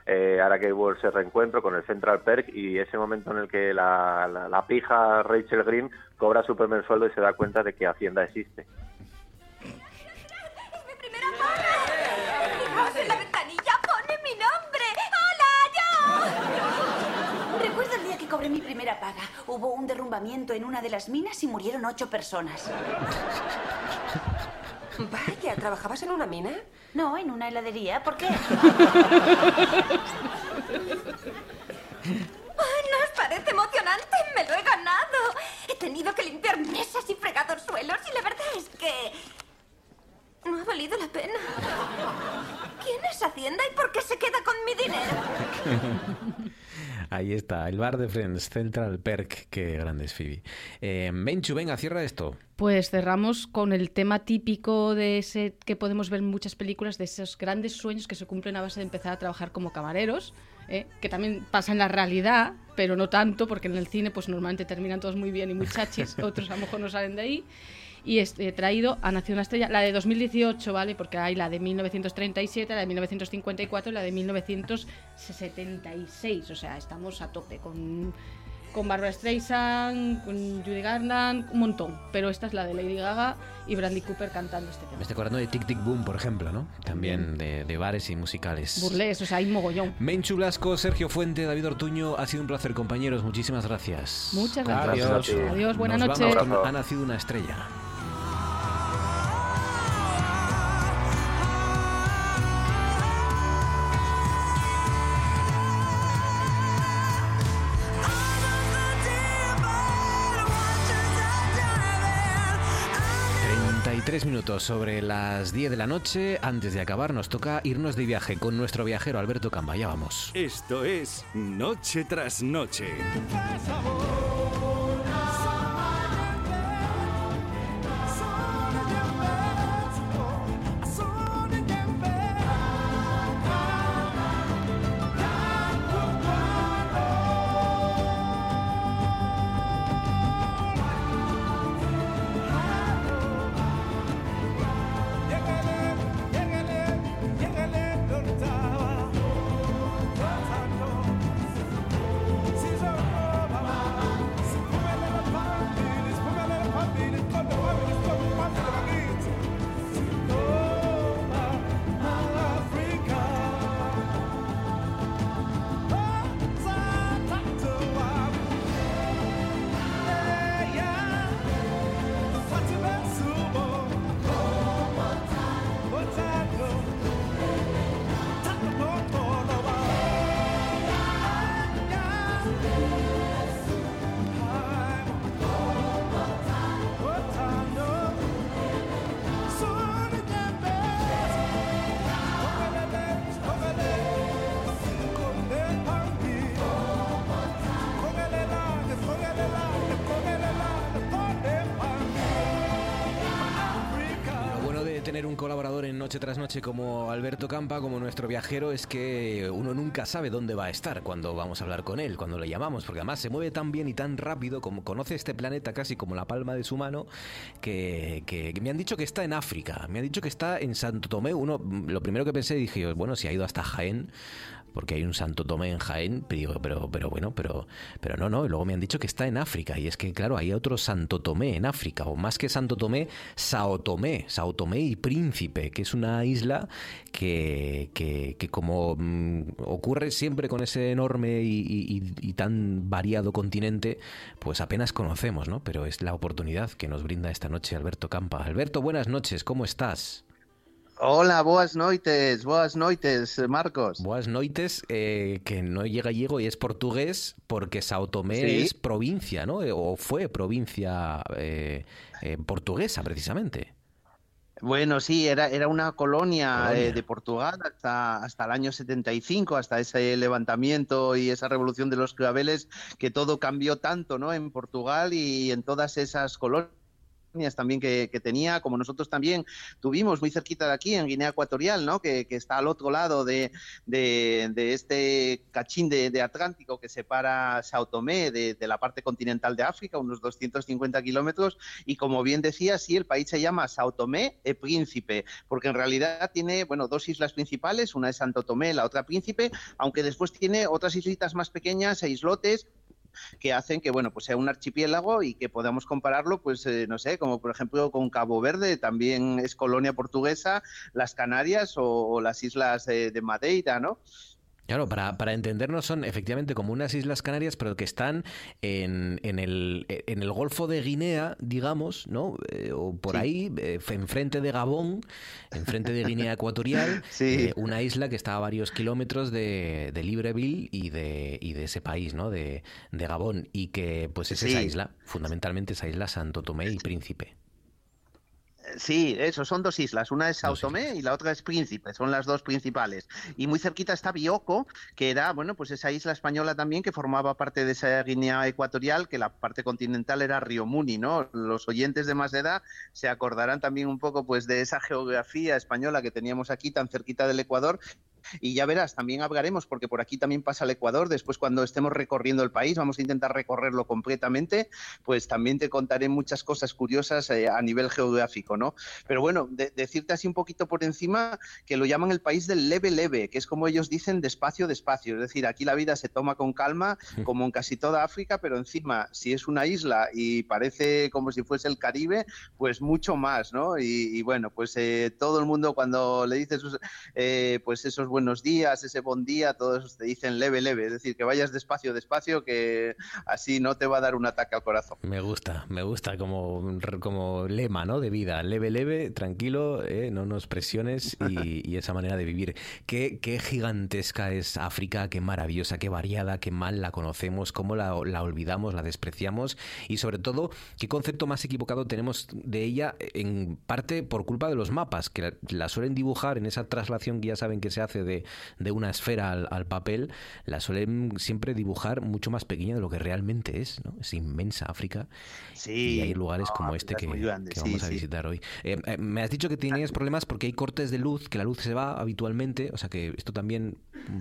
Eh, ahora que hubo ese reencuentro con el Central Perk y ese momento en el que la, la, la pija Rachel Green cobra su primer sueldo y se da cuenta de que Hacienda existe. Fijaos en la ventanilla, pone mi nombre. ¡Hola, yo! Recuerdo el día que cobré mi primera paga. Hubo un derrumbamiento en una de las minas y murieron ocho personas. Vaya, ¿trabajabas en una mina? No, en una heladería. ¿Por qué? Ay, ¿No os parece emocionante? Me lo he ganado. He tenido que limpiar mesas y fregar suelos y la verdad es que... No ha valido la pena. ¿Quién es Hacienda y por qué se queda con mi dinero? Ahí está, el bar de Friends, Central Perk. Qué grande es Phoebe. Eh, Menchu, venga, cierra esto. Pues cerramos con el tema típico de ese que podemos ver en muchas películas, de esos grandes sueños que se cumplen a base de empezar a trabajar como camareros, ¿eh? que también pasa en la realidad, pero no tanto, porque en el cine pues normalmente terminan todos muy bien y muy chachis, otros a lo mejor no salen de ahí. Y he traído a Nación una estrella, la de 2018, ¿vale? Porque hay la de 1937, la de 1954 y la de 1976. O sea, estamos a tope con, con Barbara Streisand, con Judy Garland, un montón. Pero esta es la de Lady Gaga y Brandy Cooper cantando este tema. Me estoy acordando de Tic Tic Boom, por ejemplo, ¿no? También de, de bares y musicales. Burles, o sea, hay mogollón. Menchu Blasco, Sergio Fuente, David Ortuño, ha sido un placer, compañeros. Muchísimas gracias. Muchas gracias. Adiós. Adiós, buena Nos noche. vamos con Ha nacido una estrella. Minutos sobre las 10 de la noche. Antes de acabar, nos toca irnos de viaje con nuestro viajero Alberto Camba. Ya vamos. Esto es Noche tras Noche. Noche tras Noche como Alberto Campa, como nuestro viajero, es que uno nunca sabe dónde va a estar cuando vamos a hablar con él, cuando le llamamos, porque además se mueve tan bien y tan rápido, como conoce este planeta casi como la palma de su mano, que, me han dicho que está en África, me han dicho que está en Santo Tomé. Uno, lo primero que pensé, dije, bueno, si ha ido hasta Jaén, porque hay un Santo Tomé en Jaén, pero, pero, pero bueno, pero, pero no, no, y luego me han dicho que está en África, y es que claro, hay otro Santo Tomé en África, o más que Santo Tomé, Sao Tomé, Sao Tomé y Príncipe, que es una isla que, que, que como mm, ocurre siempre con ese enorme y- y tan variado continente, pues apenas conocemos, ¿no? Pero es la oportunidad que nos brinda esta noche Alberto Campa. Alberto, buenas noches, ¿cómo estás? Hola, boas noites, boas noites, Marcos. Boas noites, eh, que no llega gallego y es portugués, porque Sao Tomé Sí. es provincia, ¿no? Eh, O fue provincia eh, eh, portuguesa, precisamente. Bueno, sí, era, era una colonia, Colonia. eh, de Portugal hasta, hasta el año 75, hasta ese levantamiento y esa revolución de los claveles, que todo cambió tanto, ¿no? En Portugal y en todas esas colonias también que, que tenía, como nosotros también tuvimos muy cerquita de aquí, en Guinea Ecuatorial, ¿no? Que, que está al otro lado de, de- de este cachín de, de Atlántico que separa Sao Tomé de, la parte continental de África, unos 250 kilómetros, y como bien decía, sí, el país se llama Sao Tomé e Príncipe, porque en realidad tiene, bueno, dos islas principales, una es Santo Tomé, la otra Príncipe, aunque después tiene otras islitas más pequeñas e islotes que hacen que bueno pues sea un archipiélago y que podamos compararlo pues eh, no sé como por ejemplo con Cabo Verde también es colonia portuguesa las Canarias o, las islas de, de Madeira no Claro, para, para entendernos son efectivamente como unas Islas Canarias, pero que están en, en, el, en el Golfo de Guinea, digamos, ¿no? Eh, o por Sí. ahí, eh, enfrente de Gabón, enfrente de Guinea Ecuatorial, eh, una isla que está a varios kilómetros de, de Libreville y de, y de ese país, ¿no? De, de Gabón, y que pues es esa isla, fundamentalmente esa isla Santo Tomé y Príncipe. Sí, eso, son dos islas. Una es Sao Tomé y la otra es Príncipe, son las dos principales. Y muy cerquita está Bioko, que era, bueno, pues esa isla española también que formaba parte de esa Guinea ecuatorial, que la parte continental era Río Muni, ¿no? Los oyentes de más edad se acordarán también un poco, pues, de esa geografía española que teníamos aquí tan cerquita del Ecuador. Y ya verás, también hablaremos, porque por aquí también pasa el Ecuador. Después, cuando estemos recorriendo el país, vamos a intentar recorrerlo completamente, pues también te contaré muchas cosas curiosas eh, a nivel geográfico, ¿no? Pero bueno, de- decirte así un poquito por encima que lo llaman el país del leve leve, que es como ellos dicen, despacio, despacio. Es decir, aquí la vida se toma con calma, como en casi toda África, pero encima, si es una isla y parece como si fuese el Caribe, pues mucho más, ¿no? Y, y bueno, pues eh, todo el mundo cuando le dices eh, pues esos buenos días, ese buen día, todos te dicen leve, leve. Es decir, que vayas despacio, despacio, que así no te va a dar un ataque al corazón. Me gusta, me gusta como, como lema ¿no? de vida. Leve, leve, tranquilo, eh, no nos presiones y, y esa manera de vivir. Qué, qué gigantesca es África, qué maravillosa, qué variada, qué mal la conocemos, cómo la, la olvidamos, la despreciamos y sobre todo qué concepto más equivocado tenemos de ella en parte por culpa de los mapas, que la, la suelen dibujar en esa traslación que ya saben que se hace de, de una esfera al, al papel, la suelen siempre dibujar mucho más pequeña de lo que realmente es, ¿no? Es inmensa África. Sí. Y hay lugares No, como este que, sí, vamos a sí. visitar hoy. Eh, eh, me has dicho que tenías problemas porque hay cortes de luz, que la luz se va habitualmente, o sea que esto también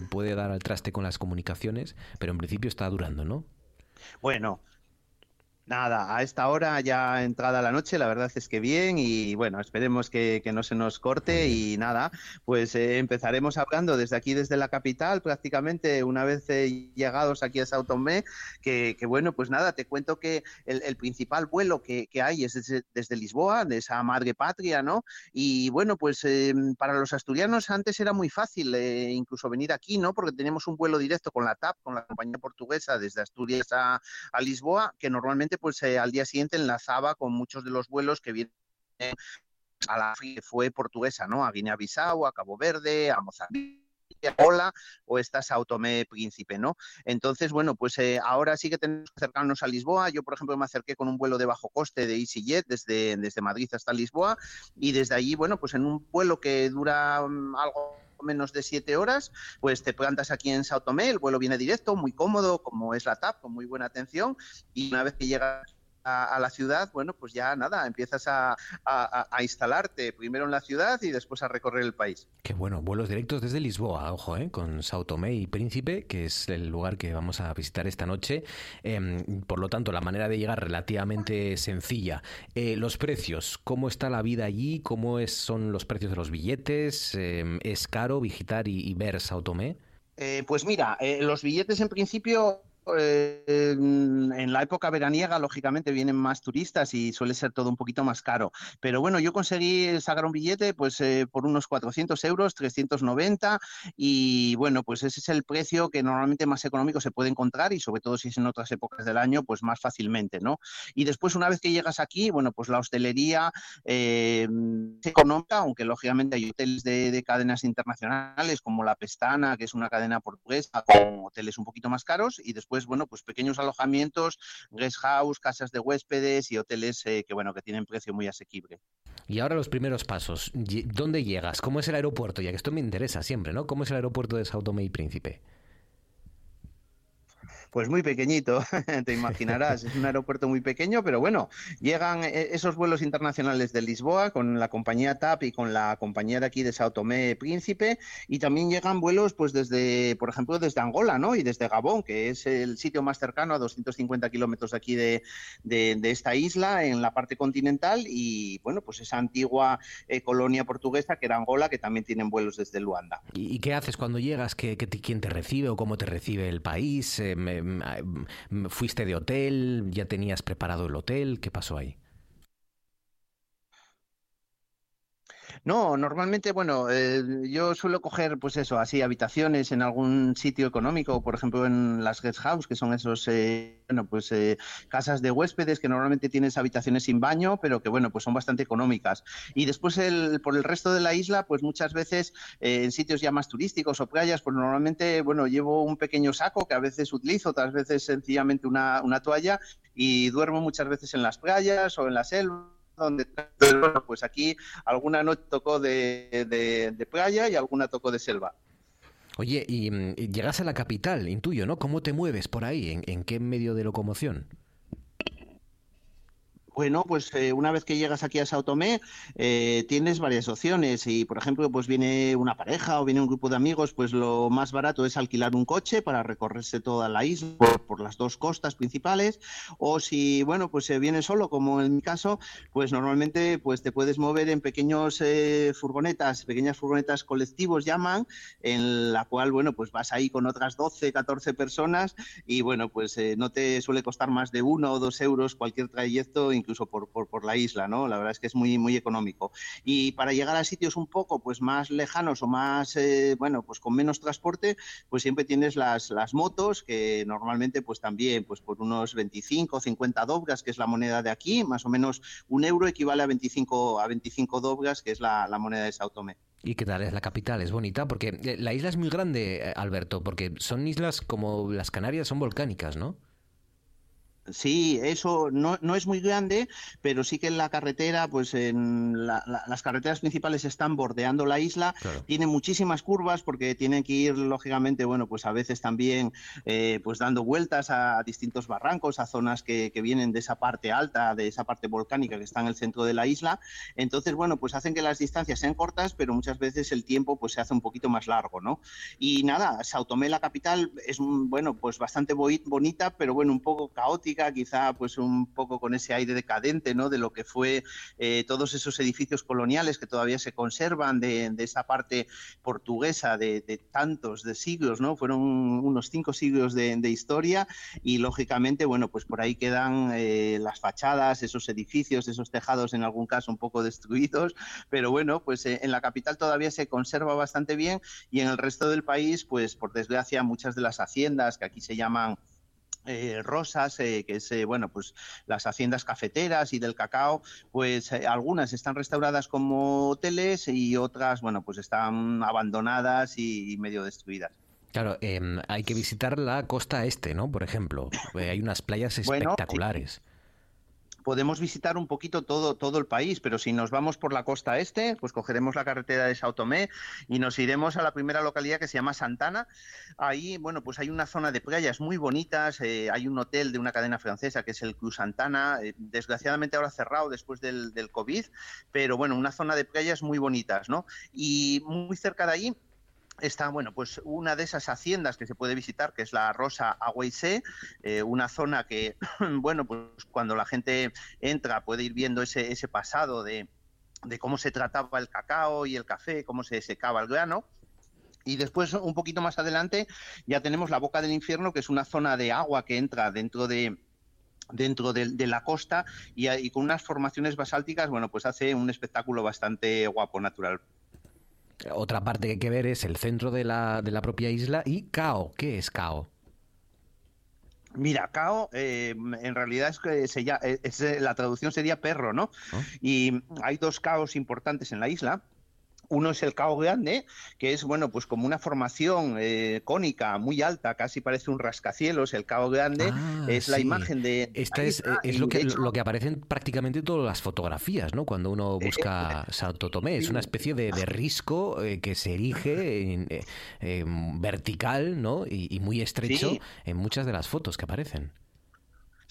puede dar al traste con las comunicaciones, pero en principio está durando, ¿no? Bueno, nada, a esta hora ya entrada la noche, la verdad es que bien y bueno, esperemos que, que no se nos corte y nada, pues eh, empezaremos hablando desde aquí, desde la capital, prácticamente una vez eh, llegados aquí a Sao Tomé, que, que bueno, pues nada, te cuento que el, el principal vuelo que, que hay es desde, desde Lisboa, de esa madre patria, ¿no? Y bueno, pues eh, para los asturianos antes era muy fácil eh, incluso venir aquí, ¿no? Porque teníamos un vuelo directo con la TAP, con la compañía portuguesa, desde Asturias a, a Lisboa, que normalmente pues eh, al día siguiente enlazaba con muchos de los vuelos que vienen a la que fue portuguesa, ¿no? A Guinea-Bissau, a Cabo Verde, a Mozambique. a Angola o esta Sao Tomé Príncipe, ¿no? Entonces, bueno, pues eh, ahora sí que tenemos que acercarnos a Lisboa. Yo, por ejemplo, me acerqué con un vuelo de bajo coste de EasyJet desde, desde Madrid hasta Lisboa y desde allí, bueno, pues en un vuelo que dura mm, algo menos de siete horas, pues te plantas aquí en Sao Tomé, el vuelo viene directo, muy cómodo, como es la TAP, con muy buena atención, y una vez que llegas a, a la ciudad, bueno, pues ya nada, empiezas a, a- instalarte primero en la ciudad y después a recorrer el país. Qué bueno, vuelos directos desde Lisboa, ojo, ¿eh? con Sao Tomé y Príncipe, que es el lugar que vamos a visitar esta noche. Em, por lo tanto, la manera de llegar relativamente sencilla. Eh, los precios, ¿cómo está la vida allí? ¿Cómo es- son los precios de los billetes? Em, ¿Es caro visitar y, y ver Sao Tomé? Eh, pues mira, eh, los billetes en principio eh, en en la época veraniega, lógicamente, vienen más turistas y suele ser todo un poquito más caro. Pero bueno, yo conseguí sacar un billete pues eh, por unos 400 euros, 390, y bueno, pues ese es el precio que normalmente más económico se puede encontrar y sobre todo si es en otras épocas del año, pues más fácilmente, ¿no? Y después, una vez que llegas aquí, bueno, pues la hostelería eh, es económica, aunque lógicamente hay hoteles de, de cadenas internacionales como La Pestana, que es una cadena portuguesa, con hoteles un poquito más caros, y después, bueno, pues pequeños alojamientos, guest house, casas de huéspedes y hoteles eh, que, bueno, que tienen precio muy asequible. Y ahora los primeros pasos. ¿Dónde llegas? ¿Cómo es el aeropuerto? Ya que esto me interesa siempre, ¿no? ¿Cómo es el aeropuerto de Sao Tomé y Príncipe? Pues muy pequeñito, te imaginarás. Es un aeropuerto muy pequeño, pero bueno, llegan eh, esos vuelos internacionales de Lisboa con la compañía TAP y con la compañía de aquí de Sao Tomé Príncipe, y también llegan vuelos, pues desde, por ejemplo, desde Angola, ¿no? Y desde Gabón, que es el sitio más cercano a 250 kilómetros de aquí de, de- esta isla, en la parte continental, y bueno, pues esa antigua eh, colonia portuguesa que era Angola, que también tienen vuelos desde Luanda. ¿Y qué haces cuando llegas? ¿Qué, qué ¿Quién te recibe o cómo te recibe el país? Eh, ¿Fuiste de hotel? ¿Ya tenías preparado el hotel? ¿Qué pasó ahí? No, normalmente, bueno, eh, yo suelo coger, pues eso, así, habitaciones en algún sitio económico, por ejemplo, en las guest house, que son esos, eh, bueno, pues eh, casas de huéspedes que normalmente tienes habitaciones sin baño, pero que, bueno, pues son bastante económicas. Y después, el, por el resto de la isla, pues muchas veces eh, en sitios ya más turísticos o playas, pues normalmente, bueno, llevo un pequeño saco que a veces utilizo, otras veces sencillamente una, una toalla y duermo muchas veces en las playas o en la selva donde bueno, pues aquí alguna noche tocó de, de- playa y alguna tocó de selva. Oye, y, mm, y llegas a la capital, intuyo, ¿no? ¿Cómo te mueves por ahí? ¿En, en qué medio de locomoción? Bueno, pues eh, una vez que llegas aquí a Sao Tomé, eh, tienes varias opciones y, por ejemplo, pues viene una pareja o viene un grupo de amigos, pues lo más barato es alquilar un coche para recorrerse toda la isla por, las dos costas principales o si, bueno, pues se viene solo, como en mi caso, pues normalmente pues te puedes mover en pequeños eh, furgonetas, pequeñas furgonetas colectivos llaman, en la cual, bueno, pues vas ahí con otras 12, 14 personas y, bueno, pues eh, no te suele costar más de uno o dos euros cualquier trayecto, incluso por, por, por la isla, ¿no? La verdad es que es muy, muy económico. Y para llegar a sitios un poco pues más lejanos o más, eh, bueno, pues con menos transporte, pues siempre tienes las, las motos, que normalmente pues también pues por unos 25 o 50 dobras, que es la moneda de aquí, más o menos un euro equivale a 25, a 25 dobras, que es la, la moneda de Sao Tomé. ¿Y qué tal es la capital? ¿Es bonita? Porque eh, la isla es muy grande, eh, Alberto, porque son islas como las Canarias, son volcánicas, ¿no? Sí, eso no, no es muy grande, pero sí que en la carretera, pues en la- la- las carreteras principales están bordeando la isla, tiene muchísimas curvas porque tienen que ir, lógicamente, bueno, pues a veces también eh, pues dando vueltas a, distintos barrancos, a zonas que, que vienen de esa parte alta, de esa parte volcánica que está en el centro de la isla. Entonces, bueno, pues hacen que las distancias sean cortas, pero muchas veces el tiempo pues se hace un poquito más largo, ¿no? Y nada, Sao Tomé, la capital, es, bueno, pues bastante bonita, pero bueno, un poco caótica, quizá pues un poco con ese aire decadente, ¿no? De lo que fue eh, todos esos edificios coloniales que todavía se conservan de, esa parte portuguesa de, tantos, de siglos, ¿no? Fueron unos cinco siglos de, de historia y lógicamente, bueno, pues por ahí quedan eh, las fachadas, esos edificios, esos tejados en algún caso un poco destruidos, pero bueno, pues eh, en la capital todavía se conserva bastante bien y en el resto del país, pues por desgracia, muchas de las haciendas que aquí se llaman eh, rosas, eh, que es, eh, bueno, pues las haciendas cafeteras y del cacao, pues eh, algunas están restauradas como hoteles y otras, bueno, pues están abandonadas y, y medio destruidas. Claro, em, hay que visitar la costa este, ¿no? Por ejemplo, Eh, hay unas playas Bueno, sí. Podemos visitar un poquito todo, todo el país, pero si nos vamos por la costa este, pues cogeremos la carretera de Sao Tomé y nos iremos a la primera localidad que se llama Santana. Ahí, bueno, pues hay una zona de playas muy bonitas, eh, hay un hotel de una cadena francesa que es el Cruz Santana, eh, desgraciadamente ahora cerrado después del, del COVID, pero bueno, una zona de playas muy bonitas, ¿no? Y muy cerca de ahí está, bueno, pues una de esas haciendas que se puede visitar, que es la Rosa Sé, eh, una zona que, bueno, pues cuando la gente entra puede ir viendo ese, ese pasado de, de cómo se trataba el cacao y el café, cómo se secaba el grano. Y después, un poquito más adelante, ya tenemos la Boca del Infierno, que es una zona de agua que entra dentro de, dentro de, de la costa y, y con unas formaciones basálticas, bueno, pues hace un espectáculo bastante guapo, natural. Otra parte que hay que ver es el centro de la, de la propia isla y Cao. ¿Qué es Cao? Mira, Cao, eh, en realidad es que se llama- es, eh, la traducción sería perro, ¿no? Y hay dos caos importantes en la isla. Uno es el Cao Grande, que es, bueno, pues como una formación eh, cónica muy alta, casi parece un rascacielos. El Cao Grande Ah, es la imagen de. Esta es, es lo, que, hecho- lo que aparece en prácticamente todas las fotografías, ¿no? Cuando uno busca Santo Tomé. Es una especie de, de risco eh, que se erige en, eh, eh, vertical, ¿no? Y, y muy estrecho Sí. en muchas de las fotos que aparecen.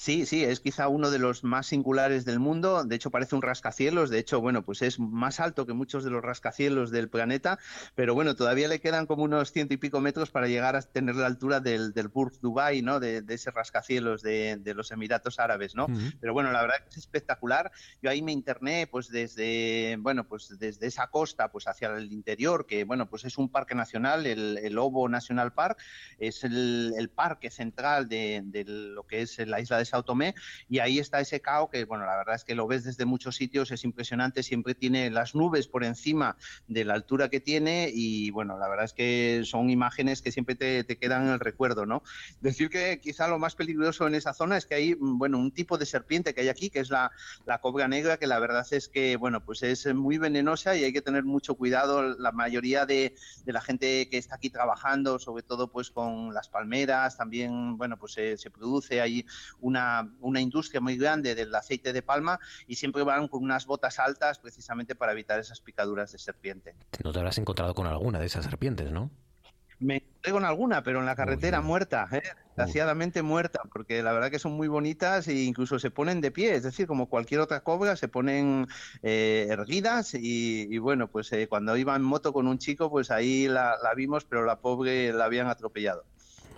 Sí, sí, es quizá uno de los más singulares del mundo. De hecho, parece un rascacielos. De hecho, bueno, pues es más alto que muchos de los rascacielos del planeta. Pero bueno, todavía le quedan como unos ciento y pico metros para llegar a tener la altura del, del Burj Dubai, ¿no? De, de ese rascacielos de, de los Emiratos Árabes, ¿no? Pero bueno, la verdad es espectacular. Yo ahí me interné, pues desde, bueno, pues desde esa costa, pues hacia el interior, que bueno, pues es un parque nacional, el, el Lobo National Park, es el, el parque central de, de lo que es la isla de Sao Tomé, y ahí está ese cao que, bueno, la verdad es que lo ves desde muchos sitios, es impresionante, siempre tiene las nubes por encima de la altura que tiene, y bueno, la verdad es que son imágenes que siempre te, te quedan en el recuerdo, ¿no? Decir que quizá lo más peligroso en esa zona es que hay, bueno, un tipo de serpiente que hay aquí, que es la, la cobra negra, que la verdad es que, bueno, pues es muy venenosa y hay que tener mucho cuidado. La mayoría de, de la gente que está aquí trabajando, sobre todo pues con las palmeras, también, bueno, pues se, se produce ahí una, una industria muy grande del aceite de palma y siempre van con unas botas altas precisamente para evitar esas picaduras de serpiente. No te habrás encontrado con alguna de esas serpientes, ¿no? Me encontré con alguna, pero en la carretera muerta, ¿eh? desgraciadamente muerta, porque la verdad que son muy bonitas e incluso se ponen de pie, es decir, como cualquier otra cobra, se ponen eh, erguidas y, y bueno, pues eh, cuando iba en moto con un chico, pues ahí la, la vimos, pero la pobre la habían atropellado.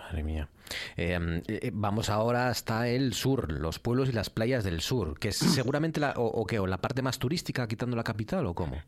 Madre mía. Eh, eh, vamos ahora hasta el sur, los pueblos y las playas del sur, que es seguramente la, o, o qué, o la parte más turística quitando la capital o cómo.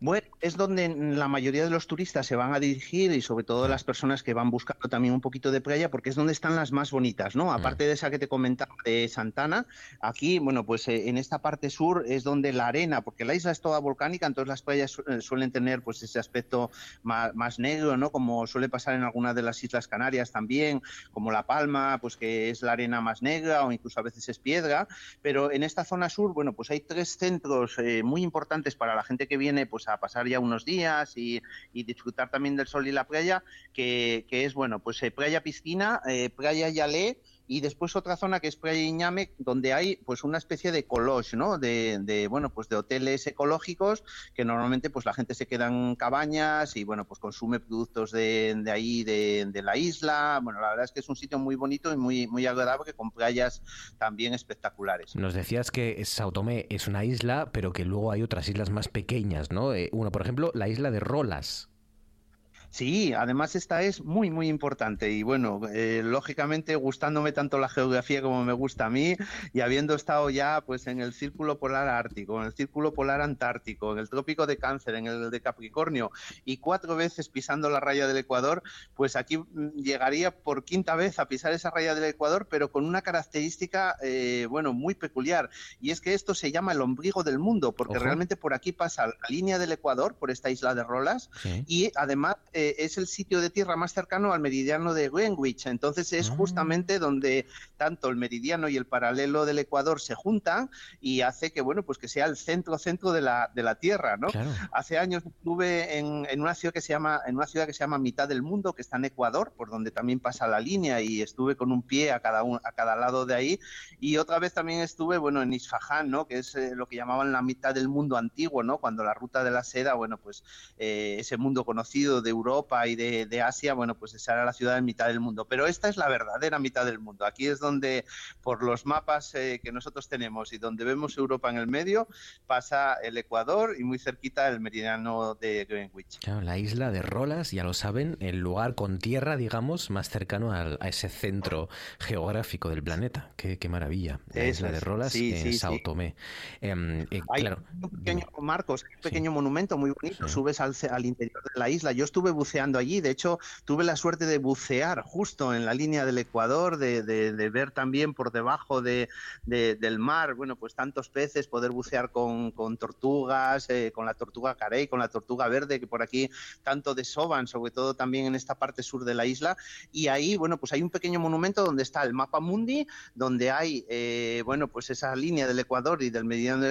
Bueno, es donde la mayoría de los turistas se van a dirigir y sobre todo las personas que van buscando también un poquito de playa porque es donde están las más bonitas, ¿no? Aparte de esa que te comentaba de Santana, aquí, bueno, pues eh, en esta parte sur es donde la arena, porque la isla es toda volcánica, entonces las playas su- eh, suelen tener pues ese aspecto más, más negro, ¿no? Como suele pasar en algunas de las Islas Canarias también, como La Palma, pues que es la arena más negra o incluso a veces es piedra, pero en esta zona sur, bueno, pues hay tres centros eh, muy importantes para la gente que viene pues a pasar ya unos días y, y disfrutar también del sol y la playa, que, que es, bueno, pues eh, playa piscina, eh, playa Yalé y después otra zona que es Playa Iñame, donde hay pues una especie de collage, ¿no? De, de, bueno, pues de hoteles ecológicos que normalmente pues la gente se queda en cabañas y bueno, pues consume productos de, de ahí, de, la isla. Bueno, la verdad es que es un sitio muy bonito y muy, muy agradable con playas también espectaculares. Nos decías que Sao Tomé es una isla, pero que luego hay otras islas más pequeñas, ¿no? Eh, por ejemplo, la isla de Rolas. Sí, además esta es muy, muy importante y bueno, eh, lógicamente gustándome tanto la geografía como me gusta a mí y habiendo estado ya pues en el círculo polar ártico, en el círculo polar antártico, en el trópico de cáncer, en el de Capricornio y cuatro veces pisando la raya del Ecuador, pues aquí mm, llegaría por quinta vez a pisar esa raya del Ecuador, pero con una característica, eh, bueno, muy peculiar y es que esto se llama el ombligo del mundo porque Ojo. realmente por aquí pasa la línea del Ecuador, por esta isla de Rolas Sí. y además eh, es el sitio de tierra más cercano al meridiano de Greenwich. Entonces es Ah. justamente donde tanto el meridiano y el paralelo del Ecuador se juntan y hace que, bueno, pues que sea el centro centro de la, de la Tierra, ¿no? Claro. Hace años estuve en, en una ciudad que se llama en una ciudad que se llama Mitad del Mundo, que está en Ecuador, por donde también pasa la línea y estuve con un pie a cada un- a cada lado de ahí y otra vez también estuve, bueno, en Isfahan, ¿no? Que es eh, lo que llamaban la mitad del mundo antiguo, ¿no? Cuando la ruta de la seda, bueno, pues eh, ese mundo conocido de Europa y de, de Asia, bueno, pues esa era la ciudad en mitad del mundo. Pero esta es la verdadera mitad del mundo. Aquí es donde, por los mapas eh, que nosotros tenemos y donde vemos Europa en el medio, pasa el Ecuador y muy cerquita el meridiano de Greenwich. Claro, la isla de Rolas, ya lo saben, el lugar con tierra, digamos, más cercano al- a ese centro geográfico del planeta. Qué, qué maravilla. La Eso isla de. Rolas Sí, en sí, sí. Sao Tomé. Em, eh, Hay claro, un pequeño, Marcos, un pequeño monumento muy bonito, subes al, al interior de la isla. Yo estuve buceando allí, de hecho, tuve la suerte de bucear justo en la línea del Ecuador, de, ver también por debajo de, de- del mar, bueno, pues tantos peces, poder bucear con, tortugas, eh, con la tortuga carey, con la tortuga verde, que por aquí tanto desoban, sobre todo también en esta parte sur de la isla. Y ahí, bueno, pues hay un pequeño monumento donde está el mapa mundi, donde hay, eh, bueno, pues esa línea del Ecuador y del meridiano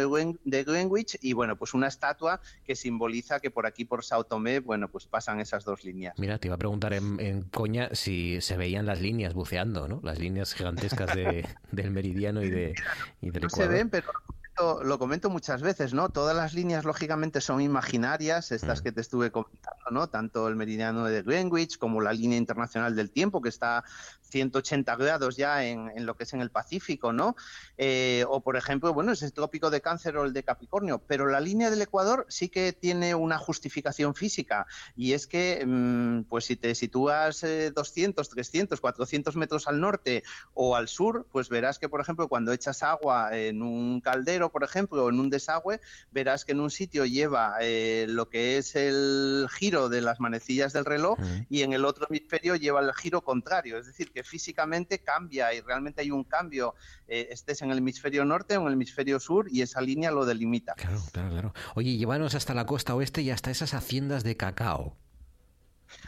de Greenwich, y bueno, pues una estatua que simboliza que por aquí, por Sao Tomé, bueno, pues pasan esas dos líneas. Mira, te iba a preguntar en, en coña si se veían las líneas buceando, ¿no? Las líneas gigantescas de- del meridiano y, de, y del No se ven, pero comento, lo comento muchas veces, ¿no? Todas las líneas, lógicamente, son imaginarias, Mm. estas que te estuve comentando, ¿no? Tanto el meridiano de Greenwich como la línea internacional del tiempo, que está 180 grados ya en, en lo que es en el Pacífico, ¿no? Eh, o, por ejemplo, bueno, es el trópico de Cáncer o el de Capricornio, pero la línea del Ecuador sí que tiene una justificación física, y es que, mm, pues si te sitúas eh, 200, 300, 400 metros al norte o al sur, pues verás que, por ejemplo, cuando echas agua en un caldero, por ejemplo, en un desagüe, verás que en un sitio lleva eh, lo que es el giro de las manecillas del reloj y en el otro hemisferio lleva el giro contrario. Es decir, que físicamente cambia y realmente hay un cambio, eh, estés en el hemisferio norte o en el hemisferio sur y esa línea lo delimita. Claro, claro, claro. Oye, llévanos hasta la costa oeste y hasta esas haciendas de cacao.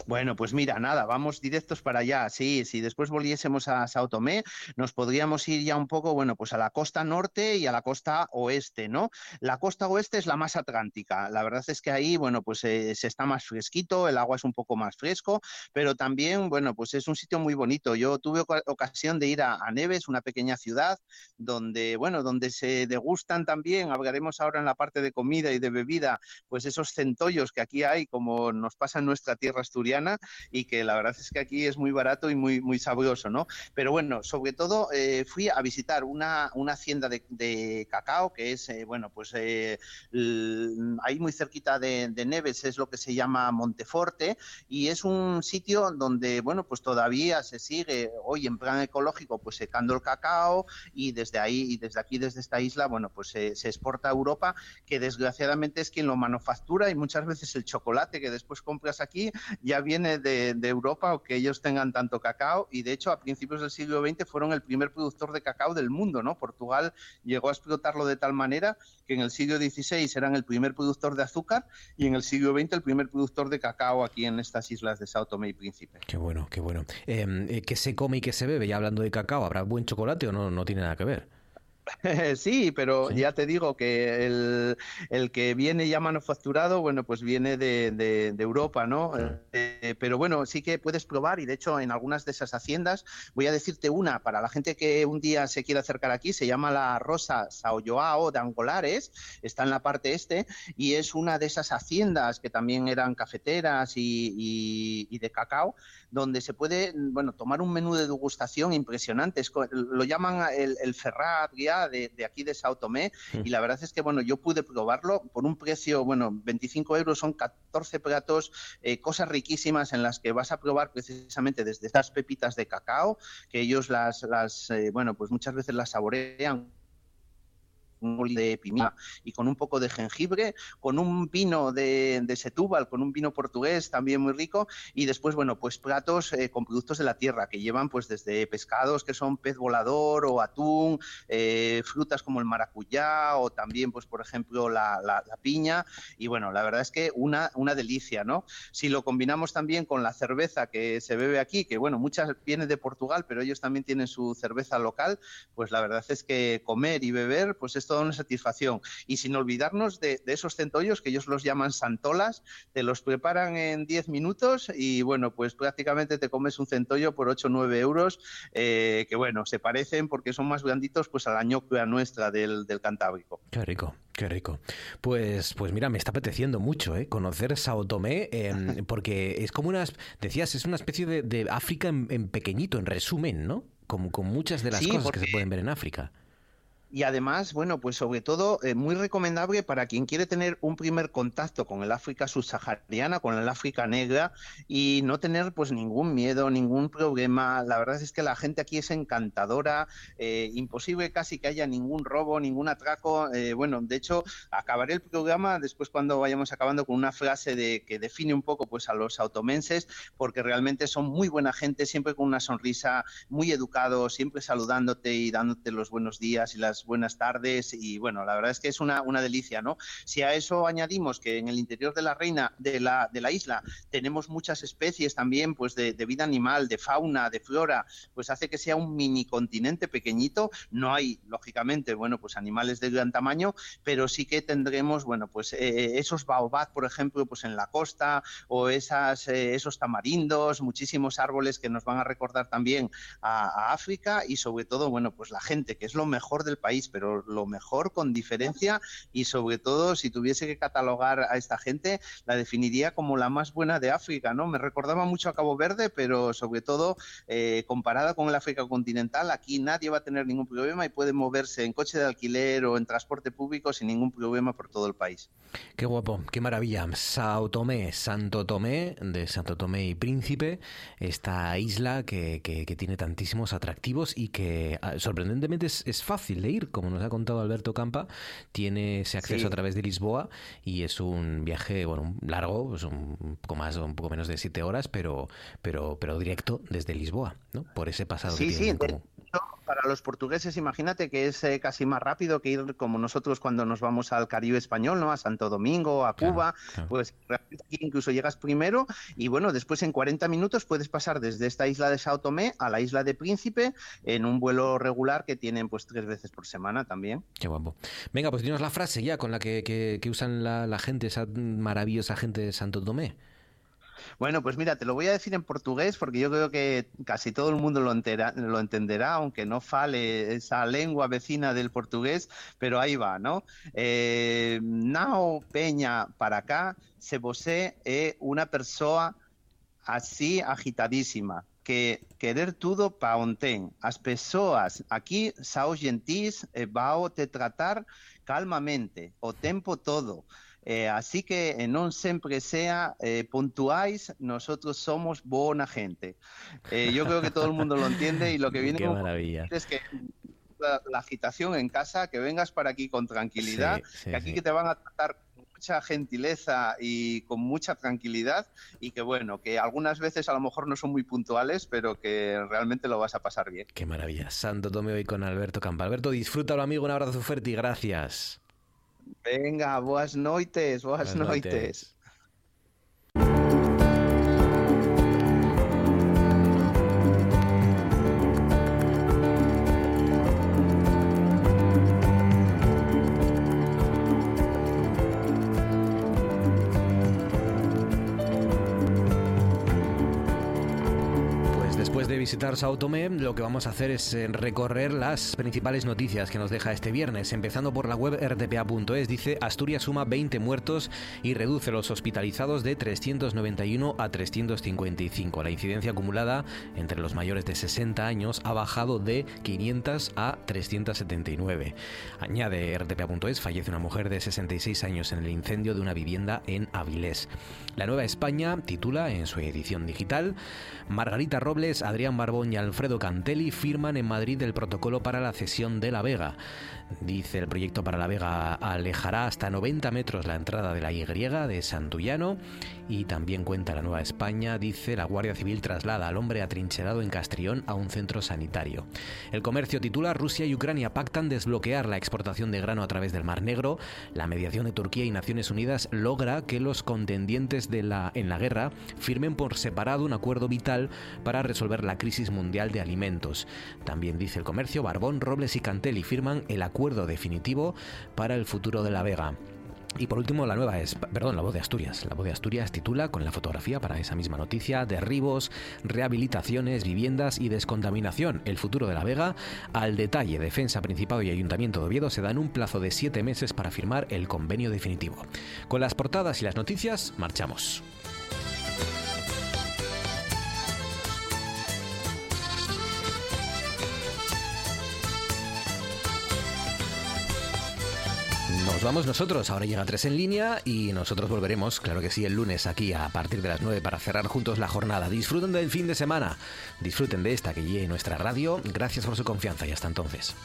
Bueno, pues mira, nada, vamos directos para allá. Sí, si después volviésemos a Sao Tomé, nos podríamos ir ya un poco, bueno, pues a la costa norte y a la costa oeste, ¿no? La costa oeste es la más atlántica. La verdad es que ahí, bueno, pues eh, se está más fresquito, el agua es un poco más fresco, pero también, bueno, pues es un sitio muy bonito. Yo tuve oca- ocasión de ir a, a Neves, una pequeña ciudad, donde, bueno, donde se degustan también, hablaremos ahora en la parte de comida y de bebida, pues esos centollos que aquí hay, como nos pasa en nuestra tierra asturiana, y que la verdad es que aquí es muy barato y muy, muy sabroso, ¿no? Pero bueno, sobre todo eh, fui a visitar una, una hacienda de, cacao, que es, eh, bueno, pues eh, ahí muy cerquita de, de Neves es lo que se llama Monteforte, y es un sitio donde, bueno, pues todavía se sigue hoy en plan ecológico, pues secando el cacao, y desde ahí, y desde aquí, desde esta isla, bueno, pues se, se exporta a Europa, que desgraciadamente es quien lo manufactura, y muchas veces el chocolate que después compras aquí ya viene de, Europa o que ellos tengan tanto cacao y de hecho a principios del siglo XX fueron el primer productor de cacao del mundo, ¿no? Portugal llegó a explotarlo de tal manera que en el siglo XVI eran el primer productor de azúcar y en el siglo XX el primer productor de cacao aquí en estas islas de Sao Tomé y Príncipe. Qué bueno, qué bueno. Eh, eh, ¿Qué se come y qué se bebe? Ya hablando de cacao, ¿habrá buen chocolate o no? No tiene nada que ver. Sí, pero ya te digo que el, el que viene ya manufacturado, bueno, pues viene de, de- de Europa, ¿no? Eh, pero bueno, sí que puedes probar y de hecho en algunas de esas haciendas, voy a decirte una, para la gente que un día se quiera acercar aquí, se llama la Rosa Sao Joao de Angolares, está en la parte este y es una de esas haciendas que también eran cafeteras y, y- y de cacao, donde se puede, bueno, tomar un menú de degustación impresionante. Es lo llaman el, el Ferrat de, de aquí de Sao Tomé y la verdad es que, bueno, yo pude probarlo por un precio, bueno, 25 euros son 14 platos, eh, cosas riquísimas en las que vas a probar precisamente desde estas pepitas de cacao, que ellos las, las eh, bueno, pues muchas veces las saborean un de pimienta y con un poco de jengibre, con un vino de, de Setúbal, con un vino portugués también muy rico y después, bueno, pues platos eh, con productos de la tierra que llevan pues desde pescados que son pez volador o atún, eh, frutas como el maracuyá o también pues por ejemplo la, la- piña y bueno, la verdad es que una, una delicia, ¿no? Si lo combinamos también con la cerveza que se bebe aquí, que bueno, muchas viene de Portugal, pero ellos también tienen su cerveza local, pues la verdad es que comer y beber pues es toda una satisfacción. Y sin olvidarnos de, de esos centollos que ellos los llaman santolas, te los preparan en 10 minutos y bueno, pues prácticamente te comes un centollo por 8 o 9 euros, eh, que bueno, se parecen porque son más blanditos pues a la ñocla nuestra del, del Cantábrico. Qué rico, qué rico. Pues, pues mira, me está apeteciendo mucho, ¿eh? Conocer Sao Tomé, em, porque es como una, decías, es una especie de, de África en, en pequeñito, en resumen, ¿no? Como con muchas de las Sí, cosas porque- que se pueden ver en África. Y además, bueno, pues sobre todo eh, muy recomendable para quien quiere tener un primer contacto con el África subsahariana, con el África negra y no tener pues ningún miedo, ningún problema. La verdad es que la gente aquí es encantadora, eh, imposible casi que haya ningún robo, ningún atraco. Eh, bueno, de hecho, acabaré el programa después cuando vayamos acabando con una frase de que define un poco pues a los automenses, porque realmente son muy buena gente, siempre con una sonrisa, muy educados, siempre saludándote y dándote los buenos días y las buenas tardes y bueno, la verdad es que es una, una delicia, ¿no? Si a eso añadimos que en el interior de la reina de la, de la isla tenemos muchas especies también pues de, vida animal, de fauna, de flora, pues hace que sea un mini continente pequeñito, no hay lógicamente, bueno, pues animales de gran tamaño, pero sí que tendremos, bueno, pues eh, esos baobab, por ejemplo, pues en la costa o esas, eh, esos tamarindos, muchísimos árboles que nos van a recordar también a, a África y sobre todo, bueno, pues la gente, que es lo mejor del país, pero lo mejor con diferencia y sobre todo, si tuviese que catalogar a esta gente, la definiría como la más buena de África, ¿no? Me recordaba mucho a Cabo Verde, pero sobre todo, eh, comparada con el África continental, aquí nadie va a tener ningún problema y puede moverse en coche de alquiler o en transporte público sin ningún problema por todo el país. Qué guapo, qué maravilla. Sao Tomé, Santo Tomé, de Santo Tomé y Príncipe, esta isla que, que- que tiene tantísimos atractivos y que ah, sorprendentemente es, es fácil de ir, como nos ha contado Alberto Campa, tiene ese acceso Sí. a través de Lisboa y es un viaje, bueno, largo, pues un poco más o un poco menos de siete horas, pero, pero, pero directo desde Lisboa, ¿no? Por ese pasado Sí, que sí, tienen en común. Para los portugueses, imagínate que es eh, casi más rápido que ir como nosotros cuando nos vamos al Caribe español, ¿no? A Santo Domingo, a Cuba, pues realmente aquí incluso llegas primero y bueno, después en 40 minutos puedes pasar desde esta isla de Sao Tomé a la isla de Príncipe en un vuelo regular que tienen pues tres veces por semana también. Qué guapo. Venga, pues dinos la frase ya con la que, que- que usan la, la gente, esa maravillosa gente de Santo Tomé. Bueno, pues mira, te lo voy a decir en portugués porque yo creo que casi todo el mundo lo, entera- lo entenderá, aunque no fale esa lengua vecina del portugués, pero ahí va, ¿no? Eh, Nao Peña para acá, se você é una persoa así agitadísima que querer tudo para ontem. As pessoas aqui são gentis e vão te tratar calmamente o tempo todo. Eh, así que non sempre sea eh, puntuais, nosotros somos buena gente. Eh, yo creo que todo el mundo lo entiende y lo que viene Qué maravilla. es que la, la agitación en casa, que vengas para aquí con tranquilidad, Sí, sí, que aquí sí. que te van a tratar con mucha gentileza y con mucha tranquilidad y que bueno, que algunas veces a lo mejor no son muy puntuales, pero que realmente lo vas a pasar bien. Qué maravilla. Santo Tomé hoy con Alberto Campa. Alberto, disfrútalo, amigo. Un abrazo fuerte y gracias. Venga, boas noites, boas, boas noites. noites. Visitar Sao Tomé, lo que vamos a hacer es eh, recorrer las principales noticias que nos deja este viernes, empezando por la web rtpa.es. Dice, Asturias suma 20 muertos y reduce los hospitalizados de 391 a 355. La incidencia acumulada entre los mayores de 60 años ha bajado de 500 a 379. Añade rtpa.es, fallece una mujer de 66 años en el incendio de una vivienda en Avilés. La Nueva España titula en su edición digital, Margarita Robles, Adrián Barbón y Alfredo Cantelli firman en Madrid el protocolo para la cesión de La Vega. Dice el proyecto para La Vega alejará hasta 90 metros la entrada de la Y de Santullano y también cuenta la Nueva España, dice la Guardia Civil traslada al hombre atrincherado en Castrión a un centro sanitario. El comercio titula Rusia y Ucrania pactan desbloquear la exportación de grano a través del Mar Negro. La mediación de Turquía y Naciones Unidas logra que los contendientes en la guerra firmen por separado un acuerdo vital para resolver la crisis mundial de alimentos. También dice el comercio, Barbón, Robles y Cantelli firman el acuerdo definitivo para el futuro de la Vega. Y por último, la nueva es, perdón, la voz de Asturias. La voz de Asturias titula con la fotografía para esa misma noticia: Derribos, rehabilitaciones, viviendas y descontaminación. El futuro de la Vega. Al detalle, Defensa, Principado y Ayuntamiento de Oviedo se dan un plazo de siete meses para firmar el convenio definitivo. Con las portadas y las noticias, marchamos. Nos vamos nosotros, ahora llega 3 en línea y nosotros volveremos, claro que sí, el lunes aquí a partir de las 9 para cerrar juntos la jornada. Disfruten del fin de semana, disfruten de esta que llegue nuestra radio. Gracias por su confianza y hasta entonces.